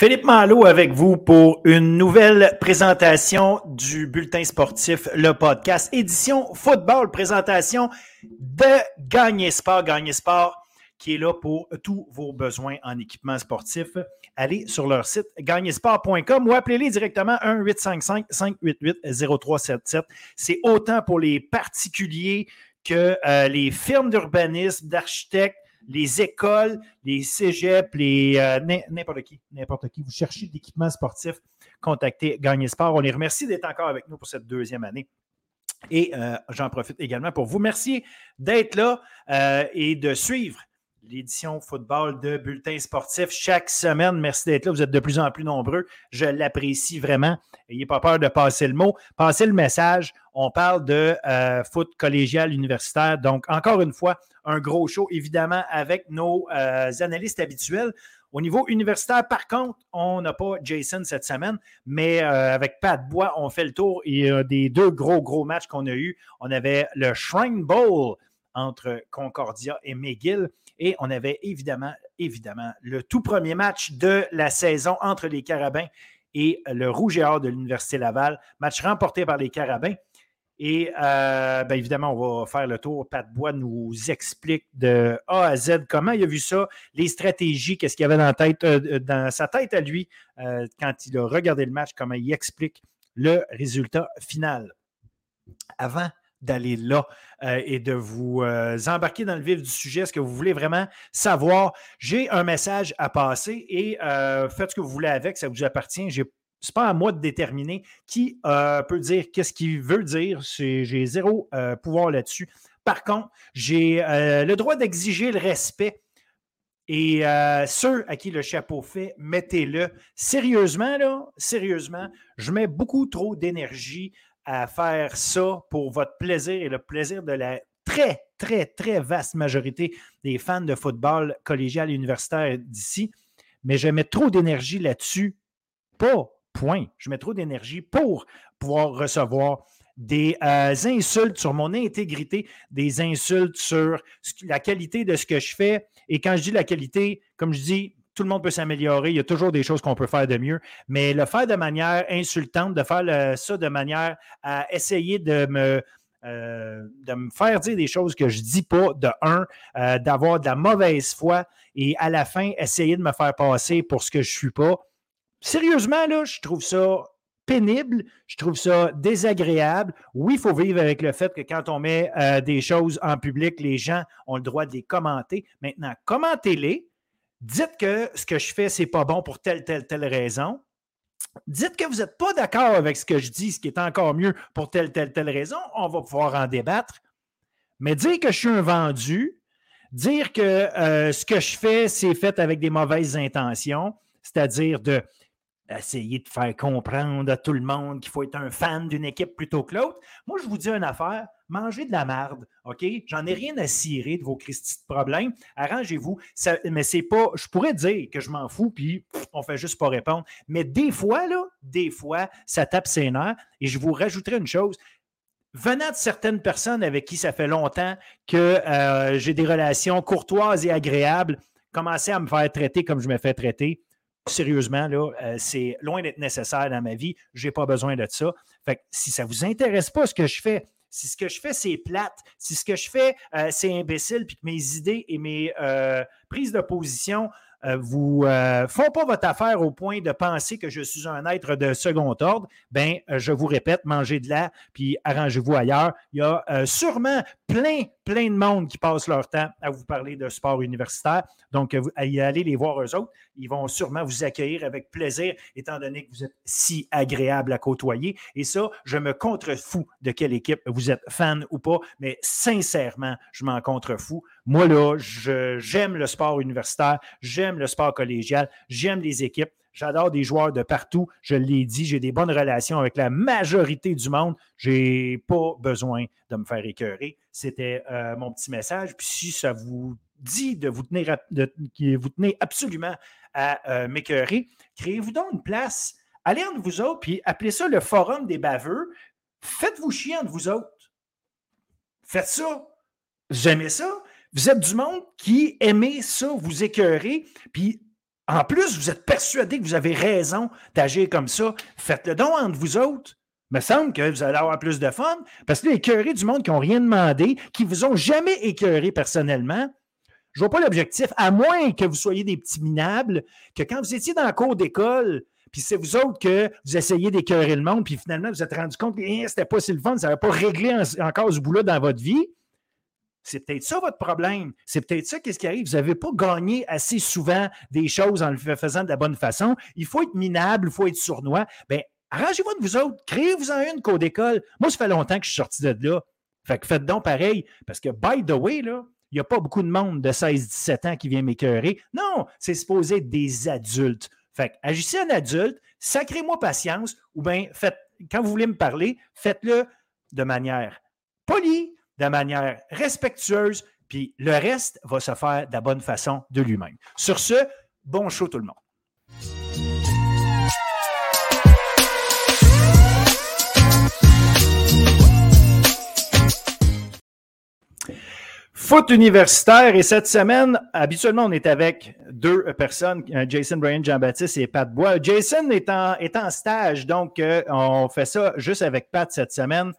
Philippe Malo avec vous pour une nouvelle présentation du bulletin sportif, le podcast, édition football, présentation de Gagner Sport. Gagner Sport qui est là pour tous vos besoins en équipement sportif. Allez sur leur site gagnesport.com ou appelez-les directement 1-855-588-0377. C'est autant pour les particuliers que euh, les firmes d'urbanisme, d'architectes, les écoles, les cégeps, les euh, n'importe qui, n'importe qui. Vous cherchez de l'équipement sportif, contactez Gagner Sport. On les remercie d'être encore avec nous pour cette deuxième année. Et euh, j'en profite également pour vous remercier d'être là euh, et de suivre l'édition football de Bulletin sportif chaque semaine. Merci d'être là. Vous êtes de plus en plus nombreux. Je l'apprécie vraiment. N'ayez pas peur de passer le mot. Passez le message. On parle de foot collégial universitaire. Donc, encore une fois, un gros show, évidemment, avec nos euh, analystes habituels. Au niveau universitaire, par contre, on n'a pas Jason cette semaine, mais euh, avec Pat Bois, on fait le tour. Et des deux gros, gros matchs qu'on a eus, on avait le Shrine Bowl entre Concordia et McGill. Et on avait évidemment, évidemment, le tout premier match de la saison entre les Carabins et le Rouge et Or de l'Université Laval. Match remporté par les Carabins. Et euh, bien évidemment, on va faire le tour. Pat Bois nous explique de A à Z comment il a vu ça, les stratégies, qu'est-ce qu'il avait dans, tête, euh, dans sa tête à lui euh, quand il a regardé le match, comment il explique le résultat final. Avant d'aller là euh, et de vous euh, embarquer dans le vif du sujet. Ce que vous voulez vraiment savoir, j'ai un message à passer et euh, faites ce que vous voulez avec, ça vous appartient. N'est pas à moi de déterminer qui peut dire qu'est-ce qu'il veut dire. J'ai zéro pouvoir là-dessus. Par contre, j'ai le droit d'exiger le respect. Et ceux à qui le chapeau fait, mettez-le. Sérieusement, là, sérieusement, je mets beaucoup trop d'énergie à faire ça pour votre plaisir et le plaisir de la très, très, très vaste majorité des fans de football collégial et universitaire d'ici. Mais je mets trop d'énergie là-dessus. Pas point. Je mets trop d'énergie pour pouvoir recevoir des euh, insultes sur mon intégrité, des insultes sur la qualité de ce que je fais. Et quand je dis la qualité, comme je dis, tout le monde peut s'améliorer. Il y a toujours des choses qu'on peut faire de mieux. Mais le faire de manière insultante, de faire ça de manière à essayer de me, euh, de me faire dire des choses que je dis pas, de un, euh, d'avoir de la mauvaise foi et à la fin, essayer de me faire passer pour ce que je ne suis pas. Sérieusement, là, je trouve ça pénible, je trouve ça désagréable. Oui, il faut vivre avec le fait que quand on met euh, des choses en public, les gens ont le droit de les commenter. Maintenant, commentez-les, Dites que ce que je fais, ce n'est pas bon pour telle, telle, telle raison. Dites que vous n'êtes pas d'accord avec ce que je dis, ce qui est encore mieux pour telle, telle, telle raison. On va pouvoir en débattre. Mais dire que je suis un vendu, dire que euh, ce que je fais, c'est fait avec des mauvaises intentions, c'est-à-dire de essayer de faire comprendre à tout le monde qu'il faut être un fan d'une équipe plutôt que l'autre. Moi, je vous dis une affaire, mangez de la merde, OK? J'en ai rien à cirer de vos Christi de problèmes. Arrangez-vous. Mais c'est pas. Je pourrais dire que je m'en fous, puis on fait juste pas répondre. Mais des fois, là, des fois, ça tape ses nerfs. Et je vous rajouterai une chose. Venant de certaines personnes avec qui ça fait longtemps que euh, j'ai des relations courtoises et agréables, commencez à me faire traiter comme je me fais traiter sérieusement, là, euh, c'est loin d'être nécessaire dans ma vie. Je n'ai pas besoin de ça. Fait si ça ne vous intéresse pas ce que je fais, si ce que je fais, c'est plate, si ce que je fais, euh, c'est imbécile, puis que mes idées et mes euh, prises de position euh, vous font pas votre affaire au point de penser que je suis un être de second ordre, ben je vous répète, mangez de là, puis arrangez-vous ailleurs. Il y a sûrement plein, plein de monde qui passe leur temps à vous parler de sport universitaire. Donc, allez les voir eux autres. Ils vont sûrement vous accueillir avec plaisir, étant donné que vous êtes si agréable à côtoyer. Et ça, je me contrefous de quelle équipe vous êtes fan ou pas, mais sincèrement, je m'en contrefous. Moi, là, j'aime le sport universitaire, j'aime le sport collégial, j'aime les équipes. J'adore des joueurs de partout. Je l'ai dit, j'ai des bonnes relations avec la majorité du monde. Je n'ai pas besoin de me faire écœurer. C'était euh, mon petit message. Puis si ça vous dit de vous tenir, de, vous tenez absolument à euh, m'écœurer, créez-vous donc une place. Allez entre vous autres, puis appelez ça le forum des baveux. Faites-vous chier entre vous autres. Faites ça. J'aimais ça. Vous êtes du monde qui aimez ça, vous écœurer, puis En plus, vous êtes persuadé que vous avez raison d'agir comme ça. Faites-le donc entre vous autres. Il me semble que vous allez avoir plus de fun parce que les écœurés du monde qui n'ont rien demandé, qui ne vous ont jamais écœuré personnellement, je ne vois pas l'objectif, à moins que vous soyez des petits minables, que quand vous étiez dans la cour d'école, puis c'est vous autres que vous essayez d'écœurer le monde, puis finalement vous êtes rendu compte que ce c'était pas si le fun, ça n'avait pas réglé encore ce bout-là dans votre vie. C'est peut-être ça votre problème. C'est peut-être ça qu'est-ce qui arrive. Vous n'avez pas gagné assez souvent des choses en le faisant de la bonne façon. Il faut être minable, il faut être sournois. Bien, arrangez-vous de vous autres. Créez-vous-en une cour d'école. Moi, ça fait longtemps que je suis sorti de là. Fait que faites donc pareil. Parce que, by the way, là, il n'y a pas beaucoup de monde de 16-17 ans qui vient m'écœurer. Non, c'est supposé être des adultes. Fait agissez en adulte, sacrez-moi patience, ou bien faites, quand vous voulez me parler, faites-le de manière polie, de manière respectueuse, puis le reste va se faire de la bonne façon de lui-même. Sur ce, bon show tout le monde. Foot universitaire et cette semaine, habituellement, on est avec deux personnes, Jason Brian, Jean-Baptiste et Pat Bois. Jason est en, est en stage, donc euh, on fait ça juste avec Pat cette semaine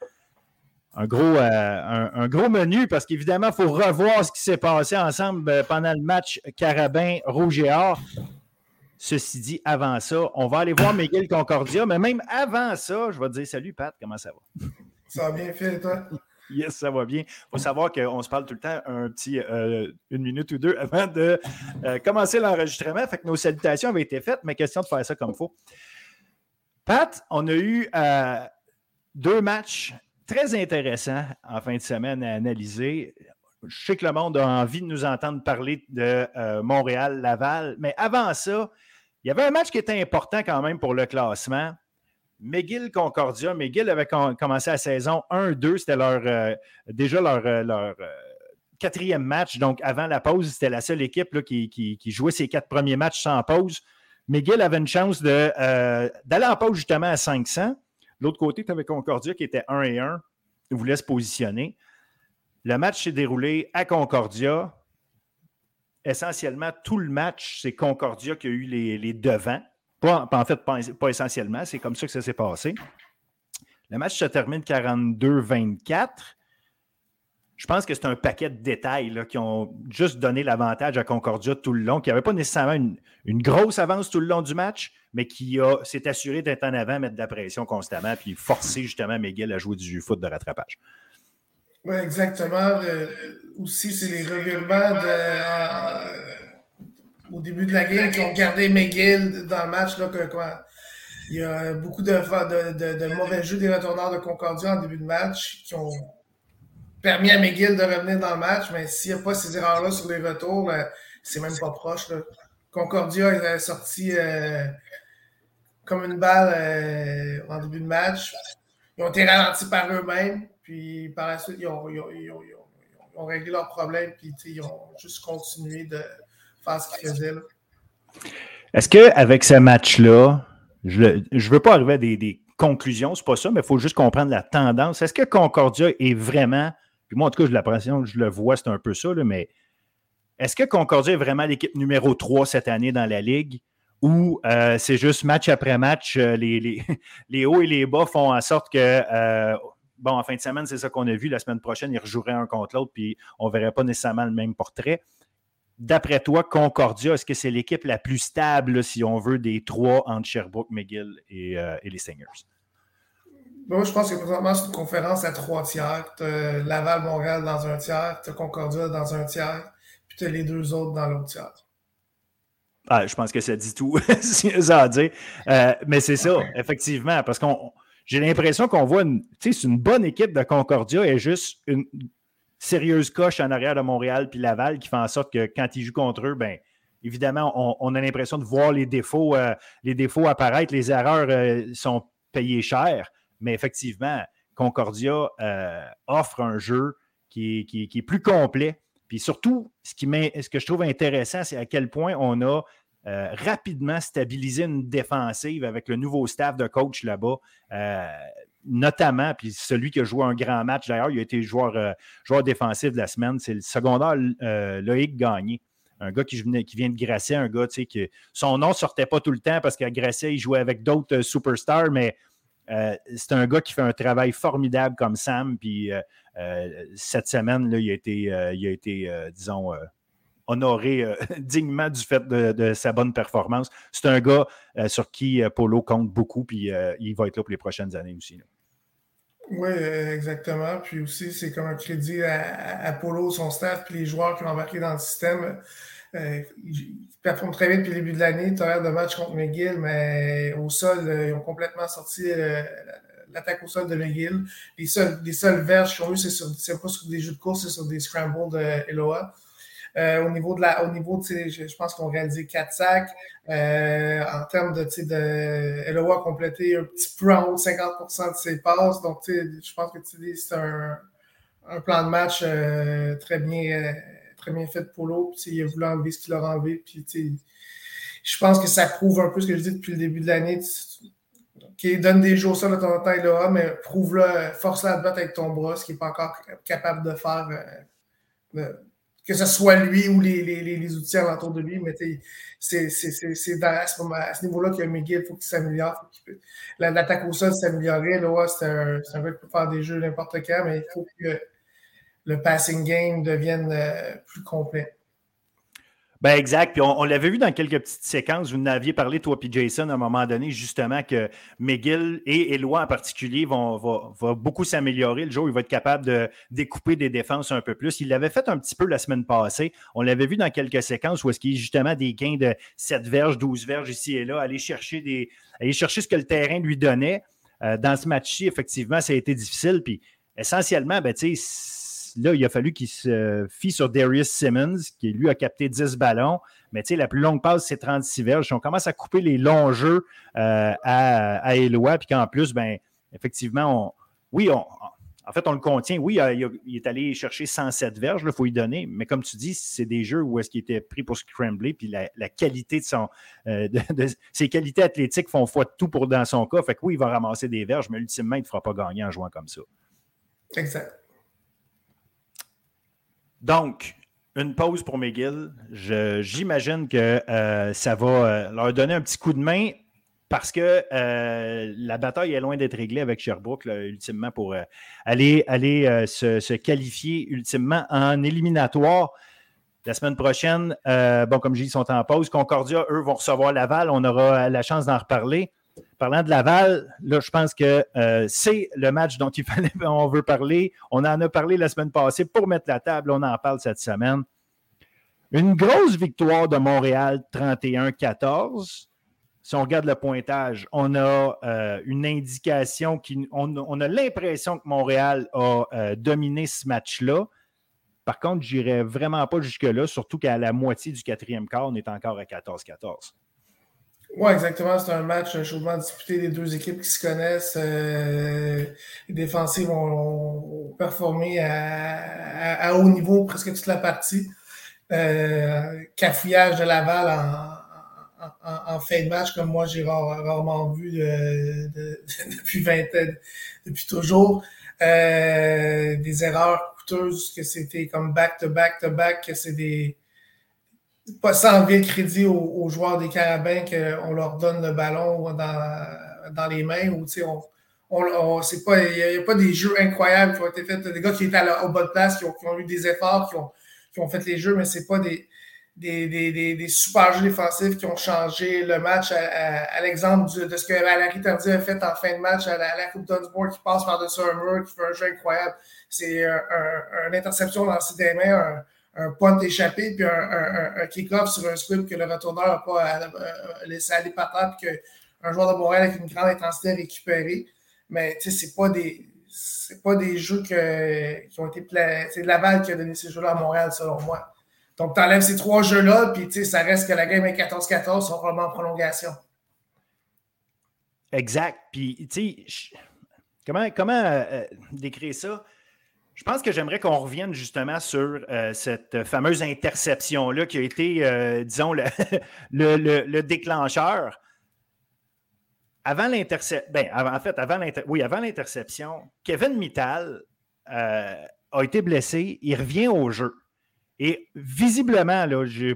un gros, euh, un, gros menu parce qu'évidemment, il faut revoir ce qui s'est passé ensemble euh, pendant le match Carabin-Rouge et Or. Ceci dit, avant ça, on va aller voir Miguel Concordia, mais même avant ça, je vais te dire salut Pat, comment ça va? Ça va bien fait, toi? Yes, ça va bien. Il faut savoir qu'on se parle tout le temps un petit euh, une minute ou deux avant de commencer l'enregistrement. Fait que nos salutations avaient été faites, mais question de faire ça comme il faut. Pat, on a eu deux matchs très intéressant en fin de semaine à analyser. Je sais que le monde a envie de nous entendre parler de euh, Montréal-Laval, mais avant ça, il y avait un match qui était important quand même pour le classement. McGill-Concordia. McGill avait commencé la saison 1-2. C'était leur, euh, déjà leur, euh, leur quatrième match. Donc, avant la pause, c'était la seule équipe qui, jouait ses quatre premiers matchs sans pause. McGill avait une chance d'aller en pause justement à 500. L'autre côté, tu avais Concordia qui était 1 et 1, il voulait se positionner. Le match s'est déroulé à Concordia. Essentiellement, tout le match, c'est Concordia qui a eu les, devants. Pas, en fait, pas, essentiellement, c'est comme ça que ça s'est passé. Le match se termine 42-24. Je pense que c'est un paquet de détails qui ont juste donné l'avantage à Concordia tout le long, qui n'avait pas nécessairement une, grosse avance tout le long du match, mais qui s'est assuré d'être en avant, mettre de la pression constamment, puis forcer justement Miguel à jouer du foot de rattrapage. Oui, exactement. aussi, c'est les revirements au début de la game qui ont gardé McGill dans le match. Là, il y a beaucoup de, de, mauvais jeux des retourneurs de Concordia en début de match qui ont permis à McGill de revenir dans le match, mais s'il n'y a pas ces erreurs-là sur les retours, ben, c'est même pas proche. Concordia est sorti euh, comme une balle euh, en début de match. Ils ont été ralentis par eux-mêmes, puis par la suite, ils ont, réglé leurs problèmes, puis ils ont juste continué de Est-ce qu'avec ce match-là, je ne veux pas arriver à des, des conclusions, c'est pas ça, mais il faut juste comprendre la tendance. Est-ce que Concordia est vraiment, puis moi en tout cas, j'ai l'impression, je le vois, c'est un peu ça, mais est-ce que Concordia est vraiment l'équipe numéro 3 cette année dans la Ligue? ou euh, c'est juste match après match, euh, les, les, hauts et les bas font en sorte que, euh, bon, en fin de semaine, c'est ça qu'on a vu. La semaine prochaine, ils rejoueraient un contre l'autre, puis on ne verrait pas nécessairement le même portrait. D'après toi, Concordia, est-ce que c'est l'équipe la plus stable, si on veut, des trois entre Sherbrooke, McGill et, les Singers? Moi, je pense que présentement, c'est une conférence à trois tiers. Tu as Laval-Montréal dans un tiers, tu as Concordia dans un tiers, puis tu as les deux autres dans l'autre tiers. Ah, je pense que ça dit tout, ça à dire. Euh, mais c'est ça, effectivement, parce qu'on j'ai l'impression qu'on voit une, c'est une bonne équipe de Concordia et juste une sérieuse coche en arrière de Montréal puis Laval qui fait en sorte que quand ils jouent contre eux, ben évidemment, on, a l'impression de voir les défauts, euh, les apparaître, les erreurs euh, sont payées cher, mais effectivement, Concordia offre un jeu qui est plus complet puis surtout, ce, qui ce que je trouve intéressant, c'est à quel point on a euh, rapidement stabilisé une défensive avec le nouveau staff de coach là-bas. Euh, notamment, puis celui qui a joué un grand match d'ailleurs, il a été joueur, euh, joueur défensif de la semaine, c'est le secondaire Loïc Gagné. un gars qui, qui vient de Grasset, un gars, tu sais, son nom ne sortait pas tout le temps parce qu'à Grasset, il jouait avec d'autres euh, superstars, mais euh, c'est un gars qui fait un travail formidable comme Sam. Puis cette semaine, là, il a été, il a été disons, honoré dignement du fait de, sa bonne performance. C'est un gars sur qui Polo compte beaucoup, puis il va être là pour les prochaines années aussi. Oui, exactement. Puis aussi, c'est comme un crédit à, Polo, son staff, puis les joueurs qui ont embarqué dans le système. Euh, ils performent très bien depuis le début de l'année. Tu as de match contre McGill, mais au sol, euh, ils ont complètement sorti euh, l'attaque au sol de McGill. Les seuls, les seuls verges qu'ils ont eu, c'est pas sur des jeux de course, c'est sur des scrambles de Eloa. Euh, au niveau de la, au niveau, je, je pense qu'on réalisé 4 sacs. Euh, en termes de, de Eloa a complété un petit peu en haut de 50% de ses passes. Donc, je pense que c'est un, un, plan de match euh, très bien très bien fait pour l'autre. Il a voulu enlever ce qu'il a enlevé. Puis, je pense que ça prouve un peu ce que je dis depuis le début de l'année. Qui donne des jours ça de ton taille là, mais prouve-le, force-le à battre avec ton bras, ce qu'il n'est pas encore capable de faire que ce soit lui ou les, les, les outils alentour de lui, mais c'est à ce, à ce niveau-là que Miguel, il faut qu'il s'améliore. L'attaque au sol s'améliorer. Là, c'est un, un gars qui faire des jeux n'importe quand, mais il faut que le passing game devienne euh, plus complet. Ben exact. Puis on, l'avait vu dans quelques petites séquences. Vous n'aviez parlé, toi puis Jason, à un moment donné, justement, que McGill et Eloi en particulier vont, beaucoup s'améliorer. Le jour, il va être capable de découper des défenses un peu plus. Il l'avait fait un petit peu la semaine passée. On l'avait vu dans quelques séquences où est-ce qu'il y a justement des gains de 7 verges, 12 verges ici et là, aller chercher, des, aller chercher ce que le terrain lui donnait. Euh, dans ce match-ci, effectivement, ça a été difficile. Puis essentiellement, ben, tu sais, là, il a fallu qu'il se fie sur Darius Simmons, qui lui a capté 10 ballons. Mais tu sais, la plus longue passe, c'est 36 verges. On commence à couper les longs jeux euh, à, à Eloi, puis qu'en plus, ben, effectivement, oui, en fait, on le contient. Oui, il, est allé chercher 107 verges, il faut y donner. Mais comme tu dis, c'est des jeux où est-ce qu'il était pris pour scrambler, puis la, qualité de son. Euh, ses qualités athlétiques font foi de tout pour dans son cas. Fait que oui, il va ramasser des verges, mais ultimement, il ne fera pas gagner en jouant comme ça. Exact. Donc, une pause pour McGill. J'imagine que euh, ça va euh, leur donner un petit coup de main parce que euh, la bataille est loin d'être réglée avec Sherbrooke, ultimement, pour aller, aller se, qualifier ultimement en éliminatoire. La semaine prochaine, bon, comme je dis, ils sont en pause. Concordia, eux, vont recevoir Laval. On aura la chance d'en reparler. Parlant de Laval, là, je pense que euh, c'est le match dont il fallait, on veut parler. On en a parlé la semaine passée pour mettre la table. On en parle cette semaine. Une grosse victoire de Montréal, 31-14. Si on regarde le pointage, on a euh, une indication qui. On, a l'impression que Montréal a euh, dominé ce match-là. Par contre, je n'irai vraiment pas jusque-là, surtout qu'à la moitié du quatrième quart, on est encore à 14-14. Oui, exactement. C'est un match chaudement disputé des deux équipes qui se connaissent. Euh, les défensives ont, performé à, haut niveau presque toute la partie. Euh, cafouillage de Laval en, en, fin de match, comme moi j'ai rarement vu depuis 20 depuis toujours. Euh, des erreurs coûteuses, que c'était comme back-to-back-to-back, que c'est des pas sans enlever crédit aux, joueurs des Carabins qu'on leur donne le ballon dans, dans les mains ou on, on, pas, il n'y a, pas des jeux incroyables qui ont été faits. Des gars qui étaient au bas de place, qui ont, qui ont eu des efforts, qui ont, qui ont, fait les jeux, mais c'est pas des, des, des, des, super jeux défensifs qui ont changé le match à, l'exemple de ce que Valérie Tardy a fait en fin de match à la, Coupe Dunsmore qui passe par-dessus un mur, qui fait un jeu incroyable. C'est un, une interception lancée des mains, un, un point échappé, puis un, un, kick-off sur un script que le retourneur n'a pas laissé aller par terre, puis qu'un joueur de Montréal avec une grande intensité a récupéré. Mais tu sais, c'est pas des. Pas des jeux que, qui ont été. C'est Laval qui a donné ces jeux-là à Montréal, selon moi. Donc, tu enlèves ces trois jeux-là, puis tu sais, ça reste que la game est 14-14, sont probablement en prolongation. Exact. Puis, tu sais, comment, comment euh, décrire ça? Je pense que j'aimerais qu'on revienne justement sur euh, cette fameuse interception-là qui a été, euh, disons, le, déclencheur. Avant l'interception, ben, en fait, avant l'interception, Kevin Mittal euh, a été blessé, il revient au jeu. Et visiblement,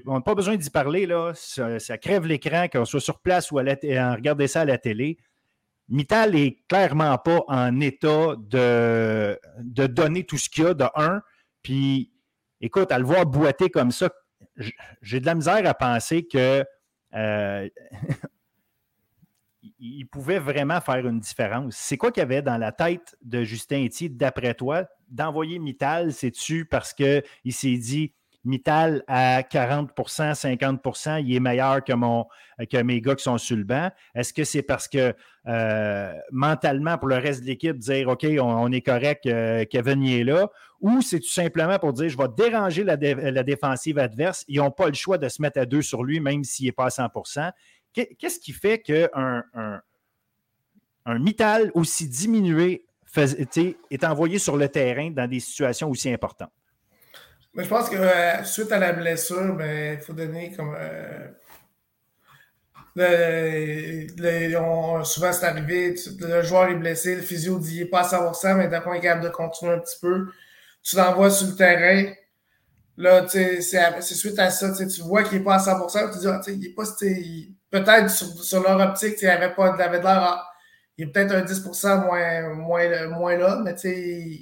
on n'a pas besoin d'y parler, là, ça, crève l'écran, qu'on soit sur place ou à regarder ça à la télé. Mittal n'est clairement pas en état de, de donner tout ce qu'il y a de un. Puis, écoute, à le voir boiter comme ça, j'ai de la misère à penser que euh, il pouvait vraiment faire une différence. C'est quoi qu'il y avait dans la tête de Justin Etier, d'après toi, d'envoyer Mittal? C'est-tu parce qu'il s'est dit Mittal à 40% 50% il est meilleur que, mon, que mes gars qui sont sur le banc? Est-ce que c'est parce que euh, mentalement, pour le reste de l'équipe, dire OK, on, est correct, euh, Kevin est là? Ou c'est tout simplement pour dire je vais déranger la, défensive adverse? Ils n'ont pas le choix de se mettre à deux sur lui, même s'il n'est pas à 100% Qu'est-ce qui fait qu'un un, un Mittal aussi diminué est envoyé sur le terrain dans des situations aussi importantes? Mais je pense que euh, suite à la blessure, ben, il faut donner comme. Euh, souvent, c'est arrivé, le joueur est blessé, le physio dit il n'est pas à 100%, mais d'accord, il est capable de continuer un petit peu. Tu l'envoies sur le terrain. Là, c'est suite à ça, tu vois qu'il n'est pas à 100%, tu dis, ah, il est pas, peut-être sur, leur optique, il avait pas de l'air, il est peut-être un 10% moins, moins, moins là, mais tu sais,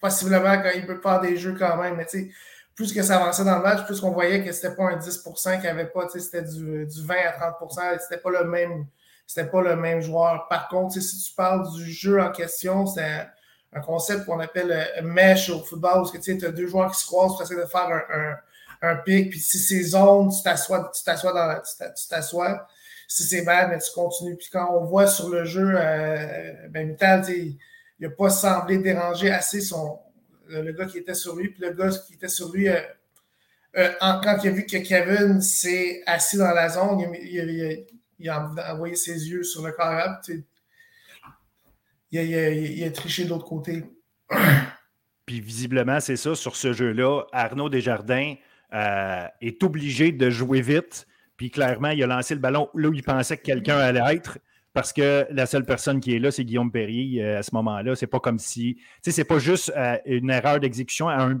possiblement il peut faire des jeux quand même, mais tu plus que ça avançait dans le match, plus qu'on voyait que c'était pas un 10% qu'il avait pas, c'était du, du 20 à 30%, c'était pas le même. C'était pas le même joueur. Par contre, si tu parles du jeu en question, c'est un, concept qu'on appelle mesh au football, où tu as deux joueurs qui se croisent, tu essaies de faire un un pic, puis si c'est zone, tu t'assois, tu t'assois dans la, tu t'assois. Si c'est bad, mais tu continues. Puis quand on voit sur le jeu, euh, ben Mittal, il n'a pas semblé déranger assez son, le, gars qui était sur lui, puis le gars qui était sur lui, euh, euh, quand il a vu que Kevin s'est assis dans la zone, il, a, envoyé ses yeux sur le il, il, a triché de l'autre côté. Puis visiblement, c'est ça, sur ce jeu-là, Arnaud Desjardins euh, est obligé de jouer vite. Puis clairement, il a lancé le ballon là où il pensait que quelqu'un allait être. Parce que la seule personne qui est là, c'est Guillaume Perrier euh, à ce moment-là. C'est pas comme si. Tu sais, c'est pas juste euh, une erreur d'exécution, un,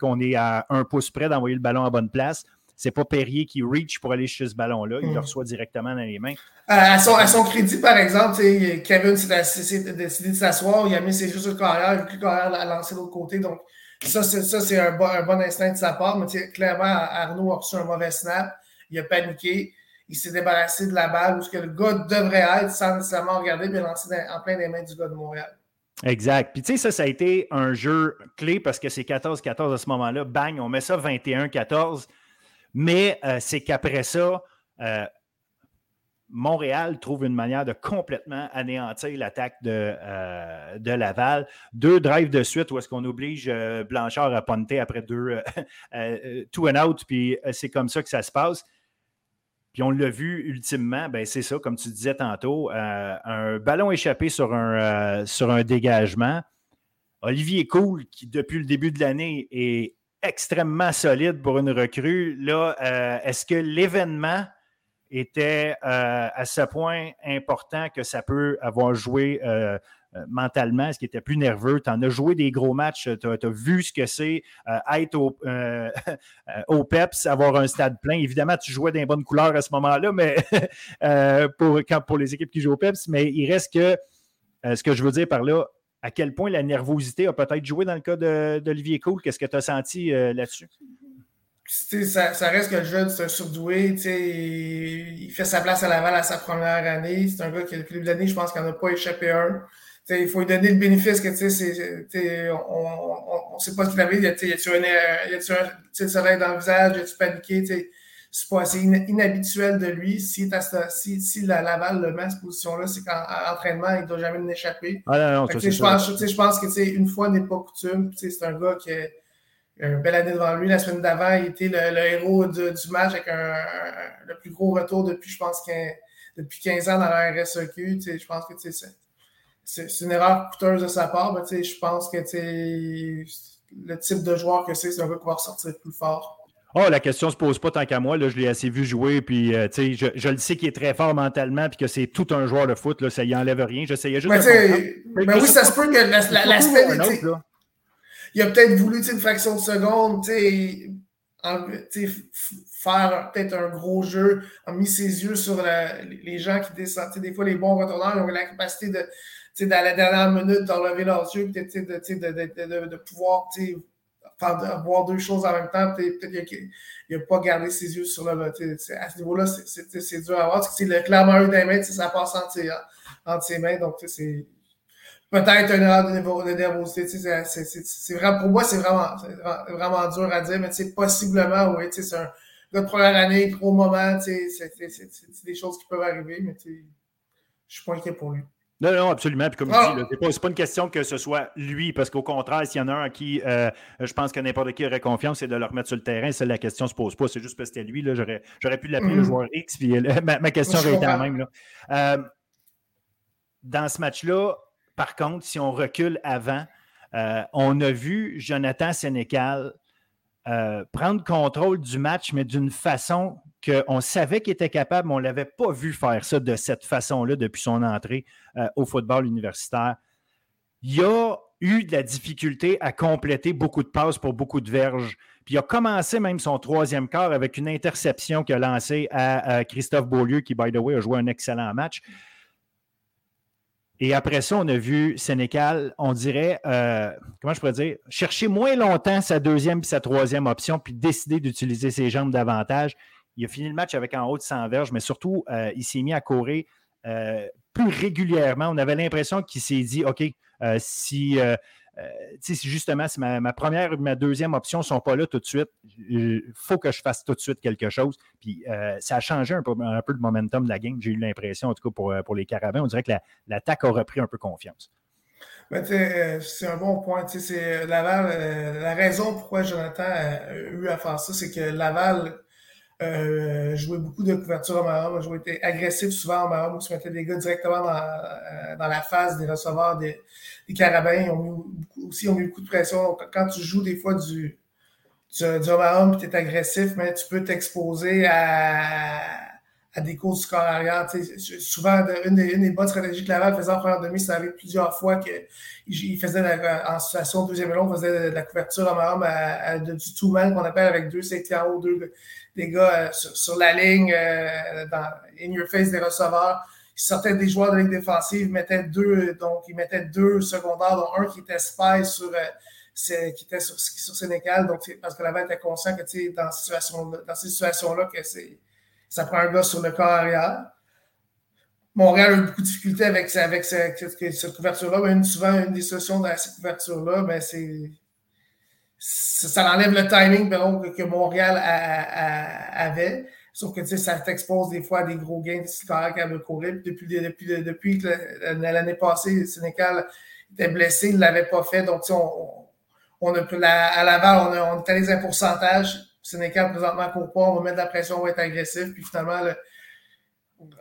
qu'on est à un pouce près d'envoyer le ballon à bonne place. C'est pas Perrier qui reach pour aller chercher ce ballon-là. Il le mm. reçoit directement dans les mains. À son, à son crédit, par exemple, Kevin s'est décidé de s'asseoir. Il a mis ses jeux sur le carrière. Il a le carrière a lancé de l'autre côté. Donc, ça, c'est un, bon, un bon instinct de sa part, mais clairement, Arnaud a reçu un mauvais snap. Il a paniqué. Il s'est débarrassé de la balle où ce que le gars devrait être sans nécessairement regarder, mais lancé en plein des mains du gars de Montréal. Exact. Puis tu sais, ça, ça a été un jeu clé parce que c'est 14-14 à ce moment-là. Bang, on met ça 21-14. Mais euh, c'est qu'après ça, euh, Montréal trouve une manière de complètement anéantir l'attaque de, euh, de, Laval. Deux drives de suite où est-ce qu'on oblige Blanchard à punter après deux two and out, puis c'est comme ça que ça se passe. Puis on l'a vu ultimement, ben c'est ça, comme tu disais tantôt, un ballon échappé sur un, un dégagement. Olivier Cool, qui depuis le début de l'année est extrêmement solide pour une recrue, là, est-ce que l'événement était euh, à ce point important que ça peut avoir joué euh, euh, mentalement, ce qui était plus nerveux? Tu en as joué des gros matchs, tu as, vu ce que c'est être au, au, PEPS, avoir un stade plein. Évidemment, tu jouais dans bonnes couleurs à ce moment-là, mais pour, pour les équipes qui jouent au PEPS, mais il reste que ce que je veux dire par là, à quel point la nervosité a peut-être joué dans le cas d'Olivier Cool. Qu'est-ce que tu as senti là-dessus? ça, ça, reste que le jeune, c'est un surdoué. Il fait sa place à Laval à sa première année. C'est un gars qui, depuis le début je pense qu'il n'en a pas échappé un. Il faut lui donner le bénéfice que c'est, on ne sait pas ce qu'il avait. Y a-tu un, un soleil dans le visage? Y a-tu paniqué? C'est pas assez inhabituel de lui. Si, si, si la Laval le met à cette position-là, c'est qu'en entraînement, il ne doit jamais l'échapper. Ah, je, pense, je pense que une fois n'est pas coutume. C'est un gars qui est une belle année devant lui. La semaine d'avant, il était le, héros du match avec un, le plus gros retour depuis, je pense, depuis 15 ans dans la RSEQ. Je pense que c'est une erreur coûteuse de sa part, mais je pense que le type de joueur que c'est, c'est un gars qui va ressortir plus fort. Oh, la question ne se pose pas tant qu'à moi. Là, je l'ai assez vu jouer. Puis, euh, je, je, le sais qu'il est très fort mentalement puis que c'est tout un joueur de foot. Là, ça y enlève rien. J'essayais juste de. Ben oui, ça se peut que l'aspect il a peut-être voulu une fraction de seconde, faire peut-être un gros jeu, a mis ses yeux sur les gens qui descendent. Des fois, les bons retourneurs ont la capacité de, dans la dernière minute, d'enlever leurs yeux, de, de, de, pouvoir faire, voir deux choses en même temps. Peut-être qu'il n'a pas gardé ses yeux sur le. À ce niveau-là, c'est dur à voir. Parce que le eu des mains, ça passe entre ses, entre ses mains. Donc, c'est peut-être une erreur de, nervosité. C'est vraiment, pour moi, c'est vraiment, vraiment dur à dire, mais possiblement, oui, c'est un gars de première année, gros moment, c'est des choses qui peuvent arriver, mais je suis pas inquiet pour lui. Non, non, absolument. Puis comme je ah! dis, c'est pas, une question que ce soit lui, parce qu'au contraire, s'il y en a un à qui euh, je pense que n'importe qui aurait confiance, c'est de le remettre sur le terrain. C'est la question se pose pas. C'est juste parce que c'était lui. J'aurais pu l'appeler le mm-hmm. joueur X, puis euh, ma, question aurait été la même. Là. Euh, dans ce match-là, par contre, si on recule avant, on a vu Jonathan Sénécal prendre contrôle du match, mais d'une façon qu'on savait qu'il était capable, mais on ne l'avait pas vu faire ça de cette façon-là depuis son entrée euh, au football universitaire. Il a eu de la difficulté à compléter beaucoup de passes pour beaucoup de verges. Puis il a commencé même son troisième quart avec une interception qu'il a lancée à, Christophe Beaulieu, qui, by the way, a joué un excellent match. Et après ça, on a vu Sénécal, on dirait, euh, comment je pourrais dire, chercher moins longtemps sa deuxième et sa troisième option, puis décider d'utiliser ses jambes davantage. Il a fini le match avec en haut de 100 verges, mais surtout, euh, il s'est mis à courir euh, plus régulièrement. On avait l'impression qu'il s'est dit OK, euh, si, justement, si ma, première et ma deuxième option ne sont pas là tout de suite, il faut que je fasse tout de suite quelque chose. Puis ça a changé un peu, le momentum de la game, j'ai eu l'impression, en tout cas pour, les Carabins. On dirait que l'attaque a repris un peu confiance. Ben, c'est un bon point. Laval, la raison pourquoi Jonathan a eu à faire ça, c'est que Laval euh, joué beaucoup de couverture en Mahomes, joué été agressif souvent en Mahomes, se mettait des gars directement dans, euh, dans la phase des receveurs des, des carabins. Ont mis beaucoup, aussi ont mis beaucoup de pression. Quand tu joues des fois du, du, du et tu es agressif, mais tu peux t'exposer à, à des courses du corps souvent, une des, une des bonnes stratégies que Laval faisait en première demi, ça arrivé plusieurs fois qu'il faisait en situation deuxième long, faisait de la couverture Mahomes à, à, du two-man qu'on appelle avec deux safety en deux, des gars euh, sur, la ligne, euh, dans in your face des receveurs. Ils sortaient des joueurs de ligne défensive, mettaient deux, donc ils mettaient deux secondaires, dont un qui était spy sur, euh, qui était sur, sur Sénégal. Donc, parce que la était conscient que dans, situation, dans ces situations-là, que c'est, ça prend un gars sur le corps arrière. Montréal a eu beaucoup de difficultés avec, cette, couverture-là. Souvent, une des solutions dans cette couverture-là, ben, ça enlève le timing que, Montréal avait. Sauf que ça t'expose des fois à des gros gains de carrière de courir. Depuis, depuis, depuis l'année passée, Sénécal était blessé, il ne l'avait pas fait. Donc, à Laval, on, a, on est à. Sénécal, présentement, court pas. On va mettre de la pression, on va être agressif. Puis finalement, le,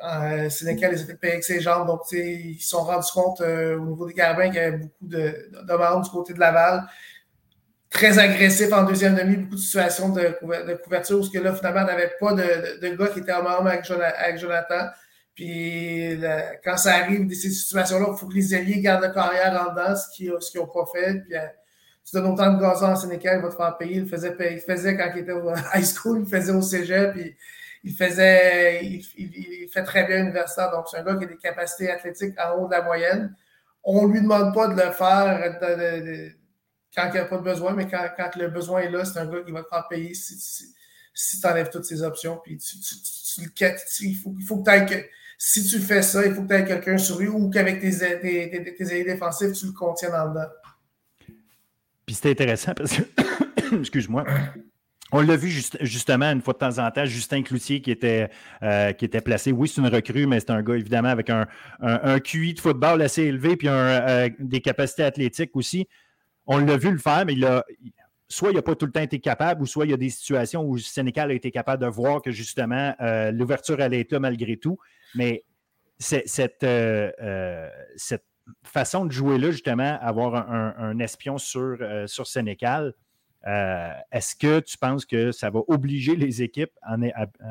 euh, Sénécal, payés avec ses jambes. Donc, ils se sont rendus compte euh, au niveau des carabins qu'il y avait beaucoup de, de demandes du côté de Laval très agressif en deuxième demi, beaucoup de situations de, couverture où que là, finalement, on n'avait pas de, gars qui étaient en membre avec, Jonathan. Puis quand ça arrive, ces situations-là, il faut que les alliés gardent le carrière en dedans, ce qu'ils n'ont pas fait. Puis euh, tu donnes autant de gazon à Sénécal, il va te faire payer. Il faisait, il faisait quand il était au high school, il faisait au cégep, puis il faisait, il, fait très bien universitaire. Donc, c'est un gars qui a des capacités athlétiques en haut de la moyenne. On ne lui demande pas de le faire, quand il n'y a pas de besoin, mais quand, le besoin est là, c'est un gars qui va te faire payer si, tu enlèves toutes ces options. Puis tu, il, faut, que tu que, si tu fais ça, il faut que tu aies quelqu'un sur lui ou qu'avec tes, tes, défensifs, tu le contiennes en dedans. Puis c'était intéressant parce que, excuse-moi, on l'a vu justement une fois de temps en temps, Justin Cloutier qui était, euh, qui était placé. Oui, c'est une recrue, mais c'est un gars évidemment avec un, un, QI de football assez élevé puis euh, des capacités athlétiques aussi on l'a vu le faire, mais il a, soit il n'a pas tout le temps été capable, ou soit il y a des situations où Sénécal a été capable de voir que justement euh, l'ouverture allait être malgré tout. Mais cette, cette façon de jouer-là, justement, avoir un, espion sur, sur Sénécal, est-ce que tu penses que ça va obliger les équipes,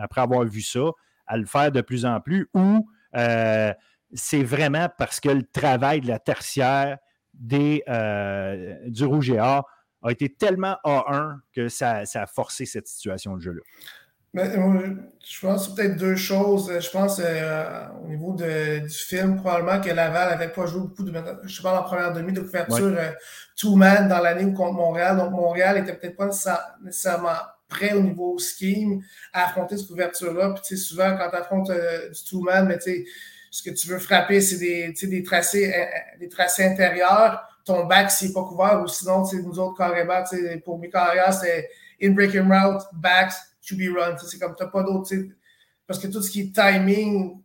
après avoir vu ça, à le faire de plus en plus, ou c'est vraiment parce que le travail de la tertiaire des, euh, du Rouge et a été tellement A1 que ça, ça a forcé cette situation de jeu-là? Euh, je pense peut-être deux choses. Je pense euh, au niveau de, du film, probablement que Laval n'avait pas joué beaucoup de. Je parle en première demi de couverture euh, two-man dans l'année où contre Montréal. Donc Montréal n'était peut-être pas nécessairement prêt au niveau scheme à affronter cette couverture-là. Puis souvent, quand tu affrontes du two-man, mais ce que tu veux frapper, c'est des, des, tracés, des tracés intérieurs. Ton back, s'il n'est pas couvert, ou sinon, nous autres, carrément, pour mes carrières, c'est in breaking route, backs, QB run. C'est comme, tu n'as pas d'autre. Parce que tout ce qui est timing,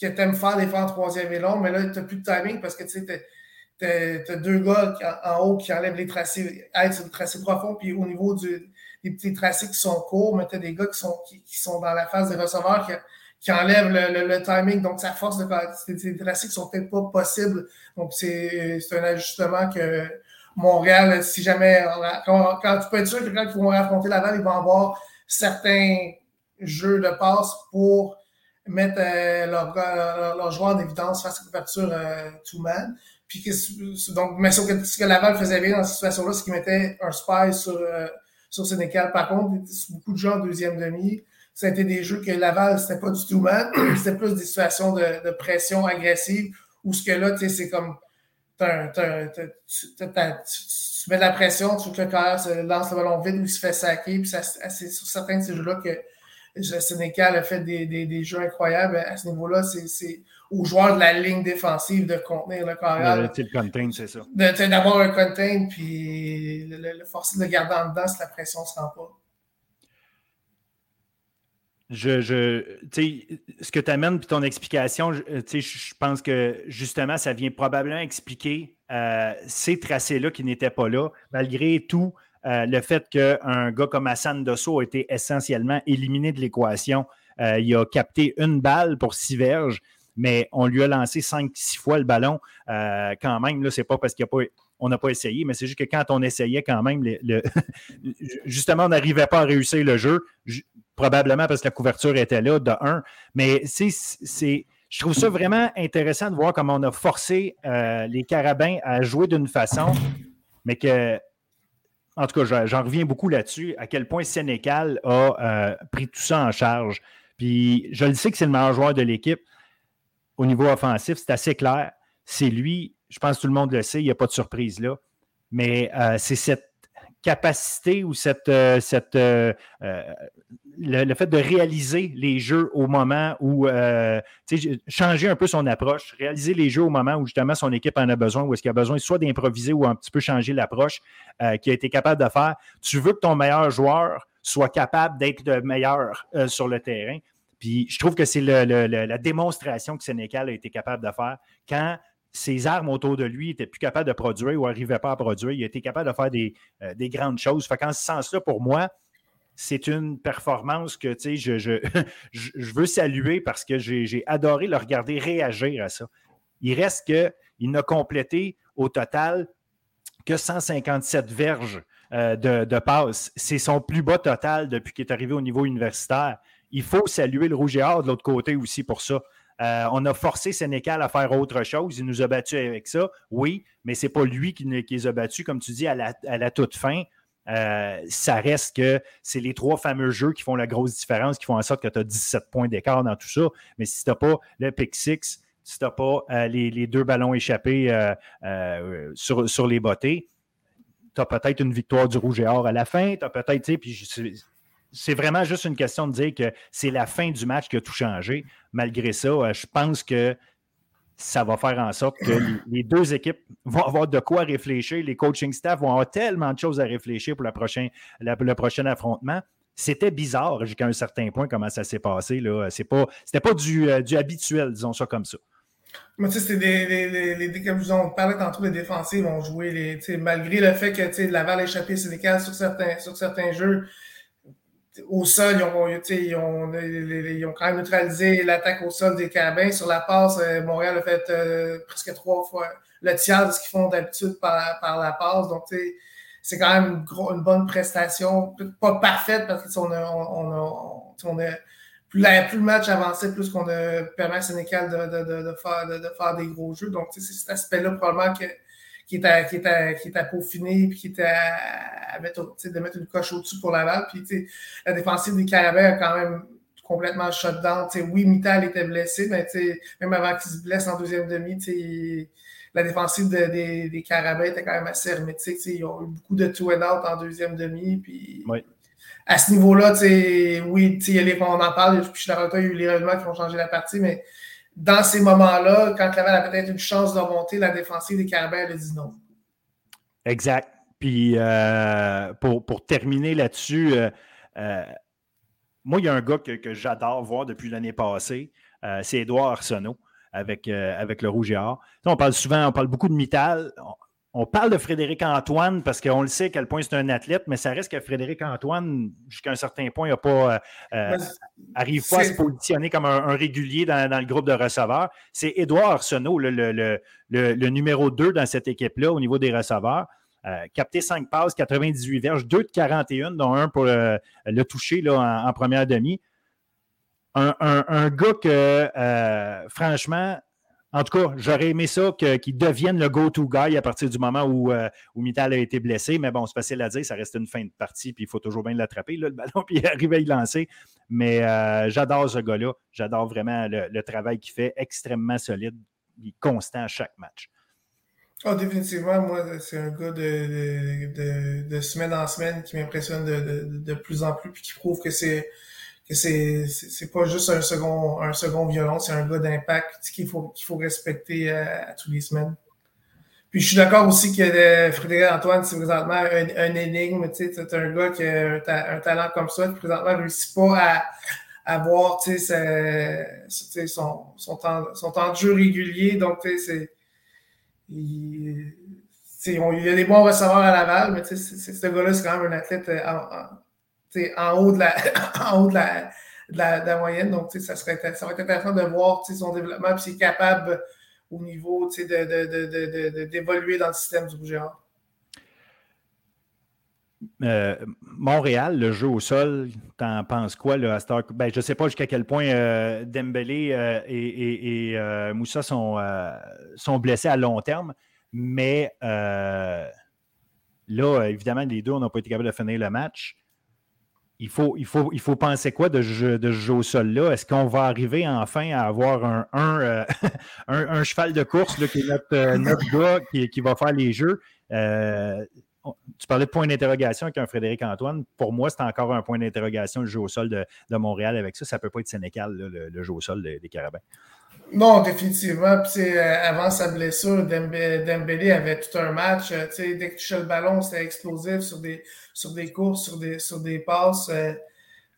que tu aimes faire des fois en troisième et long, mais là, tu n'as plus de timing parce que tu as, deux gars en, haut qui enlèvent les tracés, être sur le tracé profond, puis au niveau des petits tracés qui sont courts, mais tu as des gars qui sont, qui, sont dans la phase des receveurs qui, qui enlèvent le, timing. Donc, ça force de C'est des tracés qui sont peut-être pas possibles. Donc, c'est un ajustement que Montréal, si jamais. Quand, tu peux être sûr que quand ils vont affronter Laval, ils vont avoir certains jeux de passe pour mettre euh, leur, joueur en évidence face à couverture euh, two-man. Puis donc, mais ce que, Laval faisait bien dans cette situation-là, c'est qu'il mettait un spy sur, euh. Par contre, beaucoup de gens en deuxième demi, été des jeux que Laval, c'était pas du tout man, c'était plus des situations de, pression agressive où ce que là, c'est comme tu mets de la pression, tu veux que le carrière se lance le ballon vide ou il se fait saquer. Puis c'est sur certains de ces jeux-là que le Sénécal a fait des, des, des jeux incroyables. À ce niveau-là, c'est aux joueurs de la ligne défensive de contenir le carrière. le contain, c'est ça. D'avoir un contain, puis le, forcer de le garder en dedans si la pression ne se rend pas je, je ce que tu amènes puis ton explication, je, je pense que justement, ça vient probablement expliquer euh, ces tracés-là qui n'étaient pas là, malgré tout. Euh, le fait qu'un gars comme Hassan Dosso a été essentiellement éliminé de l'équation. Euh, il a capté une balle pour six verges, mais on lui a lancé cinq, six fois le ballon. quand même, là, c'est pas parce qu'il a pas on n'a pas essayé, mais c'est juste que quand on essayait quand même, le, justement, on n'arrivait pas à réussir le jeu probablement parce que la couverture était là, de un. Mais c'est. Je trouve ça vraiment intéressant de voir comment on a forcé euh, les Carabins à jouer d'une façon, mais que, en tout cas, j'en reviens beaucoup là-dessus, à quel point Sénécal a euh, pris tout ça en charge. Puis je le sais que c'est le meilleur joueur de l'équipe au niveau offensif, c'est assez clair. C'est lui, je pense que tout le monde le sait, il n'y a pas de surprise là. Mais euh, c'est cette capacité ou cette, cette euh, euh, le, fait de réaliser les jeux au moment où changer un peu son approche, réaliser les jeux au moment où justement son équipe en a besoin, ou est-ce qu'il a besoin soit d'improviser ou un petit peu changer l'approche qui a été capable de faire. Tu veux que ton meilleur joueur soit capable d'être le meilleur sur le terrain. Puis je trouve que c'est la démonstration que Sénécal a été capable de faire quand ses armes autour de lui n'étaient plus capables de produire ou n'arrivaient pas à produire. Il a été capable de faire des, euh, grandes choses. Fait qu'en ce sens-là, pour moi, c'est une performance que je, je, je, veux saluer parce que j'ai adoré le regarder réagir à ça. Il reste qu'il n'a complété au total que 157 verges euh, de, de passes. C'est son plus bas total depuis qu'il est arrivé au niveau universitaire. Il faut saluer le Rouge et Or de l'autre côté aussi pour ça. Euh, on a forcé Sénécal à faire autre chose. Il nous a battus avec ça, oui, mais ce n'est pas lui qui, les a battus, comme tu dis, à la, toute fin. Euh, ça reste que c'est les trois fameux jeux qui font la grosse différence, qui font en sorte que tu as 17 points d'écart dans tout ça. Mais si tu n'as pas le pick six, si tu n'as pas euh, les, deux ballons échappés sur, sur, les bottées, tu as peut-être une victoire du rouge et or à la fin. Tu peut-être, c'est vraiment juste une question de dire que c'est la fin du match qui a tout changé. Malgré ça, euh, je pense que ça va faire en sorte que les, deux équipes vont avoir de quoi réfléchir. Les coaching staff vont avoir tellement de choses à réfléchir pour le prochain, le prochain affrontement. C'était bizarre jusqu'à un certain point comment ça s'est passé. Ce n'était pas, du, euh, du habituel, disons ça comme ça. Mais tu sais, des, des, comme on tantôt, les défensifs vont jouer les, malgré le fait que Laval a échappé Sénécal sur certains, sur certains jeux au sol, ils ont, ils, ont, ils ont, quand même neutralisé l'attaque au sol des Carabins. Sur la passe, euh, Montréal a fait euh, presque trois fois le tiers de ce qu'ils font d'habitude par, par, la passe. Donc, c'est quand même une, une, bonne prestation. Pas parfaite parce qu'on a, on a, on a plus, plus, le match avançait, plus qu'on a permis à Sénécal de, de, de, faire, de, faire des gros jeux. Donc, c'est cet aspect-là probablement que, qui est à, qui est à, qui est à peaufiner, puis qui est à, mettre, de mettre une coche au-dessus pour Laval. Puis la défensive des Carabins a quand même complètement shut down. oui, Mittal était blessé, mais même avant qu'il se blesse en deuxième demi, la défensive des, des Carabins était quand même assez hermétique. Ils ont eu beaucoup de two and out en deuxième demi. Puis à ce niveau-là, oui, les, on en parle, je suis d'accord, il y a eu les règlements qui ont changé la partie, mais dans ces moments-là, quand Laval a peut-être une chance de remonter, la défensive des Carabins a dit non. Exact. Puis euh, pour, pour, terminer là-dessus, euh, euh, moi, il y a un gars que, j'adore voir depuis l'année passée, c'est Édouard Arsenault avec, avec le Rouge et Or. On parle souvent, on parle beaucoup de Mittal. On parle de Frédéric Antoine parce qu'on le sait à quel point c'est un athlète, mais ça reste que Frédéric Antoine, jusqu'à un certain point, n'arrive pas, euh, euh, pas à se positionner comme un, régulier dans, le groupe de receveurs. C'est Édouard Arsenault, le, numéro 2 dans cette équipe-là au niveau des receveurs. Euh, capté 5 passes, 98 verges, 2 de 41, dont un pour le, toucher là, en, première demi. Un, un gars que, franchement, en tout cas, j'aurais aimé ça qu'il devienne le go-to guy à partir du moment où, euh, où Mittal a été blessé. Mais bon, c'est facile à dire, ça reste une fin de partie, puis il faut toujours bien l'attraper, le ballon, puis arriver à y lancer. Mais euh, j'adore ce gars-là. J'adore vraiment le, travail qu'il fait, extrêmement solide, il est constant à chaque match. Oh, définitivement, moi, c'est un gars de, de, semaine en semaine qui m'impressionne de, plus en plus, puis qui prouve que c'est que c'est c'est pas juste un second un second violon, c'est un gars d'impact qu'il faut qu'il faut respecter euh, à, tous les semaines. Puis je suis d'accord aussi que euh, Frédéric Antoine, c'est présentement un, un énigme. Tu sais, un gars qui a un, talent comme ça, qui présentement ne réussit pas à, avoir tu sais, son, son, temps, son temps de jeu régulier. Donc, tu sais. Il, il y a des bons receveurs à Laval, mais tu sais, ce gars-là, c'est quand même un athlète euh, en, en haut de la, en haut de la, de la, moyenne. Donc, ça, serait, ça va être intéressant de voir son développement et s'il est capable au niveau d'évoluer de, dans le système du rouge euh, Montréal, le jeu au sol, t'en penses quoi là, à Star... ben, Je ne sais pas jusqu'à quel point euh, Dembélé euh, et, et, Moussa sont, sont blessés à long terme, mais là, évidemment, les deux, n'ont pas été capables de finir le match il faut, il faut, il faut penser quoi de, jeu, de ce jeu au sol-là? Est-ce qu'on va arriver enfin à avoir un, un, euh, un, cheval de course qui est notre, euh, notre gars qui, qui, va faire les jeux? Euh, tu parlais de point d'interrogation avec un Frédéric Antoine. Pour moi, c'est encore un point d'interrogation, le jeu au sol de, de, Montréal avec ça. Ça ne peut pas être Sénécal, le, le, jeu au sol des, des Carabins. Non, définitivement. Puis, avant sa blessure, Dembélé avait tout un match. Dès que tu touchais le ballon, c'était explosif sur des, sur des courses, sur des, sur des passes. Euh.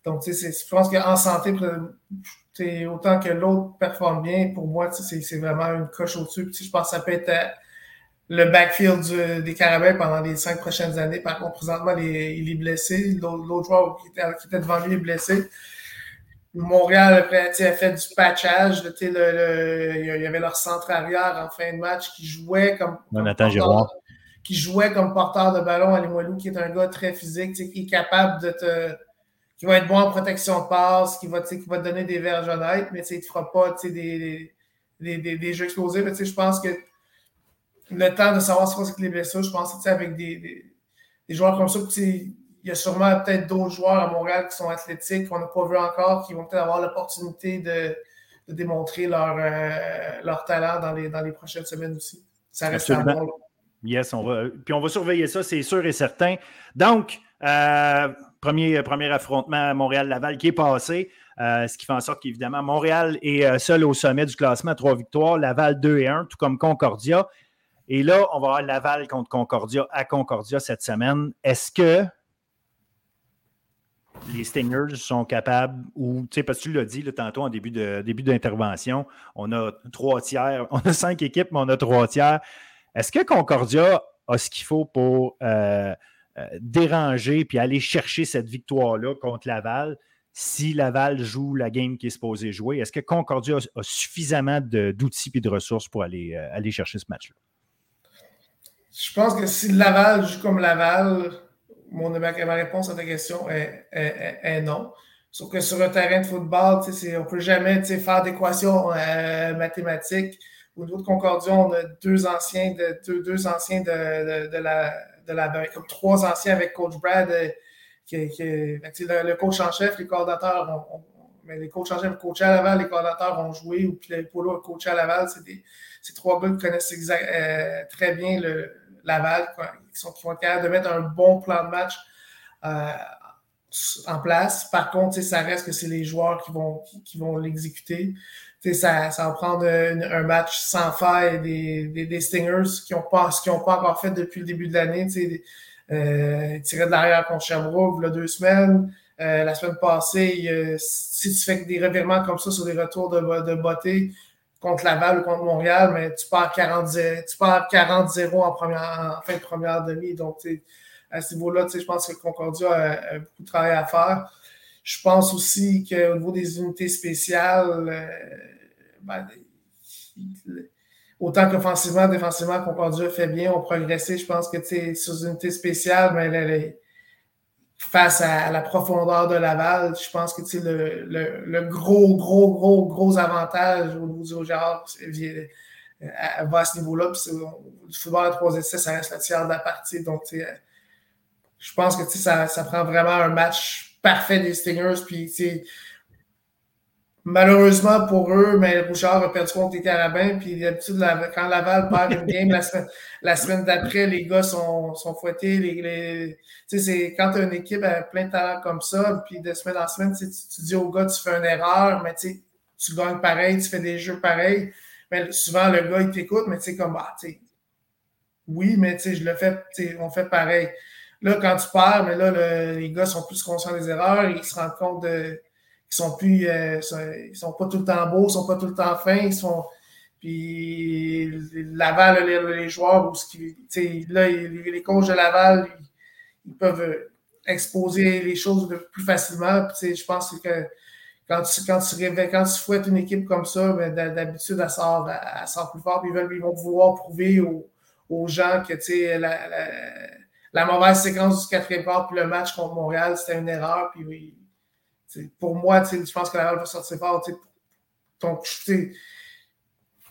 donc, je pense qu'en santé, autant que l'autre performe bien, pour moi, c'est vraiment une coche au-dessus. Je pense que ça peut être le backfield des Carabins pendant les cinq prochaines années. Par contre, présentement, il est blessé. L'autre joueur qui était, devant lui est blessé. Montréal après, a fait du patchage. il y avait leur centre arrière en fin de match qui jouait comme, porteur, qui jouait comme porteur de ballon à Limoilou, qui est un gars très physique, qui est capable de te. qui va être bon en protection de passe, qui va, qui va te donner des verges honnêtes, mais il ne te fera pas des, des, des, des, jeux explosifs. Je pense que le temps de savoir ce que c'est les blessures, je pense que avec des, des, joueurs comme ça, il y a sûrement peut-être d'autres joueurs à Montréal qui sont athlétiques, qu'on n'a pas vu encore, qui vont peut-être avoir l'opportunité de, démontrer leur, euh, leur talent dans les, dans les prochaines semaines aussi. Ça reste à voir. Yes, on va, puis on va surveiller ça, c'est sûr et certain. Donc, euh, premier, premier affrontement à Montréal-Laval qui est passé, euh, ce qui fait en sorte qu'évidemment, Montréal est seul au sommet du classement trois victoires, Laval 2 et 1, tout comme Concordia. Et là, on va avoir Laval contre Concordia à Concordia cette semaine. Est-ce que les Stingers sont capables, ou tu sais, parce que tu l'as dit tantôt en début début d'intervention, on a trois tiers, on a cinq équipes, mais on a trois tiers. Est-ce que Concordia a ce qu'il faut pour euh, euh, déranger puis aller chercher cette victoire-là contre Laval si Laval joue la game qui est supposée jouer? Est-ce que Concordia a, suffisamment d'outils et de ressources pour aller, euh, aller chercher ce match-là? Je pense que si Laval joue comme Laval, mon, ma, réponse à ta question est, non. Sauf que sur un terrain de football, on ne peut jamais faire d'équations euh, mathématiques au niveau de Concordia, on a deux anciens de, deux, anciens de, la, de la comme trois anciens avec Coach Brad, qui, le, coach en chef, les coordinateurs mais les coachs en chef, coach à Laval, les coordinateurs ont joué, ou puis les Polo a coaché à Laval. C'est trois gars qui connaissent très bien le, Laval, qui, sont, qui vont être capables de mettre un bon plan de match en place. Par contre, ça reste que c'est les joueurs qui vont, qui, vont l'exécuter. Ça, ça va prendre un, match sans faire des, des, Stingers qui n'ont pas, pas encore fait depuis le début de l'année. Euh, tirer de l'arrière contre Sherbrooke, a deux semaines. Euh, la semaine passée, si tu fais des revirements comme ça sur des retours de, de beauté contre Laval ou contre Montréal, mais tu pars 40-0 en, première, en fin de première demi. Donc, à ce niveau-là, je pense que Concordia a, beaucoup de travail à faire. Je pense aussi qu'au niveau des unités spéciales, euh, ben, autant qu'offensivement, défensivement, Concordia fait bien, on progressé. Je pense que sur les unités spéciales, ben, face à la profondeur de Laval, je pense que le, le, le, gros, gros, gros, gros avantage au niveau du Gérard va à ce niveau-là. Le football à 3 essais, ça reste la tiers de la partie. Donc, je pense que ça, ça prend vraiment un match parfait des Stingers. Puis, malheureusement pour eux, mais Bouchard a perdu contre Carabins. Puis d'habitude, quand Laval perd une game, la semaine, d'après, les gars sont, fouettés. Les, les c'est quand tu as une équipe avec plein de talent comme ça, puis de semaine en semaine, tu, dis aux gars, tu fais une erreur, mais tu gagnes pareil, tu fais des jeux pareils. Mais souvent, le gars, il t'écoute, mais tu sais, comme, bah, tu oui, mais tu je le fais, on fait pareil. Là, quand tu perds, mais là, les gars sont plus conscients des erreurs, ils se rendent compte de, qu'ils sont plus, euh, ils sont pas tout le temps beaux, ils sont pas tout le temps fins, ils sont, puis Laval, les, les joueurs, là, les, coachs de Laval, ils, peuvent exposer les choses plus facilement. je pense que quand tu, quand tu, quand tu fouettes une équipe comme ça, ben, d'habitude, elle sort, elle sort plus fort, ils, ils vont pouvoir prouver aux, aux gens que la, la la mauvaise séquence du quatrième quart, puis le match contre Montréal, c'était une erreur. Puis pour moi, je pense que la va sortir fort. Donc,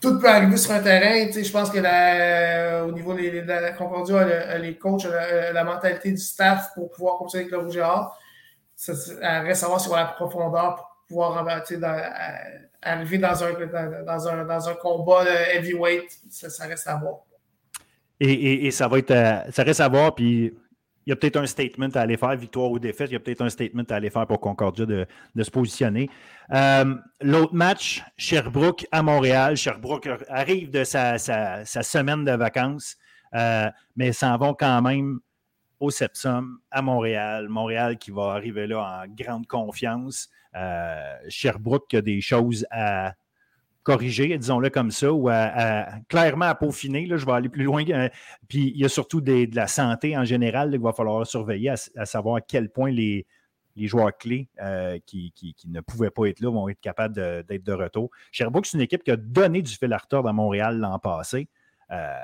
tout peut arriver sur un terrain. Je pense que la, au niveau de la Concordia, les coachs, la, mentalité du staff pour pouvoir continuer avec le rouge ça, reste à voir sur la profondeur pour pouvoir arriver dans un, dans, un, dans un combat heavyweight. Ça reste à voir. Et, ça va être euh, ça reste à voir, puis il y a peut-être un statement à aller faire, victoire ou défaite, il y a peut-être un statement à aller faire pour Concordia de, se positionner. Euh, l'autre match, Sherbrooke à Montréal. Sherbrooke arrive de sa, semaine de vacances, euh, mais s'en vont quand même au Sepsum à Montréal. Montréal qui va arriver là en grande confiance. Sherbrooke a des choses à, corriger, disons-le comme ça, ou clairement à peaufiner. Je vais aller plus loin. Euh, puis il y a surtout de la santé en général qu'il va falloir surveiller, à, savoir à quel point les, joueurs clés euh, qui, ne pouvaient pas être là vont être capables d'être de, retour. Sherbrooke, c'est une équipe qui a donné du fil à retordre à Montréal l'an passé. Euh,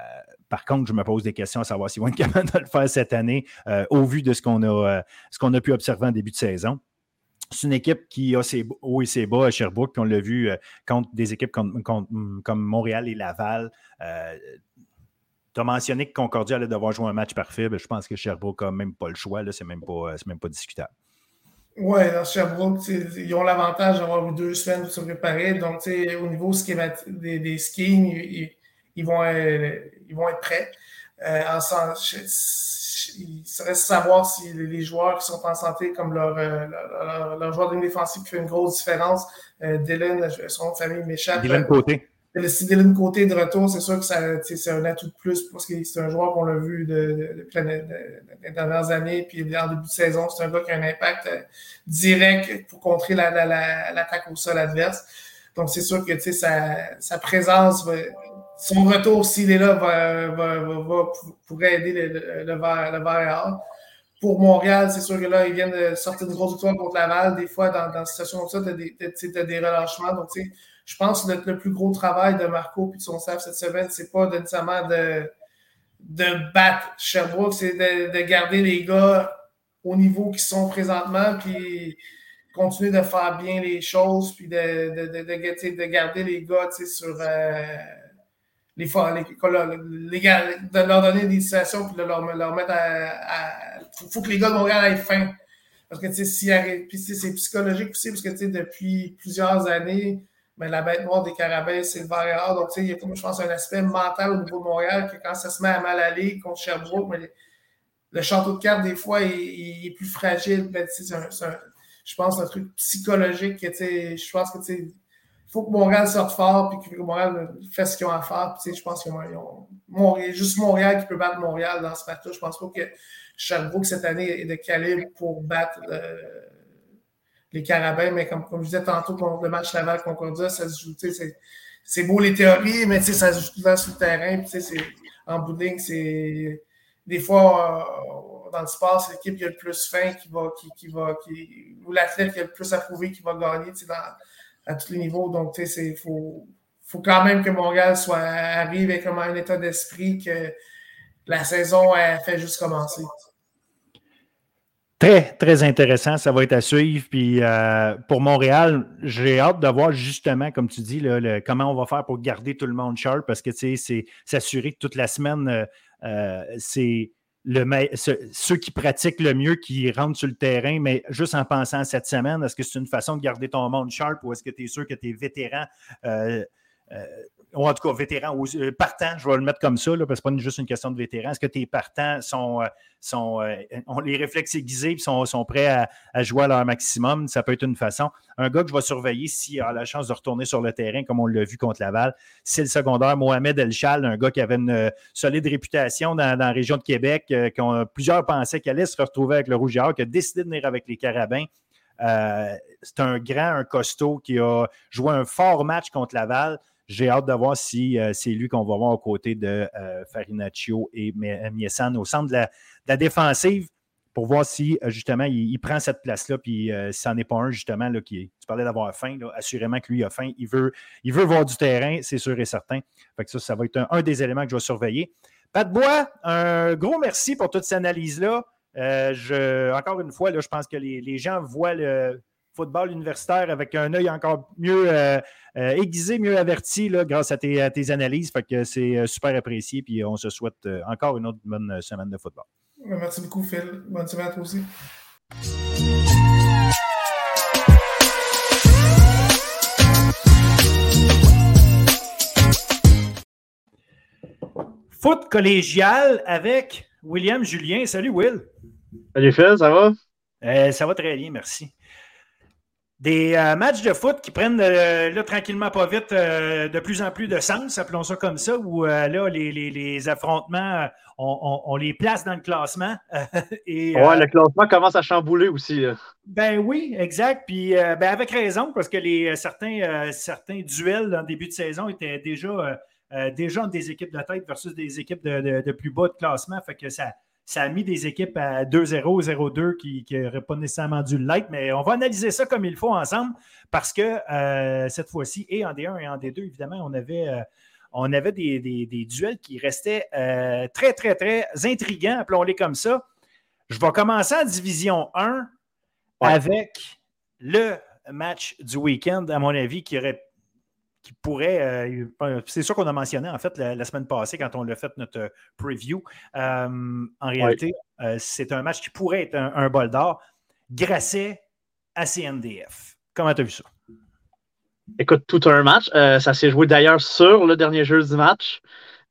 par contre, je me pose des questions à savoir s'ils vont être capables de le faire cette année au vu de ce qu'on a, ce qu'on a pu observer en début de saison c'est une équipe qui a ses hauts et ses bas à Sherbrooke, puis on l'a vu euh, contre des équipes comme, Montréal et Laval. Euh, tu as mentionné que Concordia allait devoir jouer un match parfait. je pense que Sherbrooke n'a même pas le choix. Ce n'est même, pas, même pas discutable. Oui, Sherbrooke, ils ont l'avantage d'avoir eu deux semaines pour se préparer. Donc, au niveau des, skis, ils, vont, ils vont être prêts. Euh, en, il serait savoir si les joueurs qui sont en santé, comme leur, euh, leur, leur, joueur de défensif qui fait une grosse différence, euh, Dylan, son famille m'échappe. Dylan Côté. Euh, si Dylan Côté de retour, c'est sûr que c'est un atout de plus parce que c'est un joueur qu'on l'a vu depuis les dernières années. Puis en début de saison, c'est un gars qui a un impact direct pour contrer l'attaque au sol adverse. Donc, c'est sûr que sa, sa présence son retour, s'il est là, va, va, va, pourrait aider le, le, le, vert, Pour Montréal, c'est sûr que là, ils viennent de sortir une grosse victoire contre Laval. Des fois, dans, dans une situation comme ça, tu as, des relâchements. Donc, je pense que le, plus gros travail de Marco et de son staff cette semaine, c'est pas nécessairement de, de battre Sherbrooke, c'est de, de, garder les gars au niveau qu'ils sont présentement, puis continuer de faire bien les choses, puis de, de, de garder les gars sur. Euh, les, les, de leur donner des situations puis de leur, mettre à. Il faut, que les gars de Montréal aient faim. Parce que, tu sais, si c'est psychologique aussi, parce que, tu sais, depuis plusieurs années, ben, la bête noire des carabins, c'est le vert Donc, tu sais, il y a, je pense, un aspect mental au niveau de Montréal que quand ça se met à mal aller contre Sherbrooke, mais le château de cartes, des fois, il, est plus fragile. Ben, c'est un, je pense, un truc psychologique que, tu sais, je pense que, tu sais, faut que Montréal sorte fort puis que Montréal fasse ce qu'ils ont à faire. je pense qu'il y a juste Montréal qui peut battre Montréal dans ce match-là. Je pense pas que Sherbrooke cette année est de calibre pour battre euh, les Carabins, mais comme, comme je disais tantôt, le match Laval Concordia, ça se joue. C'est beau les théories, mais ça se joue souvent sur le terrain. en bout c'est. Des fois, euh, dans le sport, c'est l'équipe qui a le plus faim qui va, qui, va, ou l'athlète qui a le plus à prouver qui va gagner à tous les niveaux. Donc, il faut, faut quand même que Montréal soit, arrive avec un état d'esprit que la saison a fait juste commencer. Très, très intéressant. Ça va être à suivre. Puis euh, pour Montréal, j'ai hâte de voir justement, comme tu dis, comment on va faire pour garder tout le monde sharp parce que c'est s'assurer que toute la semaine, euh, ceux qui pratiquent le mieux qui rentrent sur le terrain, mais juste en pensant à cette semaine, est-ce que c'est une façon de garder ton monde sharp ou est-ce que tu es sûr que tes vétérans, euh, euh, ou en tout cas vétérans, ou euh, partants, je vais le mettre comme ça, parce que ce n'est pas juste une question de vétérans, est-ce que tes partants sont, sont, euh, ont les réflexes aiguisés et sont, sont, prêts à, jouer à leur maximum? Ça peut être une façon. Un gars que je vais surveiller s'il a la chance de retourner sur le terrain, comme on l'a vu contre Laval, c'est le secondaire Mohamed Elchal, un gars qui avait une euh, solide réputation dans, la région de Québec, euh, plusieurs pensaient qu'il allait se retrouver avec le Rouge qui a décidé de venir avec les Carabins. c'est un grand, un costaud qui a joué un fort match contre Laval. J'ai hâte de voir si c'est lui qu'on va voir aux côtés de Farinaccio et Miesan au centre de la, défensive pour voir si euh, justement il, prend cette place-là, puis euh, si n'en est pas un justement là, qui tu parlais d'avoir faim, assurément que lui a faim, il veut, il veut voir du terrain, c'est sûr et certain. Ça, ça va être un, des éléments que je vais surveiller. Pat Bois, un gros merci pour toute cette analyse-là. Euh, encore une fois, là, je pense que les, gens voient le football universitaire avec un œil encore mieux aiguisé, mieux averti là, grâce à tes, analyses. Fait que c'est super apprécié. Puis on se souhaite encore une autre bonne semaine de football. Merci beaucoup, Phil. Bonne semaine à toi aussi. Foot collégial avec William Julien. Salut, Will. Salut, Phil, ça va? Euh, ça va très bien, merci. Des euh, matchs de foot qui prennent euh, là, tranquillement pas vite de plus en plus de sens, appelons ça comme ça, où là, les affrontements on, les place dans le classement. et, ouais, euh, le classement commence à chambouler aussi. Ben oui, exact. Puis euh, ben avec raison, parce que les, euh, certains, certains duels en début de saison étaient déjà, déjà des équipes de tête versus des équipes de, plus bas de classement. Fait que ça, ça a mis des équipes à 2-0, 0-2 qui n'auraient pas nécessairement dû le Mais on va analyser ça comme il faut ensemble parce que cette fois-ci, et en D1 et en D2, évidemment, on avait on avait des, duels qui restaient euh, très, très, très intrigants, appelons-les comme ça. Je vais commencer en division 1 avec le match du week-end, à mon avis, qui aurait qui pourrait. Euh, c'est sûr qu'on a mentionné en fait la, semaine passée quand on a fait notre preview. Euh, en réalité, c'est un match qui pourrait être un, un bol d'or. Grasset à CNDF. Comment tu as vu ça? Écoute, tout un match. Euh, ça s'est joué d'ailleurs sur le dernier jeu du match.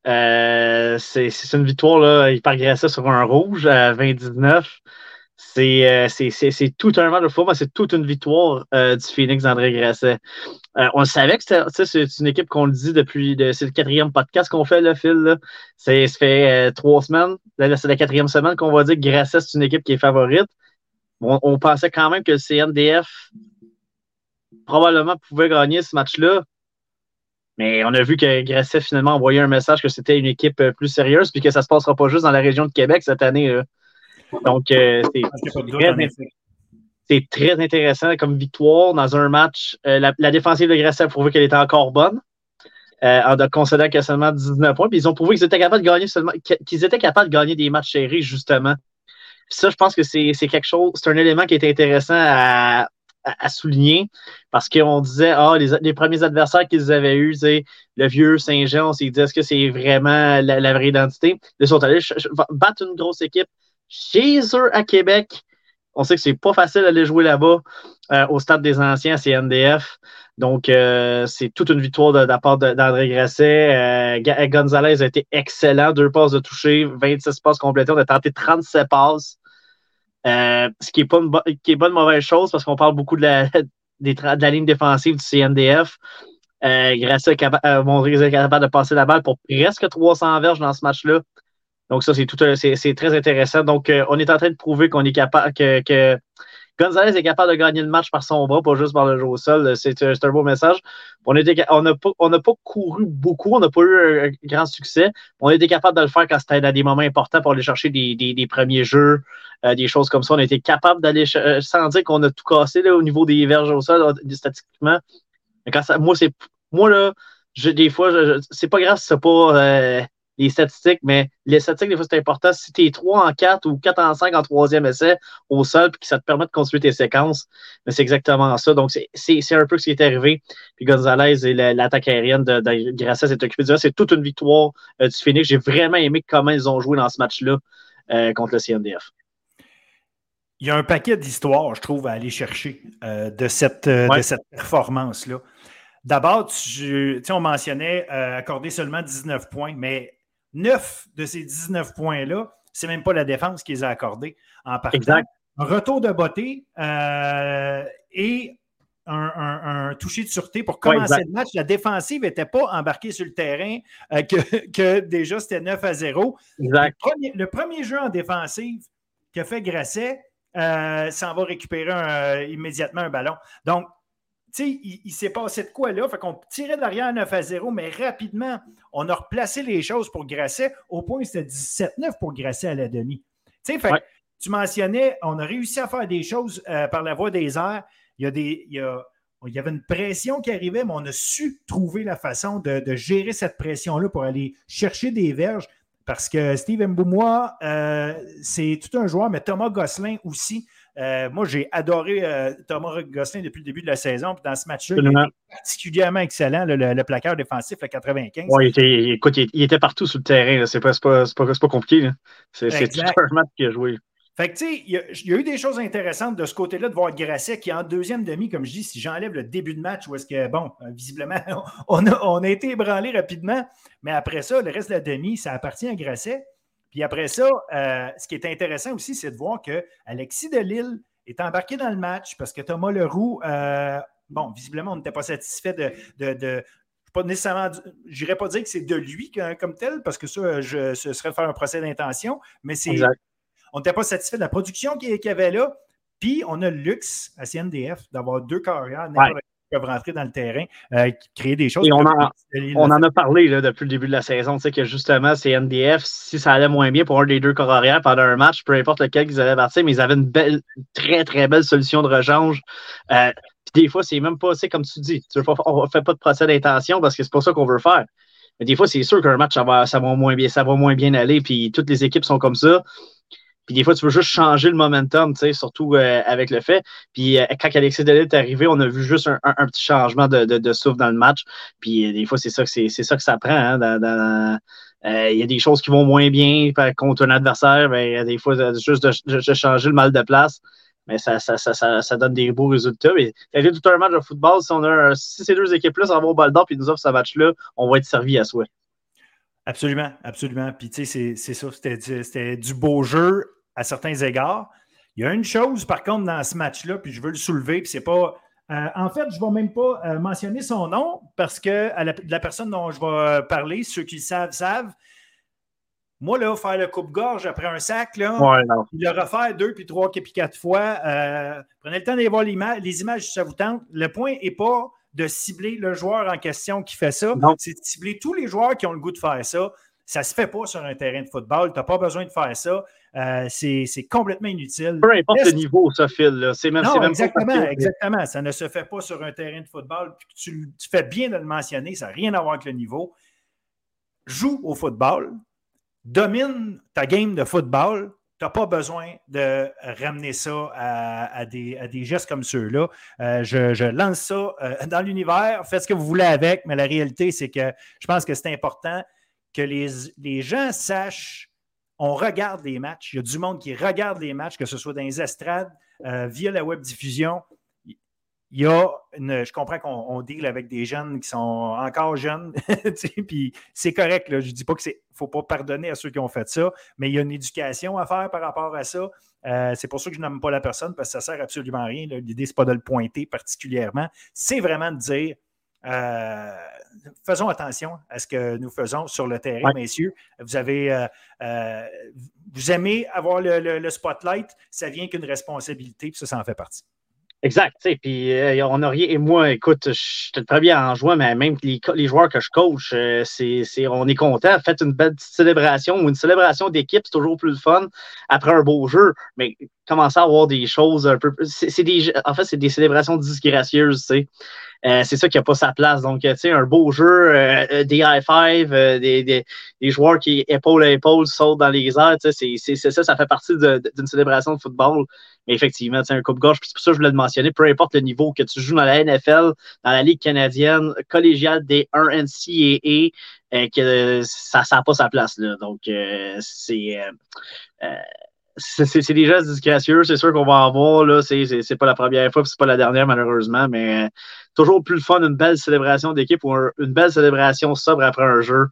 Euh, c'est une victoire, là, il progressait sur un rouge à 20-19. Euh, c'est tout un match de football, c'est toute une victoire du Phoenix d'André Grasset. on savait que c'est une équipe qu'on le dit depuis, c'est le quatrième podcast qu'on fait, le fil. Ça fait trois semaines. C'est la quatrième semaine qu'on va dire que Grasset, c'est une équipe qui est favorite. On, pensait quand même que le CNDF probablement pouvait gagner ce match-là. Mais on a vu que Grasset finalement envoyé un message que c'était une équipe euh, plus sérieuse puis que ça se passera pas juste dans la région de Québec cette année. Donc, euh, c'est très, intéressant comme victoire dans un match. Euh, la, défensive de Grasset a prouvé qu'elle était encore bonne. en concédant a seulement 19 points. Puis ils ont prouvé qu'ils étaient capables de gagner seulement qu'ils étaient capables de gagner des matchs serrés, justement. ça, je pense que c'est quelque chose, c'est un élément qui est intéressant à, à, souligner parce qu'on disait, ah, les, premiers adversaires qu'ils avaient eus, le vieux Saint-Jean, on s'est dit, est-ce que c'est vraiment la, vraie identité? Ils sont allés battre une grosse équipe chez eux à Québec. On sait que c'est pas facile d'aller jouer là-bas euh, au stade des anciens, c'est NDF. Donc, euh, c'est toute une victoire de, la part d'André Grasset. Euh, Gonzalez a été excellent. Deux passes de toucher, 26 passes complétées. On a tenté 37 passes. Ce qui n'est pas, une mauvaise chose parce qu'on parle beaucoup de la, ligne défensive du CNDF. Grasset a capable de passer la balle pour presque 300 verges dans ce match-là. Donc, ça, c'est tout c'est très intéressant. Donc, on est en train de prouver qu'on est capable que Gonzalez est capable de gagner le match par son bras, pas juste par le jeu au sol. C'est un beau message. On n'a on pas, couru beaucoup, on n'a pas eu un, grand succès. On été capable de le faire quand c'était à des moments importants pour aller chercher des, premiers jeux, euh, des choses comme ça. On été capable d'aller, euh, sans dire qu'on a tout cassé là, au niveau des verges au sol, statistiquement. quand ça, moi, c'est moi, là, des fois, c'est pas grave si c'est pas euh, les statistiques, mais les statistiques, des fois, c'est important. Si tu es 3 en 4 ou 4 en 5 en troisième essai au sol, puis que ça te permet de construire tes séquences, mais c'est exactement ça. Donc, c'est un peu ce qui est arrivé. Puis Gonzalez et l'attaque aérienne de, de Grasset s'est occupé de. C'est toute une victoire euh, du Phoenix. J'ai vraiment aimé comment ils ont joué dans ce match-là euh, contre le CNDF. Il y a un paquet d'histoires, je trouve, à aller chercher euh, de cette, de cette performance-là. D'abord, on mentionnait accorder seulement 19 points, mais 9 de ces 19 points-là, c'est même pas la défense qui les a accordés en partant. Exact. Un retour de beauté euh, et un, toucher de sûreté pour commencer le match. La défensive n'était pas embarquée sur le terrain, euh, que, déjà c'était 9 à 0. Le, premier, jeu en défensive que fait Grasset, euh, s'en va récupérer immédiatement un ballon. Donc, il, s'est passé de quoi là? Fait qu'on tirait derrière 9 à 0, mais rapidement, on a replacé les choses pour Grasset au point où c'était 17-9 pour Grasset à la demi. Fait, Tu mentionnais, on a réussi à faire des choses euh, par la voie des airs. Il y, a des, il, y avait une pression qui arrivait, mais on a su trouver la façon de, gérer cette pression-là pour aller chercher des verges. Parce que Steve Mboumois, euh, c'est tout un joueur, mais Thomas Gosselin aussi. Euh, moi, j'ai adoré euh, Thomas Gosselin depuis le début de la saison. Puis dans ce match-là, il était particulièrement excellent, le, le, plaqueur défensif, le 95. Oui, il était, écoute, il, était partout sur le terrain. C'est pas, pas, pas, compliqué. C'est tout un match qu'il a joué. Fait que, tu sais, il, y, a eu des choses intéressantes de ce côté-là de voir Grasset qui, en deuxième demi, comme je dis, si j'enlève le début de match, où est-ce que, bon, euh, visiblement, on a, on a été ébranlé rapidement, mais après ça, le reste de la demi, ça appartient à Grasset. Puis après ça, euh, ce qui est intéressant aussi, c'est de voir que Alexis Delille est embarqué dans le match parce que Thomas Leroux, euh, bon, visiblement, on n'était pas satisfait de, de, pas nécessairement, je n'irais pas dire que c'est de lui comme tel, parce que ça, je, ce serait de faire un procès d'intention, mais c'est, on n'était pas satisfait de la production qu'il y avait là. Puis on a le luxe à CNDF d'avoir deux carrières, peuvent rentrer dans le terrain, euh, créer des choses. on, en, a parlé depuis le début de la saison, que justement, c'est NDF, si ça allait moins bien pour un des deux corps arrière pendant un match, peu importe lequel ils avaient parti, mais ils avaient une belle, très, très belle solution de rechange. Euh, des fois, c'est même pas, comme tu dis, tu on ne fait pas de procès d'intention parce que c'est pas ça qu'on veut faire. Mais des fois, c'est sûr qu'un match, ça va, ça va, moins bien, ça va moins bien aller, puis toutes les équipes sont comme ça. Puis des fois, tu veux juste changer le momentum, tu sais, surtout euh, avec le fait. Puis euh, quand Alexis Delis est arrivé, on a vu juste un, petit changement de, souffle dans le match. Puis euh, des fois, c'est ça que c'est, ça que prend. Hein, il y a des choses qui vont moins bien contre un adversaire. Ben, des fois, juste de, changer le mal de place. Mais ça, ça, ça, ça, donne des beaux résultats. Mais y tout un match de football, si, on a, si ces deux équipes-là s'en vont au bal d'or et nous offrent ce match-là, on va être servi à souhait. Absolument, absolument. Puis tu sais, c'est ça, c'était du beau jeu à certains égards. Il y a une chose, par contre, dans ce match-là, puis je veux le soulever, puis c'est pas. Euh, en fait, je ne vais même pas euh, mentionner son nom parce que la, personne dont je vais parler, ceux qui le savent, savent. Moi, là, faire le coupe-gorge après un sac, là, le refaire deux, puis trois, puis quatre fois. Euh, prenez le temps d'aller voir les images si ça vous tente. Le point n'est pas de cibler le joueur en question qui fait ça, c'est de cibler tous les joueurs qui ont le goût de faire ça. Ça ne se fait pas sur un terrain de football. Tu n'as pas besoin de faire ça. Euh, c'est complètement inutile. Peu importe le niveau, ça, Phil. C'est même, non, exactement, exactement. Ça ne se fait pas sur un terrain de football. tu, fais bien de le mentionner. Ça n'a rien à voir avec le niveau. Joue au football. Domine ta game de football. tu n'as pas besoin de ramener ça à, des, gestes comme ceux-là. Euh, je, lance ça euh, dans l'univers, faites ce que vous voulez avec, mais la réalité, c'est que je pense que c'est important que les, les, gens sachent, on regarde les matchs. Il y a du monde qui regarde les matchs, que ce soit dans les estrades, via la web diffusion il y a je comprends qu'on deal avec des jeunes qui sont encore jeunes, puis c'est correct. Je ne dis pas qu'il ne faut pas pardonner à ceux qui ont fait ça, mais il y a une éducation à faire par rapport à ça. Euh, c'est pour ça que je n'aime pas la personne parce que ça ne sert absolument à rien. L'idée, ce n'est pas de le pointer particulièrement. C'est vraiment de dire euh, faisons attention à ce que nous faisons sur le terrain, messieurs. Vous avez euh, vous aimez avoir le, le spotlight, ça vient qu'une responsabilité, puis ça, ça en fait partie. Exact. Puis euh, on a rien. Et moi, écoute, je suis très bien en jouant, mais même les, les joueurs que je coach, euh, c'est, on est content. Faites une belle célébration ou une célébration d'équipe, c'est toujours plus fun après un beau jeu. Mais commencer à avoir des choses un peu. C'est, des, en fait, c'est des célébrations disgracieuses, tu sais. Euh, c'est ça qui n'a pas sa place. Donc, tu sais, un beau jeu, des high five, des, des, des, joueurs qui épaule à épaule sautent dans les airs, tu sais, c'est, ça, ça fait partie d'une célébration de football. Mais effectivement, c'est un coupe-gorge. c'est pour ça que je voulais le mentionner. Peu importe le niveau que tu joues dans la NFL, dans la Ligue canadienne, collégiale des 1 NCAA, euh, que ça n'a pas sa place. Là. Donc, euh, c'est. Euh, c'est des gestes disgracieux, c'est sûr qu'on va en voir. Là, c'est pas la première fois, c'est pas la dernière, malheureusement, mais toujours plus le fun une belle célébration d'équipe ou une belle célébration sobre après un jeu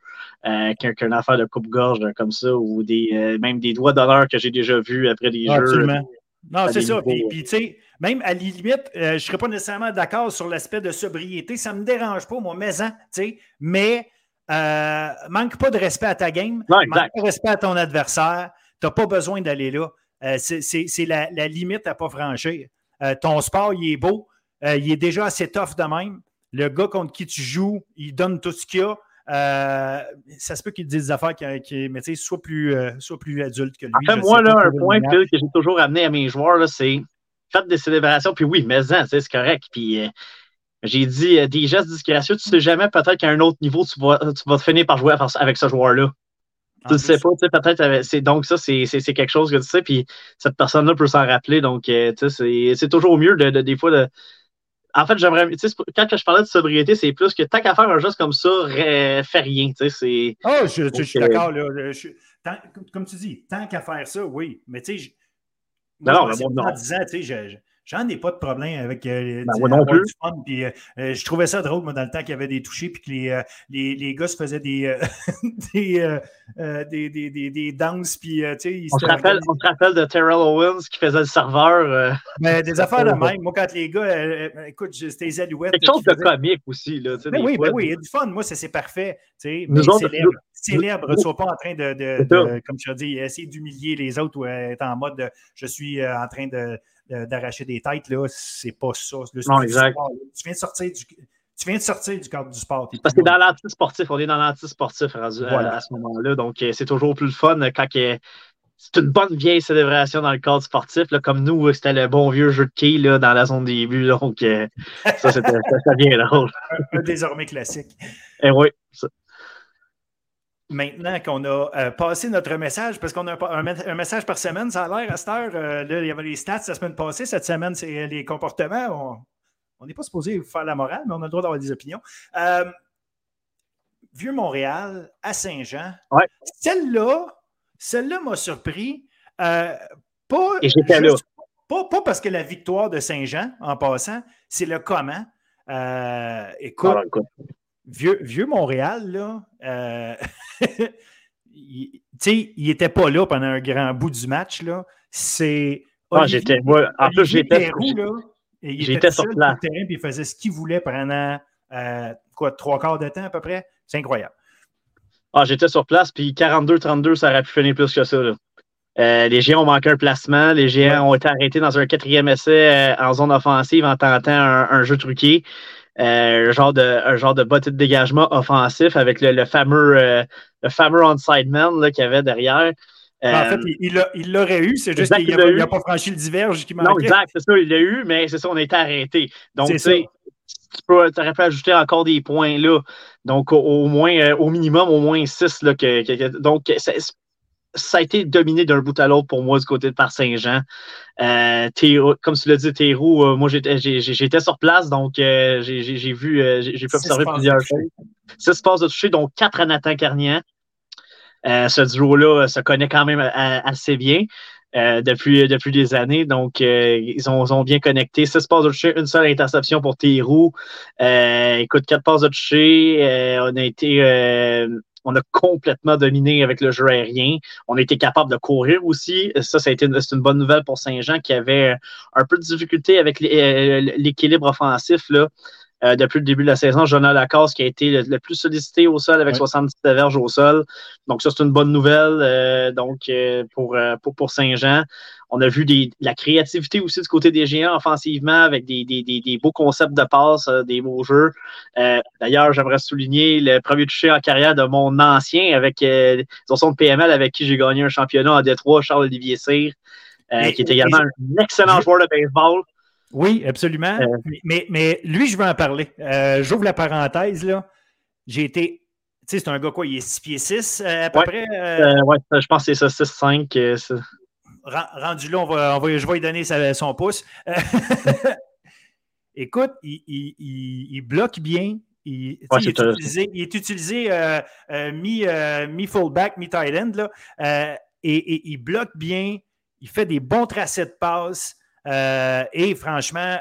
qu'une affaire de coupe-gorge comme ça, ou des, même des doigts d'honneur que j'ai déjà vus après des jeux. Absolument. Non, c'est ça. Puis, tu sais, même à la limite, euh, je ne serais pas nécessairement d'accord sur l'aspect de sobriété. Ça ne me dérange pas, moi, mais, tu sais, mais euh, manque pas de respect à ta game, manque pas de respect à ton adversaire. Tu n'as pas besoin d'aller là. Euh, c'est la, limite à ne pas franchir. ton sport, il est beau. il est déjà assez tough de même. Le gars contre qui tu joues, il donne tout ce qu'il a. Euh, ça se peut qu'il dise des affaires qui, qui mais soit plus, euh, soit plus adulte que lui. Moi, là, un point que j'ai toujours amené à mes joueurs, c'est faites des célébrations, puis oui, mais c'est correct. Puis euh, j'ai dit des gestes disgracieux, tu sais jamais, peut-être qu'à un autre niveau, tu vas, tu vas finir par jouer avec ce joueur-là. Tu ne sais pas, tu sais, peut-être, donc ça, c'est quelque chose que tu sais, puis cette personne-là peut s'en rappeler. Donc, tu sais, c'est toujours mieux de, des fois de en fait, j'aimerais. Quand je parlais de sobriété, c'est plus que tant qu'à faire un geste comme ça, fais rien. Oh, je, je, suis d'accord. Comme tu dis, tant qu'à faire ça, oui. Mais tu sais, non, non, non, en disant, tu sais, J'en ai pas de problème avec euh, ben, non plus. du fun. Puis, euh, euh, je trouvais ça drôle, moi, dans le temps qu'il y avait des touchés, puis que les, les, les gars se faisaient des, des, des, des, des, danses. Puis, on, se rappelle, on se rappelle de Terrell Owens qui faisait le serveur. Mais des affaires de même. Moi, quand les gars, écoute, c'était les alouettes. Quelque chose de comique aussi. Là, ben oui, ben oui, il y a du fun. Moi, c'est parfait. Mais célèbre. Célèbre, ne sois pas en train de, de, comme tu as dit, essayer d'humilier les autres ou être en mode je suis en train de d'arracher des têtes, là, c'est pas ça. non, exact. tu viens de sortir du. Tu viens de sortir du cadre du sport. Parce que dans l'anti-sportif, on est dans l'anti-sportif à, ce moment-là. Donc, euh, c'est toujours plus le fun quand c'est une bonne vieille célébration dans le cadre sportif. Là, comme nous, c'était le bon vieux jeu de quai là, dans la zone des buts. Donc, euh, ça, c'était bien drôle. désormais classique. Et eh oui, ça maintenant qu'on a euh, passé notre message, parce qu'on a un, message par semaine, ça a l'air à cette heure. Euh, là, il y avait les stats la semaine passée. Cette semaine, c'est les comportements. On n'est pas supposé faire la morale, mais on a le droit d'avoir des opinions. Euh, Vieux Montréal à Saint-Jean. Celle-là, celle-là m'a surpris. pas, Pas, parce que la victoire de Saint-Jean, en passant, c'est le comment. écoute, Vieux, vieux Montréal, là, euh, il, il n'était pas là pendant un grand bout du match. Là. C'est. Ah, j'étais. en plus, j'étais. J'étais sur place. Terrain, puis il faisait ce qu'il voulait pendant euh, quoi, trois quarts de temps à peu près. C'est incroyable. Ah, j'étais sur place, puis 42-32, ça aurait pu finir plus que ça. Euh, les Géants ont manqué un placement. Les Géants ont été arrêtés dans un quatrième essai en zone offensive en tentant un jeu truqué. Euh, un genre de un genre de dégagement offensif avec le, fameux euh, le fameux onside man qu'il y avait derrière. en fait, euh, il l'aurait eu, c'est juste qu'il n'a pas franchi le diverge qui manquait. Non, exact, c'est ça, il l'a eu, mais c'est ça, on a été arrêté. Donc, tu sais, tu aurais pu ajouter encore des points là. Donc, au, moins, au minimum, au moins 6. Là, que, donc, ça a été dominé d'un bout à l'autre pour moi du côté de Par Saint-Jean. Euh, comme tu l'as dit, Théroux, euh, moi j'étais sur place, donc euh, j'ai vu, j'ai pu observer plusieurs choses. Six passes de toucher, donc quatre à Nathan Carnian. ce duo-là se connaît quand même assez bien. depuis, depuis des années. Donc, ils, ont, bien connecté. Six passes de toucher, une seule interception pour Théroux. écoute, quatre passes de toucher. on a été on a complètement dominé avec le jeu aérien. On a été capable de courir aussi. Ça, ça a été une, une bonne nouvelle pour Saint-Jean qui avait un peu de difficulté avec euh, l'équilibre offensif. Là. Euh, depuis le début de la saison, Jonathan Lacasse qui a été le, plus sollicité au sol avec 70 verges au sol. Donc, ça, c'est une bonne nouvelle euh, donc, pour, pour, pour Saint-Jean. On a vu des, la créativité aussi du côté des géants offensivement avec des, des, des beaux concepts de passe, euh, des beaux jeux. Euh, d'ailleurs, j'aimerais souligner le premier touché en carrière de mon ancien avec euh, son de PML avec qui j'ai gagné un championnat en Détroit, Charles-Olivier Cyr, qui est également un excellent joueur de baseball. Oui, absolument. mais, mais lui, je veux en parler. J'ouvre la parenthèse. là. J'ai été tu sais, c'est un gars quoi, il est 6 pieds 6 à peu près? oui, je pense que c'est ça, 6-5 rendu là, on va, je vais lui donner son pouce. Écoute, il, bloque bien. Il, est, utilisé, euh, euh, euh, mi-fullback, mi-tight end. et, il bloque bien. Il fait des bons tracés de passe. et franchement,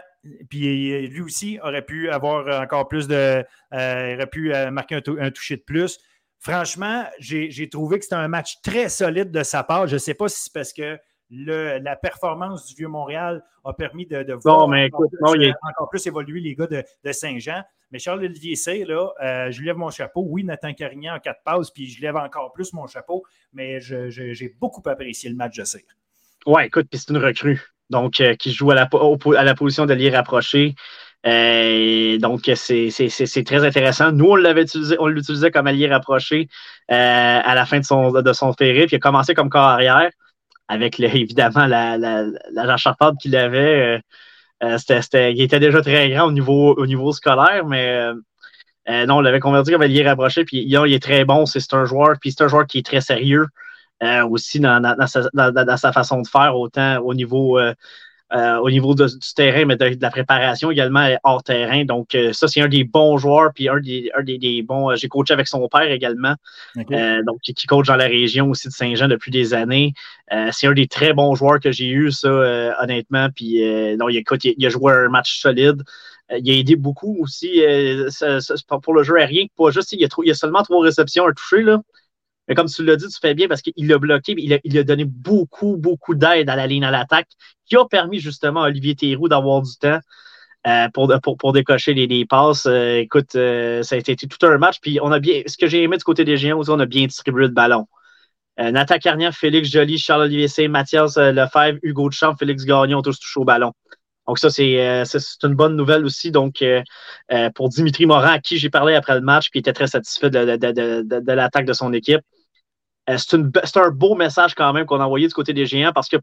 puis lui aussi aurait pu avoir encore plus de. il aurait pu marquer un, un toucher de plus. Franchement, j'ai trouvé que c'était un match très solide de sa part. Je ne sais pas si c'est parce que la performance du Vieux-Montréal a permis de, voir encore, plus, évoluer les gars de, Saint-Jean. Mais Charles-Olivier Cyr, là, euh, je lève mon chapeau. Oui, Nathan Carignan en quatre passes, puis je lève encore plus mon chapeau, mais j'ai beaucoup apprécié le match de Cyr. Oui, écoute, puis c'est une recrue. Donc, euh, qui joue à la, à la position d'allié rapproché. Euh, donc, c'est très intéressant. Nous, on l'avait utilisé, on l'utilisait comme allié rapproché à la fin de son, de son périple. Il a commencé comme corps arrière avec évidemment la, la, la qu'il avait. Euh, euh, il était déjà très grand au niveau, au niveau scolaire, mais euh, non, on l'avait converti comme allié rapproché, puis il, est très bon, c'est un joueur, puis c'est un joueur qui est très sérieux aussi dans, dans, sa, façon de faire, autant au niveau euh, au niveau du terrain, mais de, la préparation également hors terrain. Donc, euh, ça, c'est un des bons joueurs, puis un des, des, bons. Euh, j'ai coaché avec son père également, donc qui, coach dans la région aussi de Saint-Jean depuis des années. c'est un des très bons joueurs que j'ai eu, ça, honnêtement. Puis, non, il, il, a joué un match solide. il a aidé beaucoup aussi pour le jeu aérien. Pas juste, il y a, il a seulement trois réceptions, un touché, là. Mais comme tu l'as dit, tu fais bien parce qu'il l'a bloqué, il a, donné beaucoup, beaucoup d'aide à la ligne à l'attaque, qui a permis justement à Olivier Théroux d'avoir du temps. Euh, pour, pour, décocher les, passes. Euh, écoute, euh, ça a été tout un match. Puis on a bien, ce que j'ai aimé du côté des Géants on a bien distribué le ballon. Nathan Carnian, Félix Joly, Charles-Olivier C, Mathias Lefebvre, Hugo Duchamp, Félix Gagnon tous touché au ballon. Donc, ça, c'est une bonne nouvelle aussi. Donc, pour Dimitri Morin, à qui j'ai parlé après le match, qui était très satisfait de, de l'attaque de son équipe. C'est un beau message quand même qu'on a envoyé du côté des Géants parce que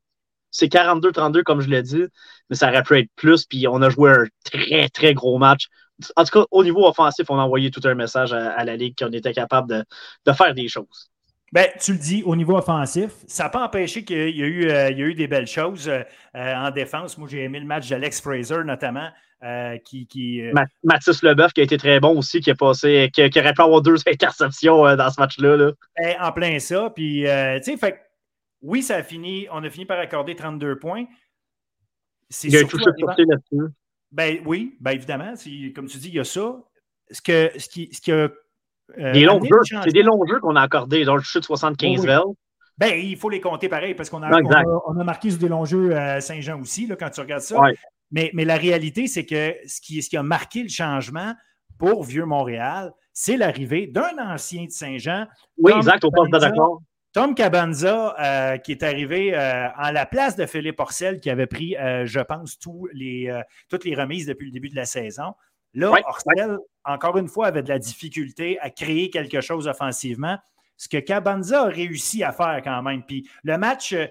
c'est 42-32, comme je l'ai dit, mais ça aurait pu être plus. Puis on a joué un très, très gros match. En tout cas, au niveau offensif, on a envoyé tout un message à, la Ligue qu'on était capable de, faire des choses. Ben, tu le dis, au niveau offensif, ça n'a pas empêché qu'il y, a eu, euh, eu des belles choses euh, en défense. Moi, j'ai aimé le match d'Alex Fraser, notamment. Euh, qui, qui Mathis Leboeuf qui a été très bon aussi, qui a passé, qui, aurait pu avoir deux interceptions dans ce match-là. Là. Ben, en plein ça. Puis, tu sais, fait oui, ça a fini, on a fini par accorder 32 points. Il y a tout là-dessus. Ben oui, ben évidemment, comme tu dis, il y a ça. Ce, que, ce qui, ce qui a. Euh, des longs jeux. C'est des longs jeux qu'on a accordés, dans le chute 75 oui. Ben, il faut les compter pareil parce qu'on a, on a, marqué sur des longs jeux à Saint-Jean aussi, là, quand tu regardes ça. Mais, mais, la réalité, c'est que ce qui, ce qui a marqué le changement pour Vieux-Montréal, c'est l'arrivée d'un ancien de Saint-Jean. Oui, exact, on passe d'accord. Tom Cabanza, euh, qui est arrivé euh, en la place de Philippe Orcel, qui avait pris, euh, je pense, tous les, toutes les remises depuis le début de la saison. Là, Orcel, encore une fois, avait de la difficulté à créer quelque chose offensivement. Ce que Cabanza a réussi à faire quand même. Puis le match, euh,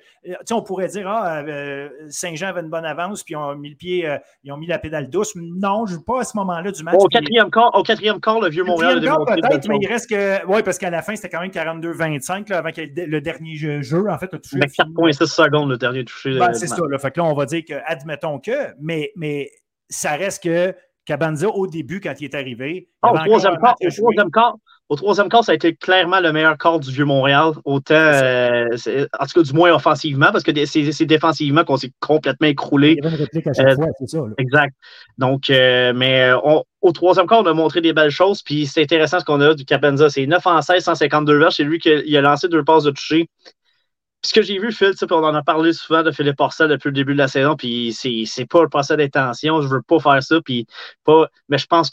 on pourrait dire, ah, euh, Saint-Jean avait une bonne avance, puis ils ont mis le pied, euh, ils ont mis la pédale douce. Non, je ne pas à ce moment-là du match. Au quatrième, quart, au quatrième quart, le vieux Montréal a peut-être, mais il reste que. Oui, parce qu'à la fin, c'était quand même 42-25 avant que le dernier jeu, en fait, a touché. 4,6 secondes, le dernier touché. Ben, c'est ça. Là, fait que là, on va dire que, admettons que, mais, mais ça reste que Cabanza, au début, quand il est arrivé. Ah, au, troisième quart, au, troisième quart, ça a été clairement le meilleur quart du Vieux-Montréal. Autant, euh, en tout cas, du moins offensivement, parce que c'est défensivement qu'on s'est complètement écroulé. Il y avait une réplique à chaque euh, fois, c'est ça. Exact. Donc, euh, mais au troisième quart, on a montré des belles choses. Puis c'est intéressant ce qu'on a du Cabanza. C'est 9 en 16, 152 verges. C'est lui qui a lancé deux passes de toucher ce que j'ai vu, Phil, on en a parlé souvent de Philippe Porcel depuis le début de la saison, puis c'est pas le procès d'intention, je veux pas faire ça, puis pas, mais je pense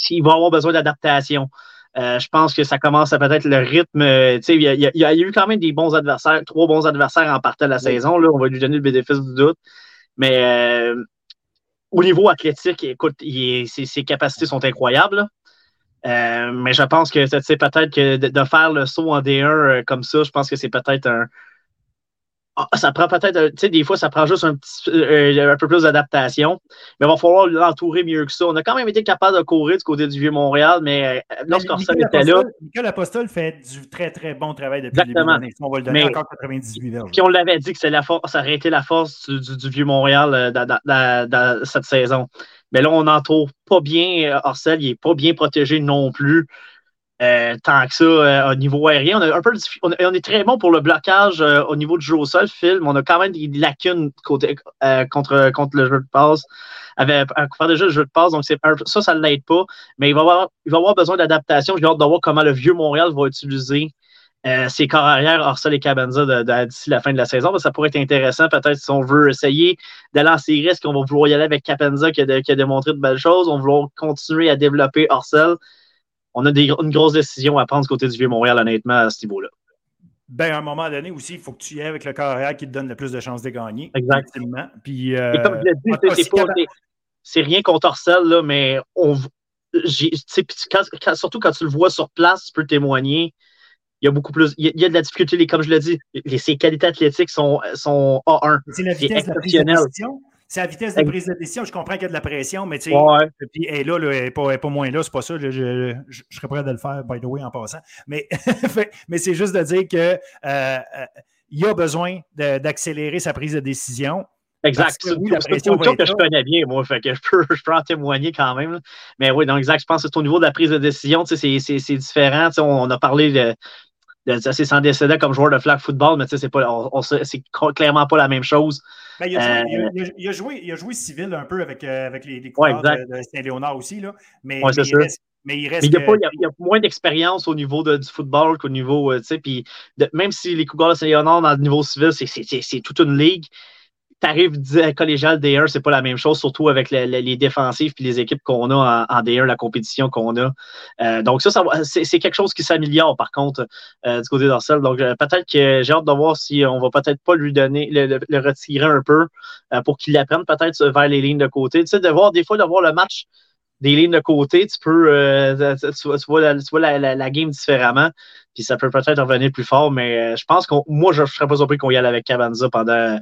qu'il va avoir besoin d'adaptation. Euh, je pense que ça commence à peut-être le rythme. Il y, a, il y, a eu quand même des bons adversaires, trois bons adversaires en partant de la saison. Là, on va lui donner le bénéfice du doute. Mais euh, au niveau athlétique, écoute, ses, ses, capacités sont incroyables. Euh, mais je pense que c'est peut-être que de, faire le saut en D1 euh, comme ça, je pense que c'est peut-être un. Ah, ça prend peut-être, tu sais, des fois, ça prend juste un, petit, euh, un peu plus d'adaptation. Mais il va falloir l'entourer mieux que ça. On a quand même été capable de courir du côté du Vieux-Montréal, mais lorsqu'Orson était là. Nicolas Apostol fait du très, très bon travail depuis Exactement. le début On va le donner encore 98 verges. Puis on l'avait dit que la ça aurait été la force du, du Vieux-Montréal dans, cette saison. Mais là, on n'entoure pas bien euh, Orcel, il n'est pas bien protégé non plus. Euh, tant que ça euh, au niveau aérien. On, a un peu, on, est très bon pour le blocage au niveau du jeu au sol, Phil, on a quand même des lacunes côté, contre, contre le jeu de passe. Avec, faire déjà le jeu de passe, donc ça, ça ne l'aide pas. Mais il va avoir, il va avoir besoin d'adaptation. J'ai hâte de voir comment le vieux Montréal va utiliser euh, ses corps arrière, Orsol et Cabanza d'ici la fin de la saison. Ça pourrait être intéressant, peut-être, si on veut essayer d'aller en série. Est-ce qu'on va vouloir y aller avec Cabanza qui a, démontré de belles choses? On va vouloir continuer à développer Orsol. On a une grosse décision à prendre du côté du Vieux-Montréal, honnêtement, à ce niveau-là. Ben, à un moment donné aussi, il faut que tu y ailles avec le corps arrière qui te donne le plus de chances de gagner. Exactement. Puis, euh, Et comme je l'ai dit, c'est rien contre Orsol, là, mais on, surtout quand tu le vois sur place, tu peux témoigner il y a beaucoup plus. Il y a, de la difficulté, comme je l'ai dit, les, ses qualités athlétiques sont, sont A1. C'est la vitesse de prise de décision. C'est la vitesse de prise de décision. Je comprends qu'il y a de la pression, mais tu sais, puis elle là, elle n'est pas, pas, moins là, c'est pas ça. Je, je, serais prêt de le faire, by the way, en passant. Mais, mais c'est juste de dire qu'il euh, euh, y a besoin d'accélérer sa prise de décision. Exact. C'est une question que je connais bien, moi, fait que je peux, je peux en témoigner quand même. Mais oui, donc exact, je pense que c'est au niveau de la prise de décision, c'est différent. On, on, a parlé de, c'est sans décédant comme joueur de flag football, mais c'est pas, c'est clairement pas la même chose. Ben, il, a joué, euh, il, a, joué, il, a joué, civil un peu avec, euh, avec les, les couleurs de, Saint-Léonard aussi, là. mais, mais, il reste, mais, il reste. il, y a pas, il, y a, moins d'expérience au niveau de, du football qu'au niveau. Euh, puis même si les couleurs de Saint-Léonard, dans le niveau civil, c'est toute une ligue t'arrives collégial D1, c'est pas la même chose, surtout avec les, défensifs et les équipes qu'on a en, D1, la compétition qu'on a. Euh, donc, ça, c'est quelque chose qui s'améliore, par contre, euh, du côté d'Arcel. Donc, euh, peut-être que j'ai hâte de voir si on va peut-être pas lui donner, le, retirer un peu pour qu'il apprenne peut-être vers les lignes de côté. Tu sais, de voir, des fois, de voir le match des lignes de côté, tu peux, tu, vois, la, game différemment, puis ça peut peut-être revenir plus fort, mais je pense qu'on, moi, je ne serais pas surpris qu'on y aille avec Cabanza pendant,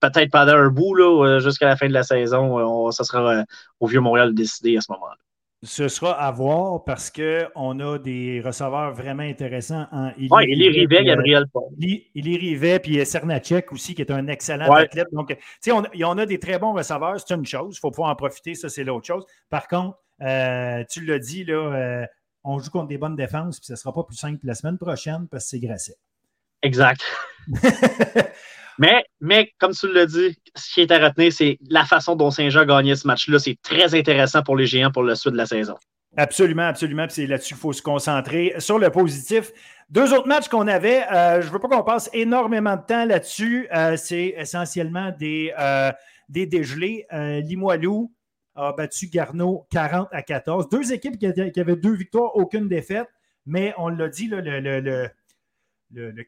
peut-être pendant un bout, euh, jusqu'à la fin de la saison, ça sera euh, au Vieux-Montréal de décider à ce moment-là. Ce sera à voir parce qu'on a des receveurs vraiment intéressants. En oui, il est Rivet, Gabriel Paul. Il est Rivet, puis Cernacek aussi, qui est un excellent athlète. Donc, tu sais, on, on, a des très bons receveurs, c'est une chose. Il faut pouvoir en profiter, ça, c'est l'autre chose. Par contre, euh, tu l'as dit, là, on joue contre des bonnes défenses, puis ce ne sera pas plus simple la semaine prochaine parce que c'est Grasset. Exact. Mais, comme tu l'as dit, ce qui est à retenir, c'est la façon dont Saint-Jean a gagné ce match-là. C'est très intéressant pour les géants pour le suite de la saison. Absolument, absolument. C'est là-dessus qu'il faut se concentrer. Sur le positif, deux autres matchs qu'on avait, euh, je ne veux pas qu'on passe énormément de temps là-dessus. Euh, c'est essentiellement des, euh, dégelés. Limoilou a battu Garneau 40 à 14. Deux équipes qui, avaient deux victoires, aucune défaite. Mais on l'a dit, le le,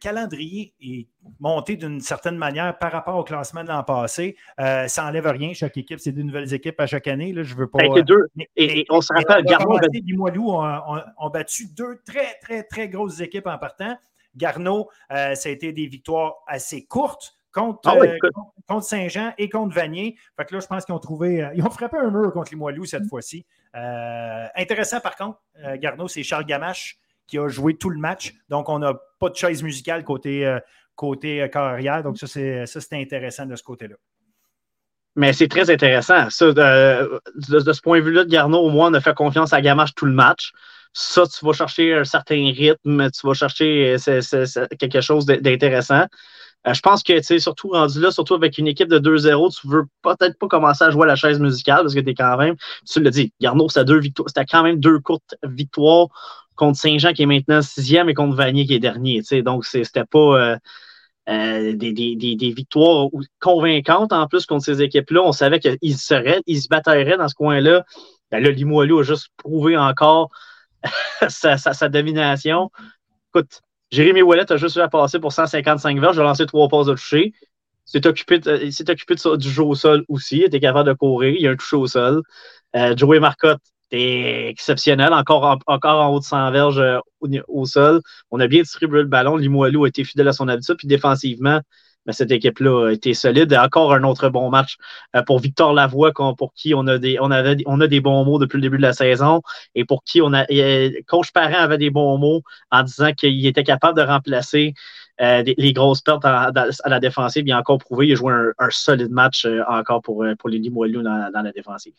calendrier est monté d'une certaine manière par rapport au classement de l'an passé. Euh, ça n'enlève rien. Chaque équipe, c'est deux nouvelles équipes à chaque année. Là, je veux pas. deux. et, on se rappelle, Garneau. Limoilou ont, battu deux très, très, très grosses équipes en partant. Garneau, euh, ça a été des victoires assez courtes. Contre, ah euh, contre, Saint-Jean et contre Vanier. Fait que là, je pense qu'ils ont trouvé. ils ont frappé un mur contre Limoilou cette mm. fois-ci. intéressant, par contre, Garneau, c'est Charles Gamache qui a joué tout le match. Donc, on n'a pas de chaise musicale côté, euh, côté euh, carrière. Donc, ça, c'est intéressant de ce côté-là. Mais c'est très intéressant. Ça, de, ce point de vue-là, de au moins, on a fait confiance à Gamache tout le match. Ça, tu vas chercher un certain rythme, tu vas chercher euh, quelque chose d'intéressant. je pense que, tu sais, surtout rendu là, surtout avec une équipe de 2-0, tu veux peut-être pas commencer à jouer à la chaise musicale parce que tu es quand même, tu l'as dit, Garneau, c'était quand même deux courtes victoires contre Saint-Jean qui est maintenant sixième et contre Vanier qui est dernier. Donc, c'était pas euh, euh, des, victoires convaincantes en plus contre ces équipes-là. On savait qu'ils seraient, ils se battraient dans ce coin-là. Ben là, Limoilou a juste prouvé encore sa, domination. Écoute, Jérémy Ouellet a juste eu à passer pour 155 verges, a lancé trois passes de toucher. Il s'est occupé, occupé du jeu au sol aussi. Il était capable de courir. Il a un touché au sol. Euh, Joey Marcotte c'était exceptionnel, encore, encore en haut de 100 verges euh, au, sol. On a bien distribué le ballon. Limoilou a été fidèle à son habitude. Puis défensivement, mais ben, cette équipe-là a été solide. Et encore un autre bon match euh, pour Victor Lavoie, pour qui on a, des, on, avait, on a des bons mots depuis le début de la saison et pour qui on a, coach Parent avait des bons mots en disant qu'il était capable de remplacer euh, les grosses pertes à, la défensive. Il a encore prouvé, il a joué un, solide match encore pour, pour les Limoilou dans la défensive.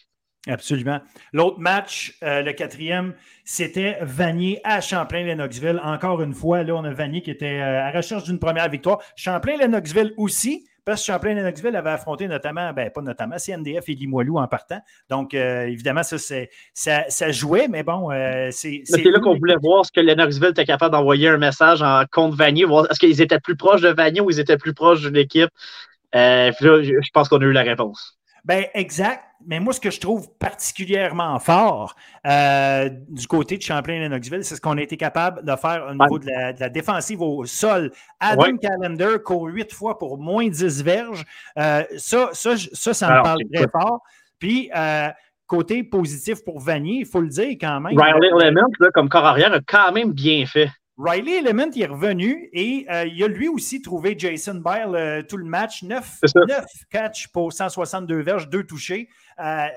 Absolument. L'autre match, euh, le quatrième, c'était Vanier à Champlain-Lennoxville. Encore une fois, là, on a Vanier qui était euh, à recherche d'une première victoire. Champlain-Lennoxville aussi, parce que Champlain-Lennoxville avait affronté notamment, ben pas notamment, CNDF et Limoilou en partant. Donc, euh, évidemment, ça, ça, ça, jouait, mais bon, c'est. C'est là qu'on voulait voir ce que Lennoxville était capable d'envoyer un message en contre Vanier, est-ce qu'ils étaient plus proches de Vanier ou ils étaient plus proches de l'équipe. je pense qu'on a eu la réponse. Ben, exact. Mais moi, ce que je trouve particulièrement fort euh, du côté de Champlain-Lennoxville, c'est ce qu'on a été capable de faire au niveau de, la, défensive au sol. Adam Callender court huit fois pour moins 10 verges. Euh, ça, ça, ça, ça, me parle très fort. Puis, euh, côté positif pour Vanier, il faut le dire quand même. Riley Element, comme corps arrière, a quand même bien fait. Riley Element est revenu et euh, il a lui aussi trouvé Jason Byle euh, tout le match. 9, catch pour 162 verges, 2 touchés. Euh,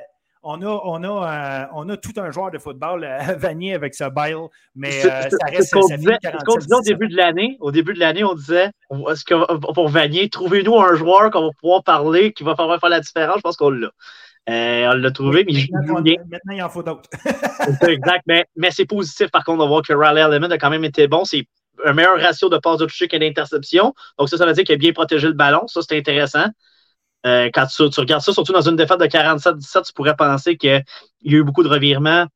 on, a, on, a, on a tout un joueur de football à Vanier avec ce Byle, mais ça reste ce qu'on disait au début de l'année. Au début de l'année, on disait est-ce que pour Vanier, trouvez-nous un joueur qu'on va pouvoir parler, qui va faire la différence? Je pense qu'on l'a. Euh, on l'a trouvé, mais il joue bien. Maintenant, il en faut d'autres. exact. Mais, mais c'est positif, par contre, de voir que Riley Element a quand même été bon. C'est un meilleur ratio de passes de toucher qu'un d'interception. Donc, ça, ça veut dire qu'il a bien protégé le ballon. Ça, c'est intéressant. Euh, quand tu, tu, regardes ça, surtout dans une défaite de 47-17, tu pourrais penser qu'il y a eu beaucoup de revirements.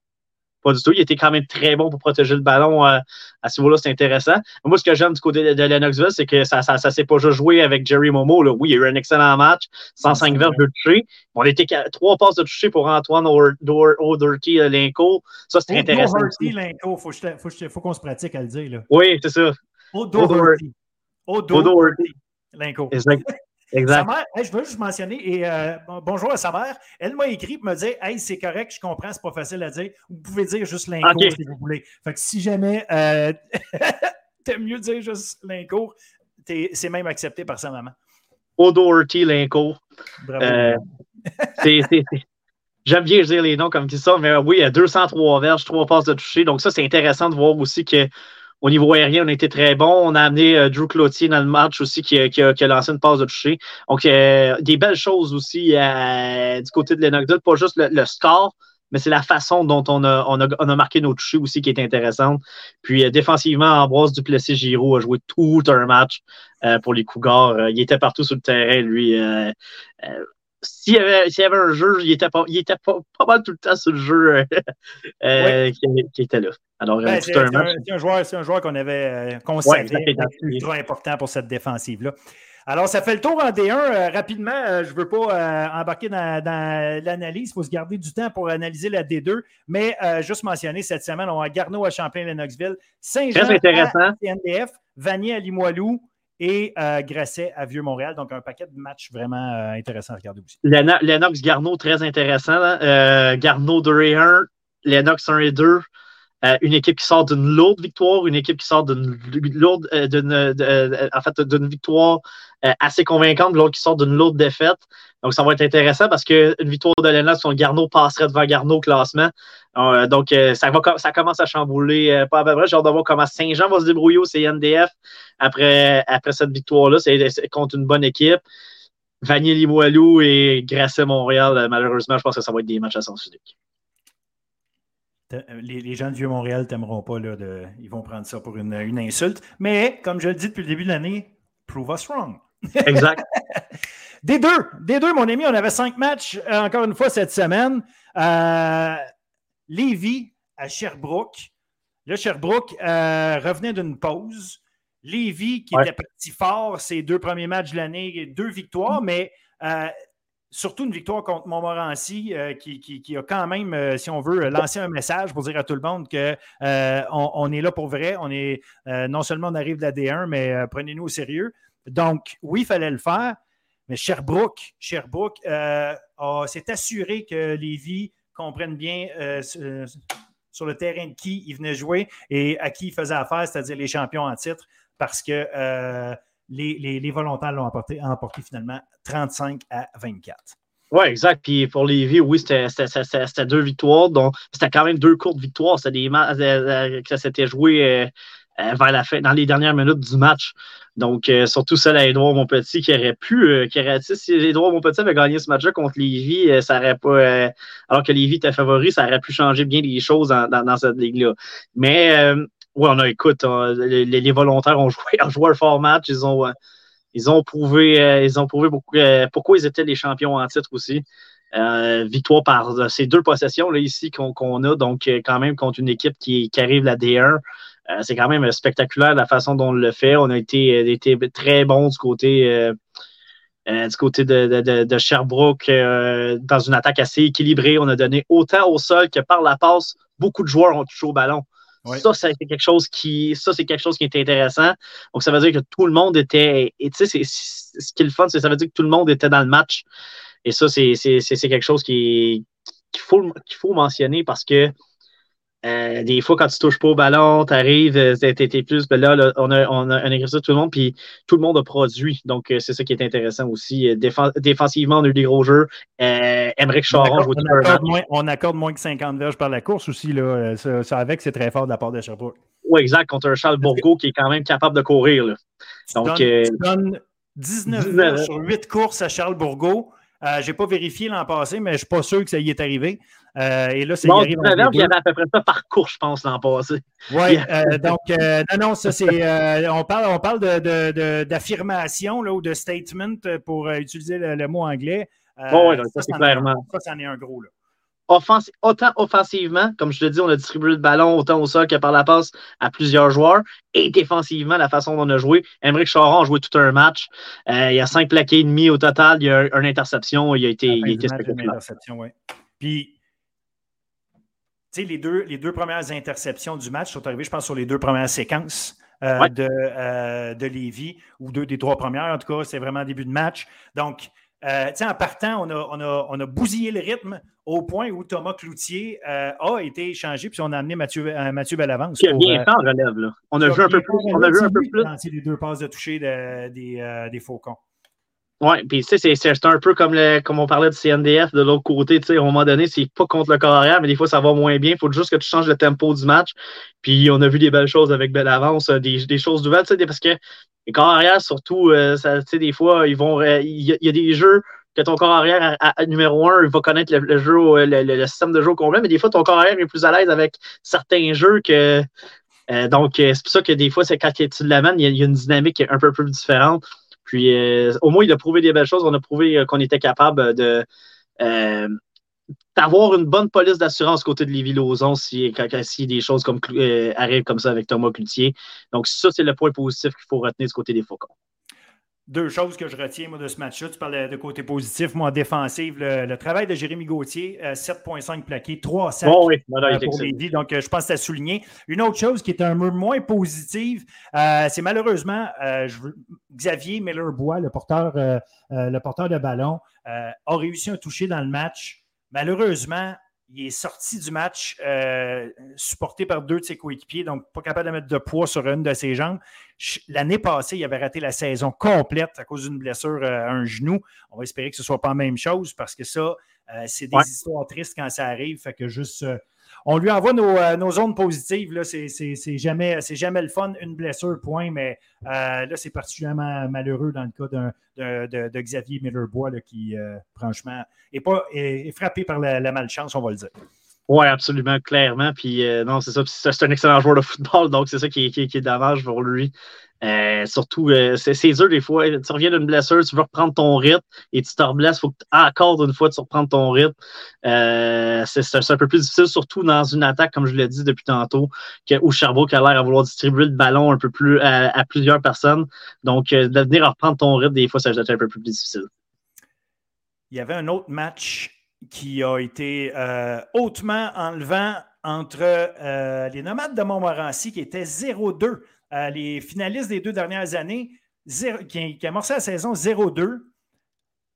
Pas du tout. Il était quand même très bon pour protéger le ballon euh, à ce niveau-là. C'est intéressant. Moi, ce que j'aime du côté de, Lennoxville, c'est que ça ne s'est pas juste joué avec Jerry Momo. Là. Oui, il y a eu un excellent match. 105 verges de toucher. On était trois passes de toucher pour Antoine O'Doherty euh, Linko. Ça, c'était intéressant. O'Doherty Linko, il faut, qu'on se pratique à le dire. Là. Oui, c'est ça. O'Doherty. O'Doherty Linko. Exact. Exact. je veux juste mentionner, et euh, bonjour à sa mère, elle m'a écrit pour me dire Hey, c'est correct, je comprends, c'est pas facile à dire. Vous pouvez dire juste l'incours si vous voulez. Fait que si jamais euh, t'aimes mieux dire juste l'incours, c'est même accepté par sa maman. O'Doherty l'incours. Bravo. Euh, j'aime bien dire les noms comme ça, mais oui, il y a 203 verges, 3 passes de toucher. Donc, ça, c'est intéressant de voir aussi que au niveau aérien, on a été très bon. On a amené euh, Drew Cloutier dans le match aussi qui, a, lancé une passe de toucher. Donc, euh, des belles choses aussi euh, du côté de Lennox Pas juste le, score, mais c'est la façon dont on a, a, marqué nos touchés aussi qui est intéressante. Puis défensivement, Ambroise Duplessis-Giraud a joué tout un match pour les Cougars. il était partout sur le terrain, lui s'il y, avait, y avait un jeu, il était, pas, il était pas, pas mal tout le temps sur le jeu euh, euh qui, était là. Alors, ben, c'est un, un, joueur, un joueur qu'on avait, euh, savait, ultra important pour cette défensive-là. Alors, ça fait le tour en D1. rapidement, je ne veux pas embarquer dans, l'analyse. Il faut se garder du temps pour analyser la D2. Mais juste mentionner, cette semaine, on a Garneau à Champlain-Lennoxville, Saint-Jean à CNDF, Vanier à Limoilou, et euh, Grasset à Vieux-Montréal. Donc, un paquet de matchs vraiment euh, intéressants à regarder aussi. Lennox Garneau, très intéressant. Euh, Garneau 2 et 1, Lennox 1 et 2. Euh, une équipe qui sort d'une lourde victoire, une équipe qui sort d'une lourde, en fait, d'une victoire assez convaincante, l'autre qui sort d'une lourde défaite. Donc, ça va être intéressant parce qu'une victoire de Lennox, son Garneau passerait devant Garneau au classement. Euh, donc, euh, ça, va, ça commence à chambouler euh, pas à peu près. J'ai de voir comment Saint-Jean va se débrouiller au CNDF après, après cette victoire-là. C'est contre une bonne équipe. Vanier Limoilou et Grasset-Montréal, malheureusement, je pense que ça va être des matchs à sens unique. Les, gens de Vieux-Montréal t'aimeront pas. Là, ils vont prendre ça pour une, une, insulte. Mais, comme je le dis depuis le début de l'année, prove us wrong. Exact. des deux, des deux, mon ami, on avait cinq matchs encore une fois cette semaine. Euh, Lévis à Sherbrooke. Là, Sherbrooke euh, revenait d'une pause. Lévis, qui était parti fort ces deux premiers matchs de l'année, deux victoires, mais euh, surtout une victoire contre Montmorency euh, qui, a quand même, si on veut, lancé un message pour dire à tout le monde qu'on on est là pour vrai. On est non seulement on arrive de la D1, mais prenez-nous au sérieux. Donc, oui, il fallait le faire. Mais Sherbrooke, Sherbrooke s'est assuré que Lévis comprennent bien euh, euh, sur le terrain de qui il venait jouer et à qui il faisait affaire, c'est-à-dire les champions en titre, parce que euh, les, volontaires l'ont emporté, emporté finalement 35 à 24. Oui, exact. Puis pour Lévis, oui, c'était deux victoires. Donc, c'était quand même deux courtes victoires. C'était des matchs que ça s'était joué vers la fin, dans les dernières minutes du match. Donc, euh, surtout celle à Edouard Montpetit qui aurait pu, euh, qui aurait, si Edouard Montpetit avait gagné ce match-là contre Lévis, euh, ça aurait pas, alors que Lévis était favori, ça aurait pu changer bien les choses dans, cette ligue-là. Mais, oui, on a, écoute, les, volontaires ont joué, ont joué un fort match, ils ont, ils ont prouvé, ils ont prouvé beaucoup, pourquoi ils étaient les champions en titre aussi. victoire par ces deux possessions là, ici qu'on a, donc quand même contre une équipe qui, qui arrive la D1. Euh, c'est quand même spectaculaire la façon dont on le fait. On a été, euh, été très bons du côté, euh, du côté de, Sherbrooke dans une attaque assez équilibrée. On a donné autant au sol que par la passe. Beaucoup de joueurs ont touché au ballon. Ça, c'est quelque chose qui, ça, c'est quelque chose qui est intéressant. Donc, ça veut dire que tout le monde était, et tu sais, ce qui est le fun, c'est ça veut dire que tout le monde était dans le match. Et ça, c'est quelque chose qui, qu'il faut, qu'il faut mentionner parce que euh, des fois, quand tu touches pas au ballon, tu arrives, euh, t'es plus. Ben là, on, a, on a un exercice tout le monde, puis tout le monde a produit. Donc, euh, c'est ça qui est intéressant aussi. défensivement, on a eu des gros jeux. Euh, Charon joue on, accorde moins, on accorde moins que 50 verges par la course aussi. Là. Ça, avec, c'est très fort de la part de Sherbrooke. Oui, exact, contre un Charles Bourgo qui est quand même capable de courir. Là. Donc, tu donnes, 19, 19 sur 8 courses à Charles Bourgo. Euh, je n'ai pas vérifié l'an passé, mais je ne suis pas sûr que ça y est arrivé. Euh, et là, ça bon, y arrive. il y avait à peu près ça par cours, je pense, l'an passé. Oui, euh, donc, non, non, ça, c'est. on parle, on parle d'affirmation de, de, ou de statement pour utiliser le, mot anglais. oui, ça, c'est clairement. ça, c'en est un gros, là autant offensivement, comme je te dis, on a distribué le ballon autant au sol que par la passe à plusieurs joueurs. Et défensivement, la façon dont on a joué, Emmerich Charon a joué tout un match. Euh, il y a cinq plaqués et demi au total. Il y a une interception. Il a été, il a été interception, ouais. Puis, les deux, les deux premières interceptions du match sont arrivées, je pense, sur les deux premières séquences. Euh, de, euh, de Lévis, ou deux des trois premières, en tout cas, c'est vraiment début de match. Donc, euh, en partant, on a, on, a, on a, bousillé le rythme au point où Thomas Cloutier euh, a été échangé, puis on a amené Mathieu, euh, Mathieu Bellavance. A bien relève, là. On a vu un peu plus. On a vu un peu plus. les deux passes de toucher des, des Faucons. Oui, puis tu sais, c'est un peu comme, le, comme on parlait du CNDF de l'autre côté, tu sais, à un moment donné, c'est pas contre le corps arrière, mais des fois, ça va moins bien. Il faut juste que tu changes le tempo du match. Puis on a vu des belles choses avec Bellavance, des, des choses nouvelles, tu sais, parce que les corps arrière, surtout, euh, des fois, ils vont. Euh, il y, a des jeux que ton corps arrière, à, numéro un, il va connaître le, jeu, euh, le, système de jeu complet, mais des fois, ton corps arrière est plus à l'aise avec certains jeux que. donc, c'est pour ça que des fois, c'est quand tu l'amènes, il y, a une dynamique un peu plus différente. Puis, au moins, il a prouvé des belles choses. On a prouvé qu'on était capable de d'avoir une bonne police d'assurance côté de Lévis-Lauzon si, des choses arrivent comme ça avec Thomas Cloutier. Donc, ça, c'est le point positif qu'il faut retenir du côté des Faucons. Deux choses que je retiens moi, de ce match-là. Tu parles de côté positif. Moi, en défensive, le, travail de Jérémy Gauthier, 7,5 plaqués, 3 sacs oh oui. pour Lévis. Donc, je pense que à souligner. Une autre chose qui est un peu moins positive, c'est malheureusement je Xavier Miller-Bois, le, porteur, le porteur de ballon, a réussi un toucher dans le match. Malheureusement, il est sorti du match euh, supporté par deux de ses coéquipiers, donc pas capable de mettre de poids sur une de ses jambes. L'année passée, il avait raté la saison complète à cause d'une blessure euh, à un genou. On va espérer que ce ne soit pas la même chose parce que ça, euh, c'est des histoires tristes quand ça arrive. Fait que juste on lui envoie nos, euh, zones positives. C'est jamais, jamais le fun, une blessure, point, mais euh, là, c'est particulièrement malheureux dans le cas de, Xavier Miller-Bois qui, euh, franchement, est, frappé par la, malchance, on va le dire. Oui, absolument, clairement. Puis non, c'est ça. C'est un excellent joueur de football, donc c'est ça qui, qui, qui, est dommage pour lui. Euh, surtout, euh, c'est dur des fois. Tu reviens d'une blessure, tu veux reprendre ton rythme et tu te reblesses. Il faut que encore une fois tu reprennes ton rythme. Euh, c'est un peu plus difficile, surtout dans une attaque, comme je l'ai dit depuis tantôt, que, où Sherbrooke a l'air à vouloir distribuer le ballon un peu plus à, plusieurs personnes. Donc, de venir reprendre ton rythme, des fois, ça va être un peu plus difficile. Il y avait un autre match qui a été hautement enlevant entre les nomades de Montmorency qui était 0-2 euh, les finalistes des deux dernières années, qui, qui amorçaient la saison 0-2,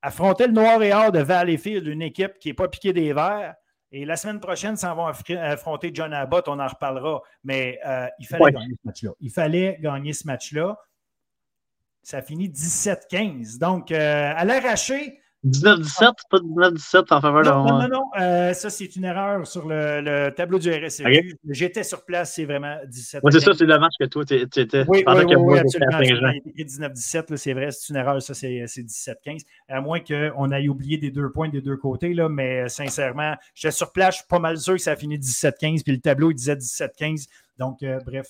affrontaient le Noir et Or de Valleyfield, une équipe qui n'est pas piquée des verts. Et la semaine prochaine, s'en vont affronter John Abbott, on en reparlera. Mais euh, il fallait gagner ce match-là. Il fallait gagner ce match-là. Ça finit 17-15. Donc, euh, à l'arraché, 19-17, pas 19-17 en faveur de Non, non, non. Euh, ça, c'est une erreur sur le, tableau du RSE. J'étais sur place, c'est vraiment 17 Oui, c'est ça, c'est le match que toi, tu étais. Oui, oui, oui, oui absolument. 19-17, c'est vrai, c'est une erreur, ça, c'est 17-15. À moins qu'on aille oublié des deux points des deux côtés, là, mais euh, sincèrement, j'étais sur place, je suis pas mal sûr que ça a fini 17-15, puis le tableau, il disait 17-15. Donc, euh, bref,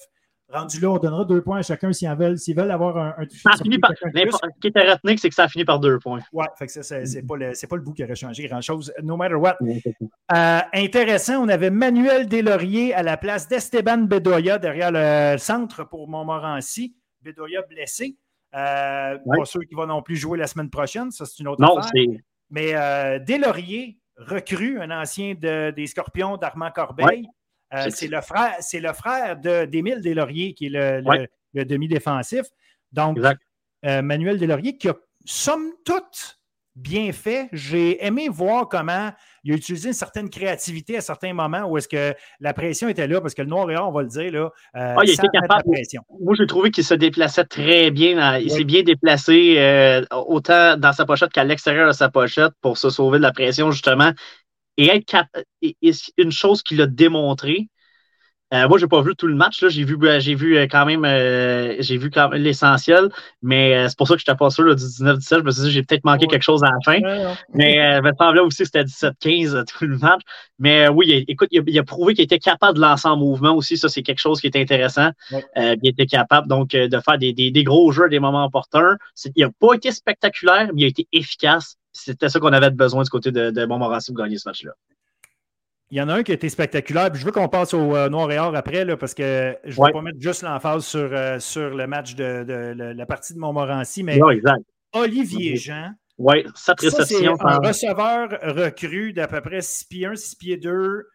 Rendu là, on donnera deux points à chacun s'ils veulent, s'ils veulent avoir un, un ça a fini par, Ce qui était retenu, c'est que ça a fini par deux points. Oui, ce c'est pas, le, pas le bout qui aurait changé grand-chose, no matter what. Euh, intéressant, on avait Manuel Deslauriers à la place d'Esteban Bedoya derrière le centre pour Montmorency. Bedoya blessé. Euh, Pas sûr qu'il va non plus jouer la semaine prochaine, ça c'est une autre non, affaire. Mais euh, Deslauriers, recrue, un ancien des Scorpions d'Armand Corbeil. Euh, c'est le frère, c'est le frère d'Émile Deslauriers qui est le, demi-défensif. Donc, euh, Manuel Deslauriers qui a somme toute bien fait. J'ai aimé voir comment il a utilisé une certaine créativité à certains moments où est-ce que la pression était là, parce que le noir et or, on va le dire, là, euh, ah, il était capable. Moi, j'ai trouvé qu'il se déplaçait très bien. il s'est bien déplacé autant dans sa pochette qu'à l'extérieur de sa pochette pour se sauver de la pression, justement et être. Une chose qu'il a démontré, euh, moi, j'ai pas vu tout le match. J'ai vu, euh, j'ai vu euh, quand même, j'ai vu l'essentiel, mais c'est pour ça que je n'étais pas sûr du 19-17. Je me suis dit, j'ai peut-être manqué quelque chose à la fin. Mais il me semblait aussi que c'était 17-15 tout le match. Mais oui, écoute, il a, prouvé qu'il était capable de lancer en mouvement aussi. Ça, c'est quelque chose qui est intéressant. il était capable donc de faire des, des, gros jeux, des moments opportuns. Il n'a pas été spectaculaire, mais il a été efficace. C'était ça qu'on avait besoin du côté de, de Montmorency pour gagner ce match-là. Il y en a un qui a été spectaculaire, puis je veux qu'on passe au euh, Noir et Or après, là, parce que je ne vais pas mettre juste l'emphase sur, euh, sur le match de, la partie de Montmorency, mais Olivier Jean. Oui, réception. Un receveur recru d'à peu près 6 pieds 1, 6 pieds 2.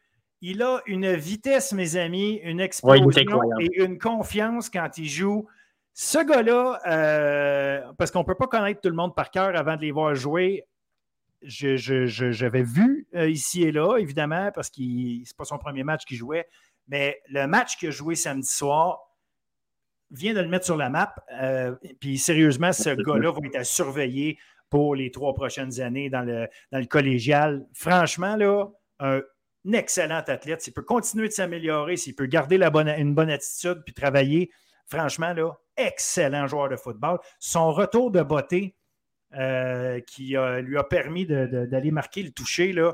Il a une vitesse, mes amis, une explosion et une confiance quand il joue. Ce gars-là, euh, parce qu'on ne peut pas connaître tout le monde par cœur avant de les voir jouer, j'avais vu euh, ici et là, évidemment, parce que ce n'est pas son premier match qu'il jouait, mais le match qu'il a joué samedi soir vient de le mettre sur la map. Euh, puis sérieusement, ce gars-là va être à surveiller pour les trois prochaines années dans le, dans le collégial. Franchement, là, un, excellent athlète. S'il peut continuer de s'améliorer, s'il peut garder la bonne, une bonne attitude puis travailler, franchement, là, excellent joueur de football. Son retour de beauté, euh, qui lui a permis d'aller marquer le toucher, là,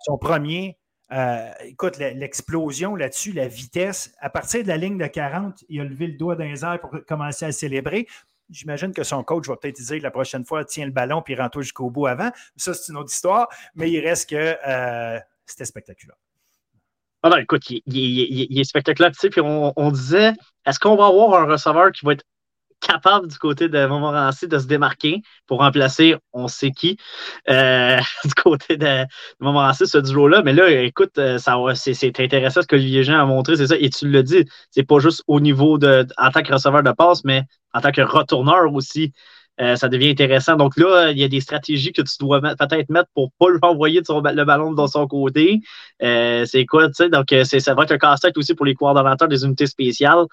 son premier. Euh, écoute, l'explosion là-dessus, la vitesse, à partir de la ligne de 40, il a levé le doigt les airs pour commencer à célébrer. J'imagine que son coach va peut-être dire la prochaine fois, tiens le ballon puis rentre jusqu'au bout avant. Ça, c'est une autre histoire, mais il reste que euh, c'était spectaculaire. Ah non, écoute, il, est spectaculaire. Tu sais, puis on, on disait, est-ce qu'on va avoir un receveur qui va être capable du côté de Montmorency de se démarquer pour remplacer on sait qui euh, du côté de Montmorency ce duo-là. Mais là, écoute, euh, c'est intéressant ce que Olivier Jean a montré, c'est ça. Et tu le dis, c'est pas juste au niveau de en tant que receveur de passe, mais en tant que retourneur aussi. Euh, ça devient intéressant. Donc là, il y a des stratégies que tu dois peut-être mettre pour pas lui envoyer le ballon de son côté. Euh, c'est quoi, tu sais? Donc, euh, ça va être un casse-tête aussi pour les coordonnateurs des unités spéciales.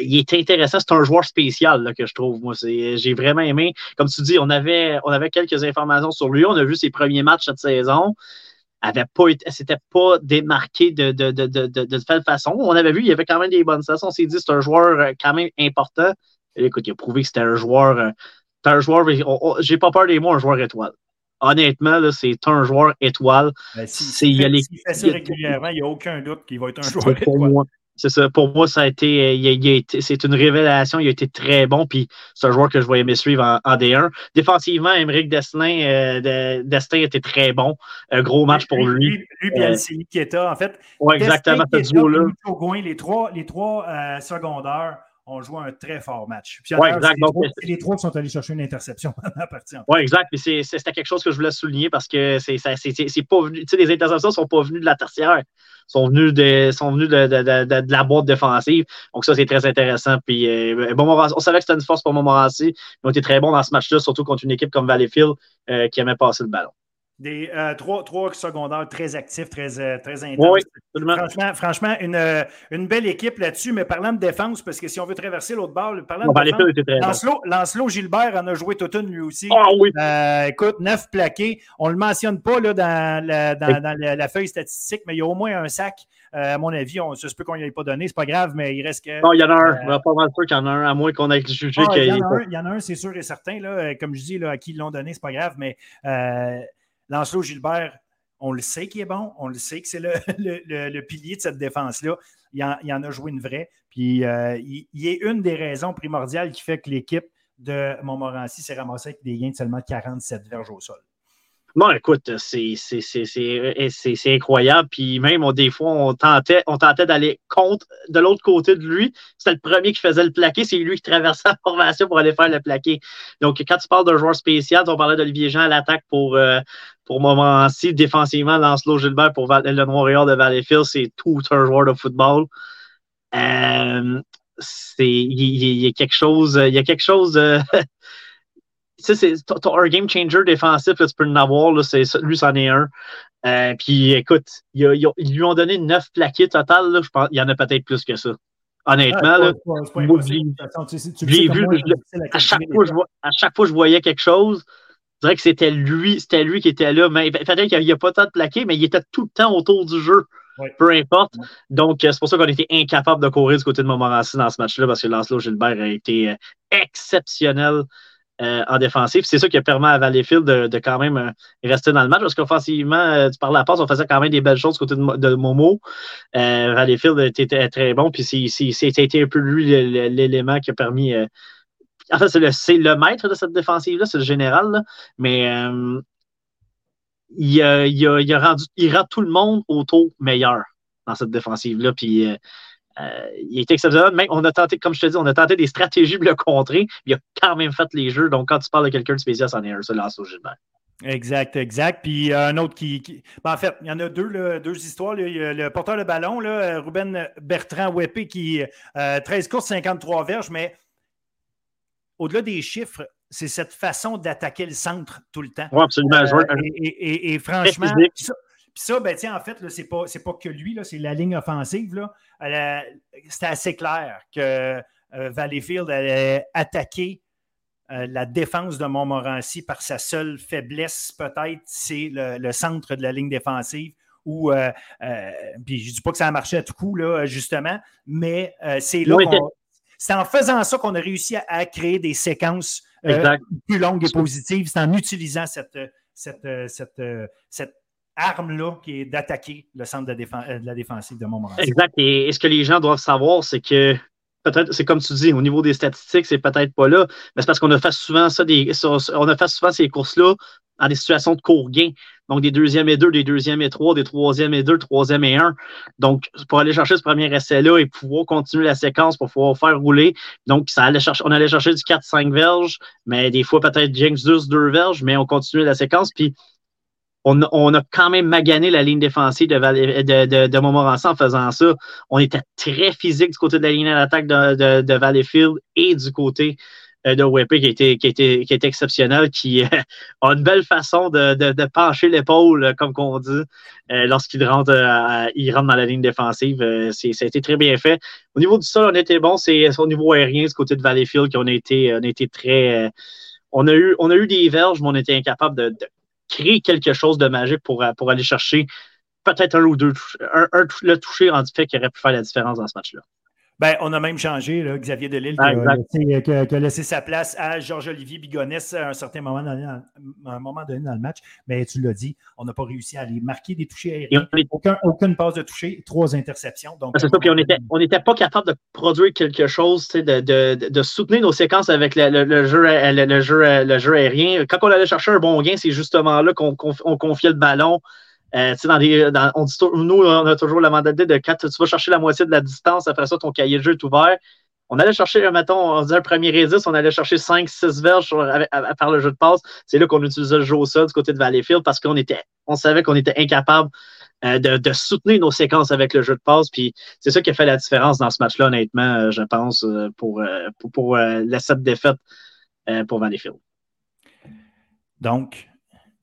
il est intéressant. C'est un joueur spécial là, que je trouve. Moi, j'ai vraiment aimé. Comme tu dis, on avait, on avait quelques informations sur lui. On a vu ses premiers matchs cette saison avait pas s'était pas démarqué de, de, de, de, de, façon. On avait vu, il y avait quand même des bonnes saisons. On s'est dit, c'est un joueur quand même important. écoute, il a prouvé que c'était un joueur un joueur, j'ai pas peur des mots, un joueur étoile. Honnêtement, c'est un joueur étoile. Ben, S'il fait ça régulièrement, il n'y a aucun doute qu'il va être un joueur étoile. C'est ça. Pour moi, ça a été, c'est une révélation. Il a été très bon. Puis c'est un joueur que je voyais me suivre en, D1. Défensivement, Émeric Destin, euh, Destin était très bon. Un gros match pour lui. Lui, lui euh, Kieta, en fait. Oui, exactement. Ce duo-là. Les trois, les trois euh, secondaires on joue un très fort match. Puis, ouais, exact. C'est les, trois qui sont allés chercher une interception la partie. Oui, exact. C'était quelque chose que je voulais souligner parce que c'est pas venu. Tu sais, les interceptions ne sont pas venues de la tertiaire. sont venues de, sont venues de, de, de, la boîte défensive. Donc, ça, c'est très intéressant. Puis, euh, bon, on savait que c'était une force pour Montmorency. Ils ont été très bons dans ce match-là, surtout contre une équipe comme Valleyfield euh, qui aimait passer le ballon. Des euh, trois, trois, secondaires très actifs, très, euh, très intenses. Oui, franchement, franchement une, euh, une, belle équipe là-dessus. Mais parlant de défense, parce que si on veut traverser l'autre bord, parlant de défense, Lancelot, Gilbert en a joué toute une lui aussi. Ah oui. écoute, neuf plaqués. On ne le mentionne pas là, dans, la, dans, la, feuille statistique, mais il y a au moins un sac. à mon avis, on, ça se peut qu'on n'y ait pas donné, c'est pas grave, mais il reste que. Non, il y en a un. on va pas mal sûr qu'il y en a un, à moins qu'on ait jugé ah, qu'il y, il y en a un, c'est sûr et certain. Là, comme je dis, là, à qui ils l'ont donné, c'est pas grave, mais Lancelot Gilbert, on le sait qu'il est bon, on le sait que c'est le, pilier de cette défense-là. Il, en, a joué une vraie. Puis euh, il, il, est une des raisons primordiales qui fait que l'équipe de Montmorency s'est ramassée avec des gains de seulement 47 verges au sol. Non, écoute, c'est incroyable. Puis même, des fois, on tentait, on tentait d'aller contre de l'autre côté de lui. C'était le premier qui faisait le plaqué. C'est lui qui traversait la formation pour aller faire le plaqué. Donc, quand tu parles d'un joueur spécial, on parlait d'Olivier Jean à l'attaque pour, euh, pour Montmorency. Défensivement, Lancelot Gilbert pour le Montréal de Valleyfield, c'est tout un joueur de football. Euh, il y, a quelque chose, il y a quelque chose tu sais, t'as un game changer défensif, tu peux en avoir, là, lui, c'en est un. Euh, puis écoute, ils, lui ont donné neuf plaqués total, là, je pense, il y en a peut-être plus que ça. Honnêtement, là, j'ai vu, à chaque, fois, je, à chaque fois je voyais quelque chose, je dirais que c'était lui, c'était lui qui était là, mais peut-être qu'il n'y a pas tant de plaqués, mais il était tout le temps autour du jeu. Peu importe. Donc, c'est pour ça qu'on était incapable de courir du côté de Montmorency dans ce match-là, parce que Lancelot Gilbert a été euh, exceptionnel. Euh, en défensif. C'est ça qui a permis à Valleyfield de, quand même euh, rester dans le match parce qu'offensivement, euh, tu parles de la passe, on faisait quand même des belles choses côté de, Momo. Valleyfield était très bon, puis c'était un peu lui l'élément qui a permis. en fait, c'est le, maître de cette défensive-là, c'est le général, mais il, a, rendu, il rend tout le monde autour meilleur dans cette défensive-là. Puis euh, il est exceptionnel. Même, on a tenté, comme je te dis, on a tenté des stratégies pour le contrer. Il a quand même fait les jeux. Donc, quand tu parles de quelqu'un de spécial, c'en est un, ça, au Gilbert. Exact, exact. Puis euh, un autre qui. Ben, en fait, il y en a deux, deux histoires. Il y a le porteur de ballon, là, Ruben Bertrand Wepé, qui 13 euh, courses, 53 verges, mais au-delà des chiffres, c'est cette façon d'attaquer le centre tout le temps. Oui, absolument. et, franchement, puis ça, ben, en fait, ce n'est pas, pas, que lui, c'est la ligne offensive. C'était assez clair que euh, Valleyfield allait attaquer euh, la défense de Montmorency par sa seule faiblesse, peut-être, c'est le, centre de la ligne défensive. Où, euh, puis je ne dis pas que ça a marché à tout coup, là, justement, mais c'est là c'est en faisant ça qu'on a réussi à, créer des séquences plus longues et positives. C'est en utilisant cette, cette, cette, cette arme-là qui est d'attaquer le centre de, euh, la défensive de Montmorency. Exact. Et, ce que les gens doivent savoir, c'est que peut-être, c'est comme tu dis, au niveau des statistiques, c'est peut-être pas là, mais c'est parce qu'on a fait souvent ça, on a fait souvent ces courses-là dans des situations de court gain. Donc, des deuxièmes et deux, des deuxièmes et trois, des troisièmes et deux, troisième et un. Donc, pour aller chercher ce premier essai-là et pouvoir continuer la séquence pour pouvoir faire rouler. Donc, ça allait chercher, on allait chercher du 4-5 verges, mais des fois peut-être James 2, 2 verges, mais on continuait la séquence. Puis, on, a quand même magané la ligne défensive de, de, de, Montmorency en faisant ça. On était très physique du côté de la ligne d'attaque de, de, Valleyfield et du côté euh, de WP qui était, qui était, qui était exceptionnel, qui euh, a une belle façon de, de, pencher l'épaule, comme on dit, euh, lorsqu'il rentre, il rentre dans la ligne défensive. ça a été très bien fait. Au niveau du sol, on était bon. C'est au niveau aérien, du côté de Valleyfield, qu'on a été, on a été très. on, a eu, on a eu des verges, mais on était incapable de, créer quelque chose de magique pour, euh, pour aller chercher peut-être un ou deux, un, le toucher en fait qui aurait pu faire la différence dans ce match-là. Ben, on a même changé, là, Xavier Delille qui, a laissé, sa place à Georges-Olivier Bigonès à un certain moment donné, un moment donné dans le match. Mais tu l'as dit, on n'a pas réussi à aller marquer des touchés aériens. Aucun, aucune passe de toucher, trois interceptions. Donc, c'est ça, puis on n'était on était pas capable de produire quelque chose, de, de, de, soutenir nos séquences avec le, le, jeu, le, jeu, le jeu aérien. Quand on allait chercher un bon gain, c'est justement là qu'on confiait le ballon euh, on dit, nous, on a toujours la mentalité de quand tu vas chercher la moitié de la distance, après ça, ton cahier de jeu est ouvert. On allait chercher, mettons, on disait un premier rédis, on allait chercher 5-6 verges par le jeu de passe. C'est là qu'on utilisait le jeu au sol du côté de Valleyfield parce qu'on était, on savait qu'on était incapable euh, de, soutenir nos séquences avec le jeu de passe. Puis c'est ça qui a fait la différence dans ce match-là, honnêtement, euh, je pense, pour, pour, la cette défaite pour Valleyfield. Donc,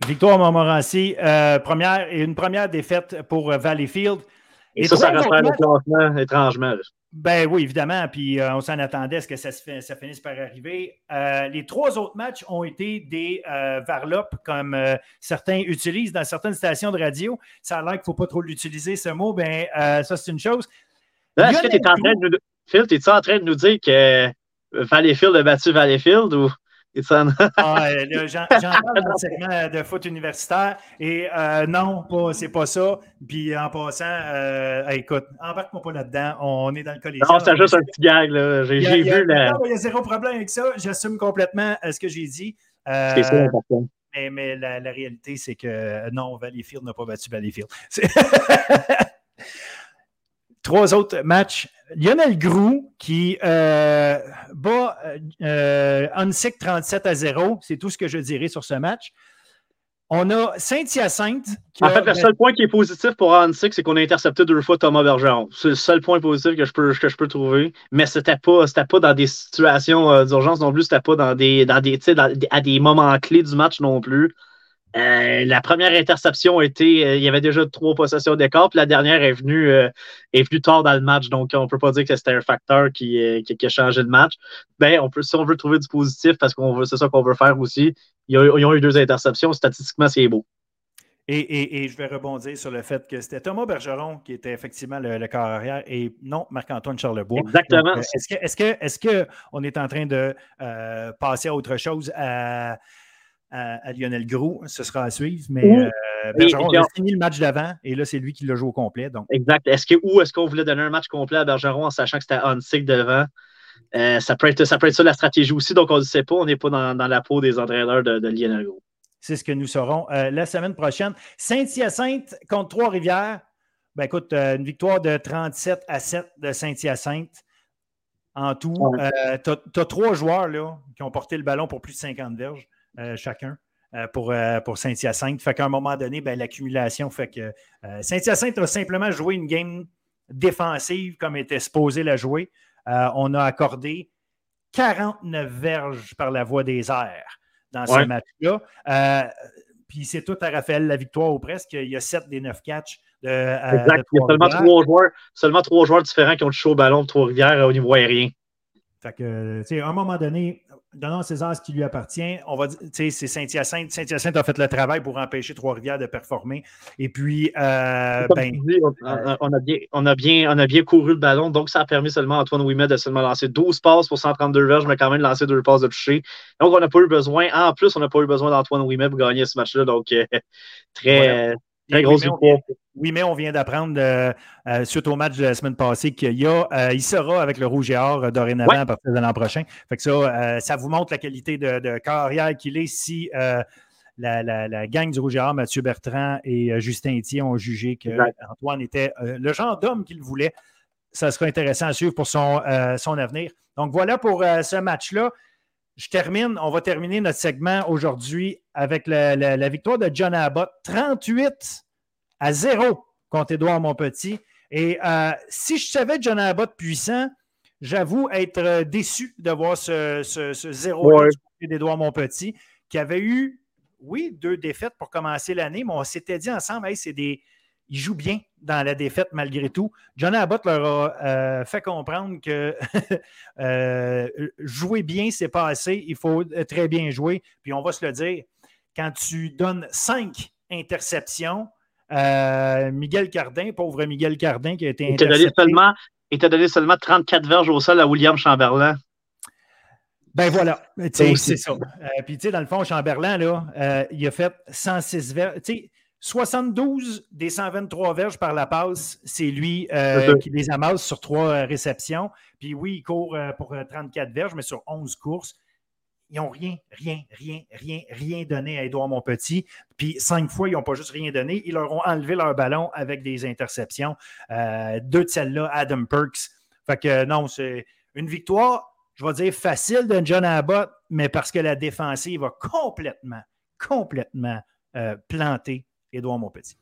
Victoire Montmorency, euh, première et une première défaite pour euh, Valleyfield. Et, ça, ça reste le classement étrangement. Ben oui, évidemment. Puis euh, on s'en attendait à ce que ça, ça finisse par arriver. les trois autres matchs ont été des varlopes, comme certains utilisent dans certaines stations de radio. Ça a l'air qu'il ne faut pas trop l'utiliser, ce mot. Ben, ça, c'est une chose. Est-ce que tu es en train de nous... Phil, es-tu en train de nous dire que Valleyfield a battu Valleyfield ou? Ah, J'entends le segment de foot universitaire et euh, non, c'est pas ça. Puis en passant, euh, écoute, embarque-moi pas là-dedans. On est dans le collège. Non, c'est juste un petit gag. J'ai vu. La... il y a zéro problème avec ça. J'assume complètement euh, ce que j'ai dit. Euh, c'est ça, mais, mais la, la, réalité, c'est que non, Valleyfield n'a pas battu Valleyfield. Trois autres matchs. Lionel Grou qui euh, bat euh, 37 à 0. C'est tout ce que je dirais sur ce match. On a Saint-Hyacinthe. En fait, le seul point qui est positif pour Hansik, c'est qu'on a intercepté deux fois Thomas Bergeron. C'est le seul point positif que je peux, que je peux trouver. Mais c'était pas, pas dans des situations euh, d'urgence non plus. C'était pas dans des, dans des, à des moments clés du match non plus. Euh, la première interception a été, euh, il y avait déjà trois possessions d'écart, puis la dernière est venue, euh, est venue tard dans le match, donc on ne peut pas dire que c'était un facteur qui, qui, a changé le match. Ben, on peut, si on veut trouver du positif, parce qu'on veut, c'est ça qu'on veut faire aussi, ils ont, eu deux interceptions, statistiquement, c'est beau. Et, et, je vais rebondir sur le fait que c'était Thomas Bergeron qui était effectivement le, corps arrière et non Marc-Antoine Charlebois. Exactement. est-ce, que, est-ce, que, est-ce que on est en train de passer à autre chose à à, Lionel Gros. Ce sera à suivre. Mais euh, Bergeron a fini le match d'avant et là, c'est lui qui l'a joué au complet. Donc. Exact. Est-ce que, ou est-ce qu'on voulait donner un match complet à Bergeron en sachant que c'était Hansik devant? Euh, ça, peut être, ça peut être ça la stratégie aussi. Donc, on ne sait pas. On n'est pas dans, dans, la peau des entraîneurs de, de Lionel Gros. C'est ce que nous saurons euh, la semaine prochaine. Saint-Hyacinthe contre Trois-Rivières. Ben, écoute, euh, une victoire de 37 à 7 de Saint-Hyacinthe. En tout, tu as, trois joueurs là, qui ont porté le ballon pour plus de 50 verges. Euh, chacun. Euh, pour, euh, pour Saint-Hyacinthe. Fait qu'à un moment donné, ben, l'accumulation fait que Saint-Hyacinthe a simplement joué une game défensive comme était supposé la jouer. on a accordé 49 verges par la voie des airs dans ce match-là. Puis c'est tout à Raphaël la victoire ou presque. Il y a 7 des 9 catchs. De, exact. Il y a seulement trois, joueurs, seulement trois joueurs différents qui ont touché au ballon de Trois-Rivières au niveau aérien. Fait que, à un moment donné, donnons César ce qui lui appartient. On va c'est Saint-Hyacinthe. Saint-Hyacinthe a fait le travail pour empêcher Trois-Rivières de performer. Et puis, euh, ben, on, a bien, on, a bien, on a bien couru le ballon, donc ça a permis seulement à Antoine Ouimet de seulement lancer 12 passes pour 132 verges, mais quand même lancer deux passes de toucher. Donc, on n'a pas eu besoin. En plus, on n'a pas eu besoin d'Antoine Ouimet pour gagner ce match-là. Donc, euh, très. Très grosse victoire. Oui, mais on vient d'apprendre, euh, euh, suite au match de la semaine passée, qu'il y a, euh, il sera avec le Rouge et Or dorénavant à partir de l'an prochain. Fait que ça, ça vous montre la qualité de, carrière qu'il est si la, gang du Rouge et Or, Mathieu Bertrand et Justin Etier, ont jugé qu'Antoine était le genre d'homme qu'il voulait. Ça sera intéressant à suivre pour son, son avenir. Donc voilà pour ce match-là. Je termine, on va terminer notre segment aujourd'hui avec la, victoire de John Abbott, 38 à 0 contre Édouard Montpetit. Et euh, si je savais John Abbott puissant, j'avoue être euh, déçu de voir ce, ce, ce 0 d'Édouard Montpetit, qui avait eu, oui, deux défaites pour commencer l'année, mais on s'était dit ensemble, hey, c'est des, il joue bien dans la défaite malgré tout. John Abbott leur a euh, fait comprendre que euh, jouer bien, c'est pas assez. Il faut très bien jouer. Puis on va se le dire, quand tu donnes cinq interceptions, euh, Miguel Cardin, pauvre Miguel Cardin qui a été intercepté. Il t'a donné seulement 34 verges au sol à William Chamberlain. Ben voilà, c'est ça. puis tu sais, dans le fond, Chamberlain, là, il a fait 106 verges. 72 des 123 verges par la passe, c'est lui euh, qui les amasse sur trois euh, réceptions. Puis oui, il court euh, pour 34 verges, mais sur 11 courses. Ils n'ont rien, rien, rien, rien, rien donné à Edouard Monpetit. Puis cinq fois, ils n'ont pas juste rien donné. Ils leur ont enlevé leur ballon avec des interceptions. deux de celles-là, Adam Perks. Fait que non, c'est une victoire, je vais dire facile de John Abbott, mais parce que la défensive a complètement, complètement planté Édouard Montpetit.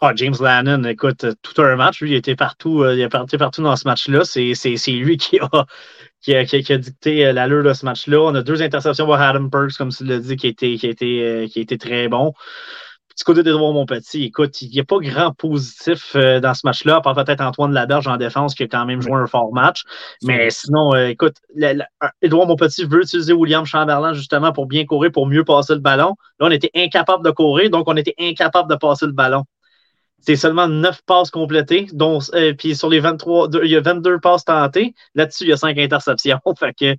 Ah, James Lannon, écoute, tout un match, lui, il était partout, euh, il partout dans ce match-là. C'est, lui qui a, qui a, qui a, dicté euh, l'allure de ce match-là. On a deux interceptions pour Adam Perks, comme tu l'as dit, qui étaient qui était, euh, qui était très bon. Petit côté d'Edouard Montpetit, écoute, il n'y a pas grand positif dans ce match-là, à part peut-être Antoine Laberge en défense qui a quand même joué un fort match. Mais sinon, écoute, Edouard Montpetit veut utiliser William Chamberlain justement pour bien courir, pour mieux passer le ballon. Là, on était incapable de courir, donc on était incapable de passer le ballon. C'est seulement 9 passes complétées, dont, euh, puis sur les 23, il y a 22 passes tentées. Là-dessus, il y a 5 interceptions. fait que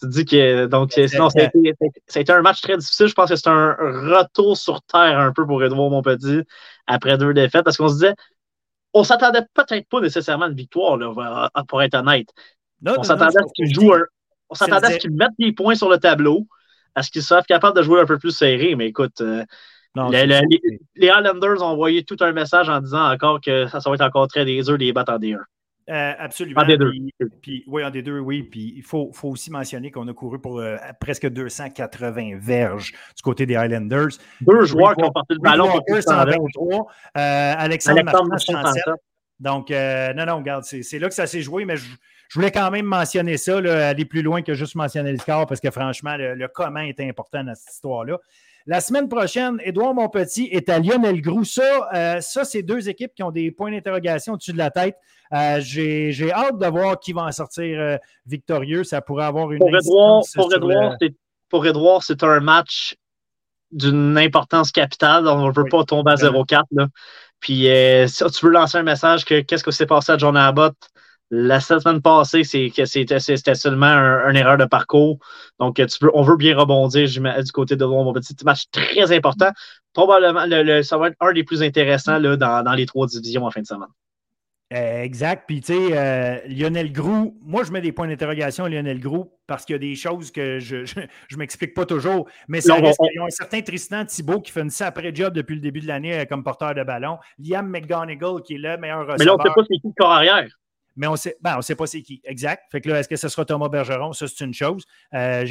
tu dis que donc sinon, ça a, été, un match très difficile. Je pense que c'est un retour sur terre un peu pour Edouard Montpetit après deux défaites. Parce qu'on se disait, on s'attendait peut-être pas nécessairement à une victoire, là, pour être honnête. on s'attendait à ce qu'il joue On s'attendait à ce qu'il mette des points sur le tableau, à ce qu'il soit capable de jouer un peu plus serré, mais écoute. Euh, les, Islanders ont envoyé tout un message en disant encore que ça, ça va être encore très des eux les battre en D1. Euh, absolument. En D2. Puis, oui, en D2, oui. Puis il faut, faut aussi mentionner qu'on a couru pour euh, presque 280 verges du côté des Highlanders. Deux joueurs qui ont porté le ballon pour 123. Euh, Alexandre, Alexandre 107. Donc, non, non, regarde, c'est là que ça s'est joué, mais je, voulais quand même mentionner ça, aller plus loin que juste mentionner le score, parce que franchement, le, le comment est important dans cette histoire-là. La semaine prochaine, Édouard Monpetit est à Lionel Groux. Ça, euh, ça c'est deux équipes qui ont des points d'interrogation au-dessus de la tête. Euh, j'ai hâte de voir qui va en sortir euh, victorieux. Ça pourrait avoir une. Pour Edouard, pour, Edouard, c'est un match d'une importance capitale. On ne veut pas tomber à 0-4. Puis, si tu veux lancer un message que qu'est-ce que s'est passé à John Abbott, la semaine passée, c'était seulement une erreur de parcours. Donc, tu on veut bien rebondir du côté de mon petit match très important. Probablement, le, ça va être un des plus intéressants là, dans, les trois divisions en fin de semaine. Euh, exact. Puis, tu sais, euh, Lionel Groux, moi, je mets des points d'interrogation à Lionel Groux parce qu'il y a des choses que je ne m'explique pas toujours. Mais ça reste a un certain Tristan Thibault qui fait une après job depuis le début de l'année euh, comme porteur de ballon. Liam McGonigal qui est le meilleur receveur. Mais là, on ne sait pas c'est qui le corps arrière mais on sait, ben, sait pas c'est qui. Exact. Fait que là, est-ce que ce sera Thomas Bergeron? Ça, c'est une chose. Euh,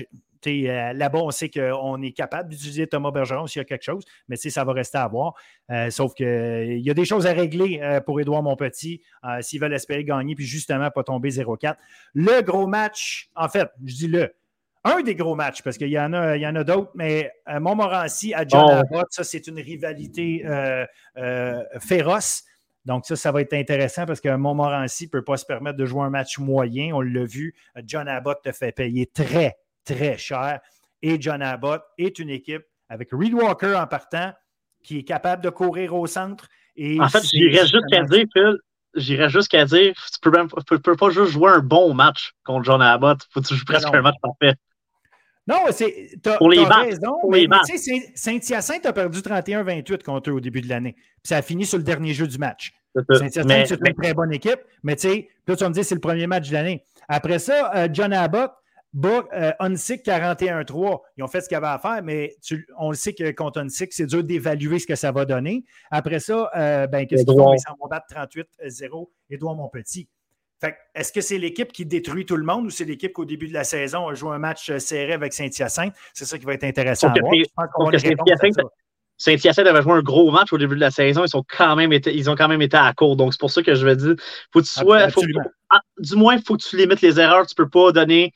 euh, là-bas, on sait qu'on est capable d'utiliser Thomas Bergeron s'il y a quelque chose, mais ça va rester à voir. Euh, sauf qu'il y a des choses à régler pour Édouard Monpetit s'ils veulent espérer gagner, puis justement pas tomber 0-4. Le gros match, en fait, je dis le, un des gros matchs, parce qu'il y en a, il y en a d'autres, mais Montmorency à John oh. Abbott, ça, c'est une rivalité féroce. Donc, ça, ça va être intéressant parce que Montmorency ne peut pas se permettre de jouer un match moyen. On l'a vu, John Abbott te fait payer très, très cher. Et John Abbott est une équipe avec Reed Walker en partant qui est capable de courir au centre. Et en fait, j'irais jusqu'à dire, Phil, j'irais jusqu'à dire, tu ne peux, pas juste jouer un bon match contre John Abbott. Faut que tu joues presque un match parfait. Non, c'est. T'as, pour les raison, mais, Saint-Hyacinthe a perdu 31-28 contre eux au début de l'année. Puis ça a fini sur le dernier jeu du match. Saint-Hyacinthe, c'est une très bonne équipe, mais tu sais, là, tu vas me dire c'est le premier match de l'année. Après ça, euh, John Abbott bat euh, 41-3. Ils ont fait ce qu'ils avaient à faire, mais on le sait que contre Unsick, c'est dur d'évaluer ce que ça va donner. Après ça, euh, ben, qu'est-ce qu'ils font? Ils s'en vont battre 38-0, Édouard Monpetit. Est-ce que c'est l'équipe qui détruit tout le monde ou c'est l'équipe qu'au début de la saison a joué un match euh, serré avec Saint-Hyacinthe? C'est ça qui va être intéressant à voir. Saint-Hyacinthe avait joué un gros match au début de la saison. Ils, sont quand même été, ils ont quand même été à court. Donc, c'est pour ça que je veux dire, faut que tu sois, ah, du moins, il faut que tu limites les erreurs. Tu ne peux pas donner,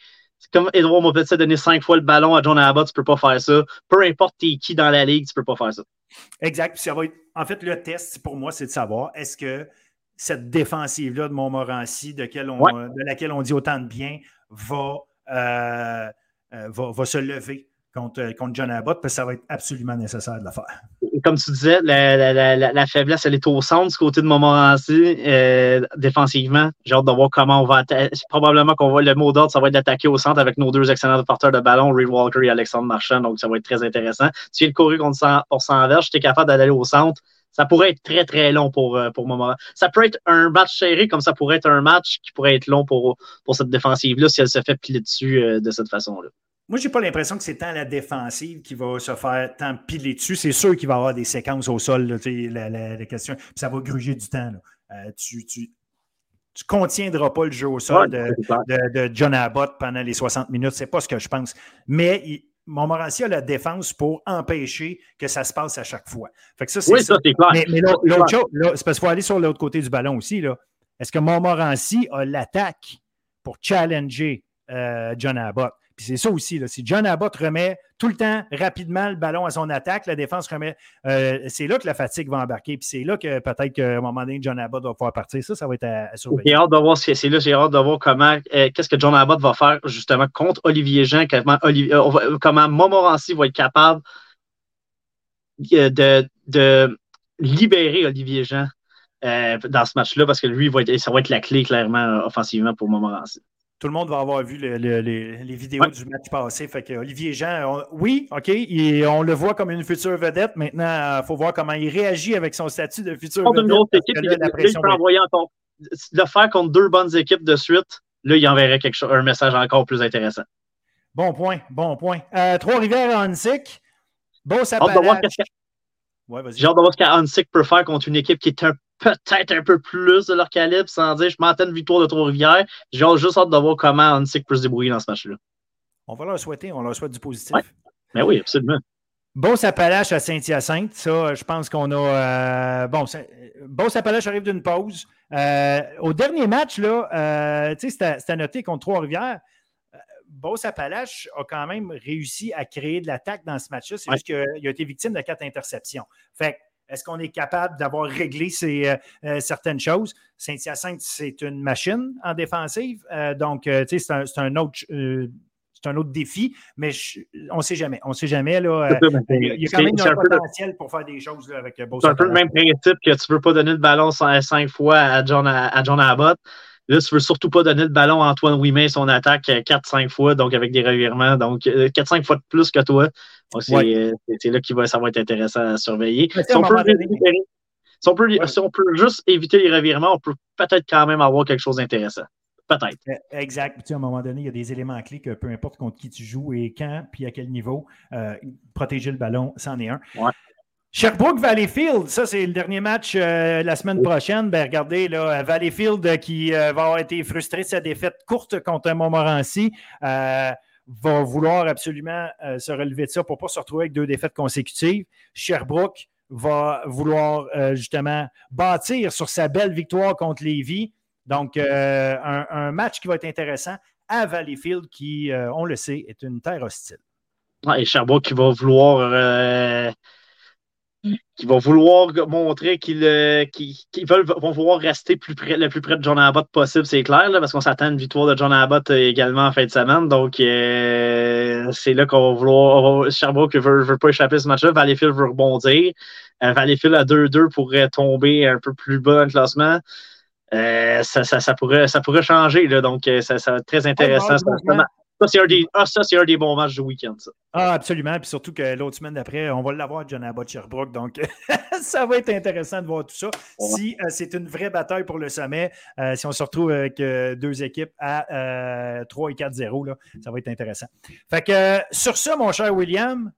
comme Edouard Maupetit a donné cinq fois le ballon à John Abbott, tu ne peux pas faire ça. Peu importe qui dans la ligue, tu ne peux pas faire ça. Exact. ça va en fait, le test, pour moi, c'est de savoir est-ce que cette défensive-là de Montmorency, de, de, laquelle on dit autant de bien, va, euh, euh, va, va se lever contre, contre John Abbott, parce que ça va être absolument nécessaire de le faire. Comme tu disais, la, faiblesse, elle est au centre du côté de Montmorency, euh, défensivement. J'ai hâte de voir comment on va Probablement qu'on va le mot d'ordre, ça va être d'attaquer au centre avec nos deux excellents porteurs de ballon, Reed Walker et Alexandre Marchand. Donc, ça va être très intéressant. Si le courir contre 100, pour 100 verges, j'étais capable d'aller au centre. Ça pourrait être très, très long pour, euh, pour. Ça peut être un match serré, comme ça pourrait être un match qui pourrait être long pour, pour cette défensive-là si elle se fait piler dessus euh, de cette façon-là. Moi, je n'ai pas l'impression que c'est tant la défensive qui va se faire tant piler dessus. C'est sûr qu'il va y avoir des séquences au sol, la, la, question. ça va gruger du temps. Euh, tu, tu, contiendras pas le jeu au sol de, John Abbott pendant les 60 minutes. C'est pas ce que je pense. Mais Montmorency a la défense pour empêcher que ça se passe à chaque fois. Fait que ça, c'est oui, ça, c'est clair. Mais, l'autre chose, c'est parce qu'il faut aller sur l'autre côté du ballon aussi. Est-ce que Montmorency a l'attaque pour challenger euh, John Abbott? C'est ça aussi. Si John Abbott remet tout le temps rapidement le ballon à son attaque, la défense remet. Euh, c'est là que la fatigue va embarquer. Puis c'est là que peut-être qu'à un moment donné, John Abbott va pouvoir partir. Ça, ça va être à, surveiller. J'ai hâte de voir c'est là, j'ai hâte de voir comment euh, qu'est-ce que John Abbott va faire justement contre Olivier Jean, comment, Olivier, euh, Montmorency va être capable de, de libérer Olivier Jean. dans ce match-là, parce que lui, ça va être la clé clairement offensivement pour Montmorency tout le monde va avoir vu les, vidéos du match passé. Fait que Olivier Jean, oui, OK, on le voit comme une future vedette. Maintenant, il faut voir comment il réagit avec son statut de future vedette. Une grosse équipe, il, le faire contre deux bonnes équipes de suite, là, il enverrait quelque chose, un message encore plus intéressant. Bon point, bon point. Euh, Trois-Rivières à Hansik. Bon, ça Ouais, J'ai hâte de voir ce qu'Hansik peut faire contre une équipe qui est un peut-être un peu plus de leur calibre, sans dire je m'entends une victoire de Trois-Rivières. J'ai juste hâte de voir comment Hansik peut se débrouiller dans ce match-là. On va leur souhaiter, on leur souhaite du positif. Mais ben oui, absolument. Bon Sapalache à Saint-Hyacinthe, ça, je pense qu'on a. Euh, bon, bon Sapalache arrive d'une pause. Euh, au dernier match, là, euh, tu sais, c'était noté contre Trois-Rivières. Beau Sapalache a quand même réussi à créer de l'attaque dans ce match-là. C'est juste qu'il a été victime de quatre interceptions. Fait est-ce qu'on est capable d'avoir réglé ces, euh, euh, certaines choses? Saint-Hyacinthe, c'est une machine en défensive. Euh, donc, tu sais, c'est un, autre. c'est un autre défi, mais on ne sait jamais. On ne sait jamais. Là, il y a quand même un, potentiel pour faire des choses avec Beau C'est un peu le même principe que tu ne veux pas donner le ballon cinq fois à John, à John Abbott. Là, tu ne veux surtout pas donner le ballon à Antoine Ouimet, son attaque 4-5 fois, donc avec des revirements. Donc, 4-5 fois de plus que toi. C'est là que ça va être intéressant à surveiller. Si on, peut, juste éviter les revirements, on peut peut-être quand même avoir quelque chose d'intéressant. Peut-être. Eh, exact. à un moment donné, il y a des éléments clés que peu importe contre qui tu joues et quand, puis à quel niveau, euh, protéger le ballon, c'en est un. Sherbrooke Valleyfield, ça c'est le dernier match euh, la semaine prochaine. Ben, regardez, là, Valleyfield euh, qui va avoir été frustré de sa défaite courte contre Montmorency va vouloir absolument euh, se relever de ça pour ne pas se retrouver avec deux défaites consécutives. Sherbrooke va vouloir euh, justement bâtir sur sa belle victoire contre Lévis. Donc, euh, un, match qui va être intéressant à Valleyfield, qui, on le sait, est une terre hostile. et Sherbrooke qui va vouloir qui vont vouloir montrer qu'ils euh, veulent vont vouloir rester plus près, le plus près de John Abbott possible, c'est clair, là, parce qu'on s'attend à une victoire de John Abbott euh, également en fin de semaine. Donc, euh, c'est là qu'on va vouloir. Sherbrooke ne veut, veut, pas échapper ce match-là. Valleyfield veut rebondir. Valleyfield à 2-2 pourrait tomber un peu plus bas dans le classement. Ça, ça, ça, pourrait, ça pourrait changer. Là, donc, ça, ça va être très intéressant. Ça, c'est un, des... ah, un des bons matchs du week-end, ça. Ah, absolument. Puis surtout que l'autre semaine d'après, on va l'avoir, John Abbott Sherbrooke. Donc, ça va être intéressant de voir tout ça. Si euh, c'est une vraie bataille pour le sommet, euh, si on se retrouve avec euh, deux équipes à 3 et 4-0, ça va être intéressant. Fait que sur ça, mon cher William,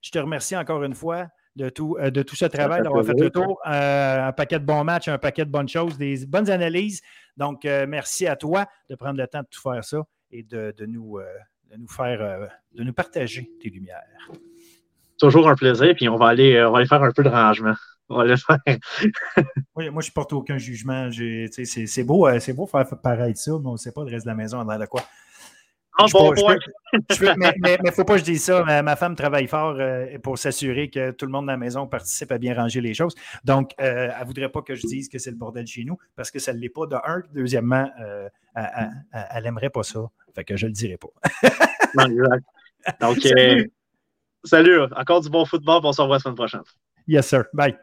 je te remercie encore une fois de tout, de tout ce travail, d'avoir fait le tour. un paquet de bons matchs, un paquet de bonnes choses, des bonnes analyses. Donc, merci à toi de prendre le temps de tout faire ça et de, nous, de nous faire, de nous partager tes lumières. Toujours un plaisir, puis on va aller, on va aller faire un peu de rangement. On va le faire. oui, moi, je ne porte aucun jugement. C'est beau, beau faire paraître ça, mais on ne sait pas le reste de la maison en de quoi. Ah, bon mais il ne faut pas que je dise ça. Ma, femme travaille fort euh, pour s'assurer que tout le monde dans la maison participe à bien ranger les choses. Donc, euh, elle ne voudrait pas que je dise que c'est le bordel chez nous parce que ça ne l'est pas de un. Deuxièmement, euh, elle n'aimerait pas ça. Fait que je ne le dirai pas. exact. Donc, salut. salut. Encore du bon football. On se revoit la semaine prochaine. Yes, sir. Bye.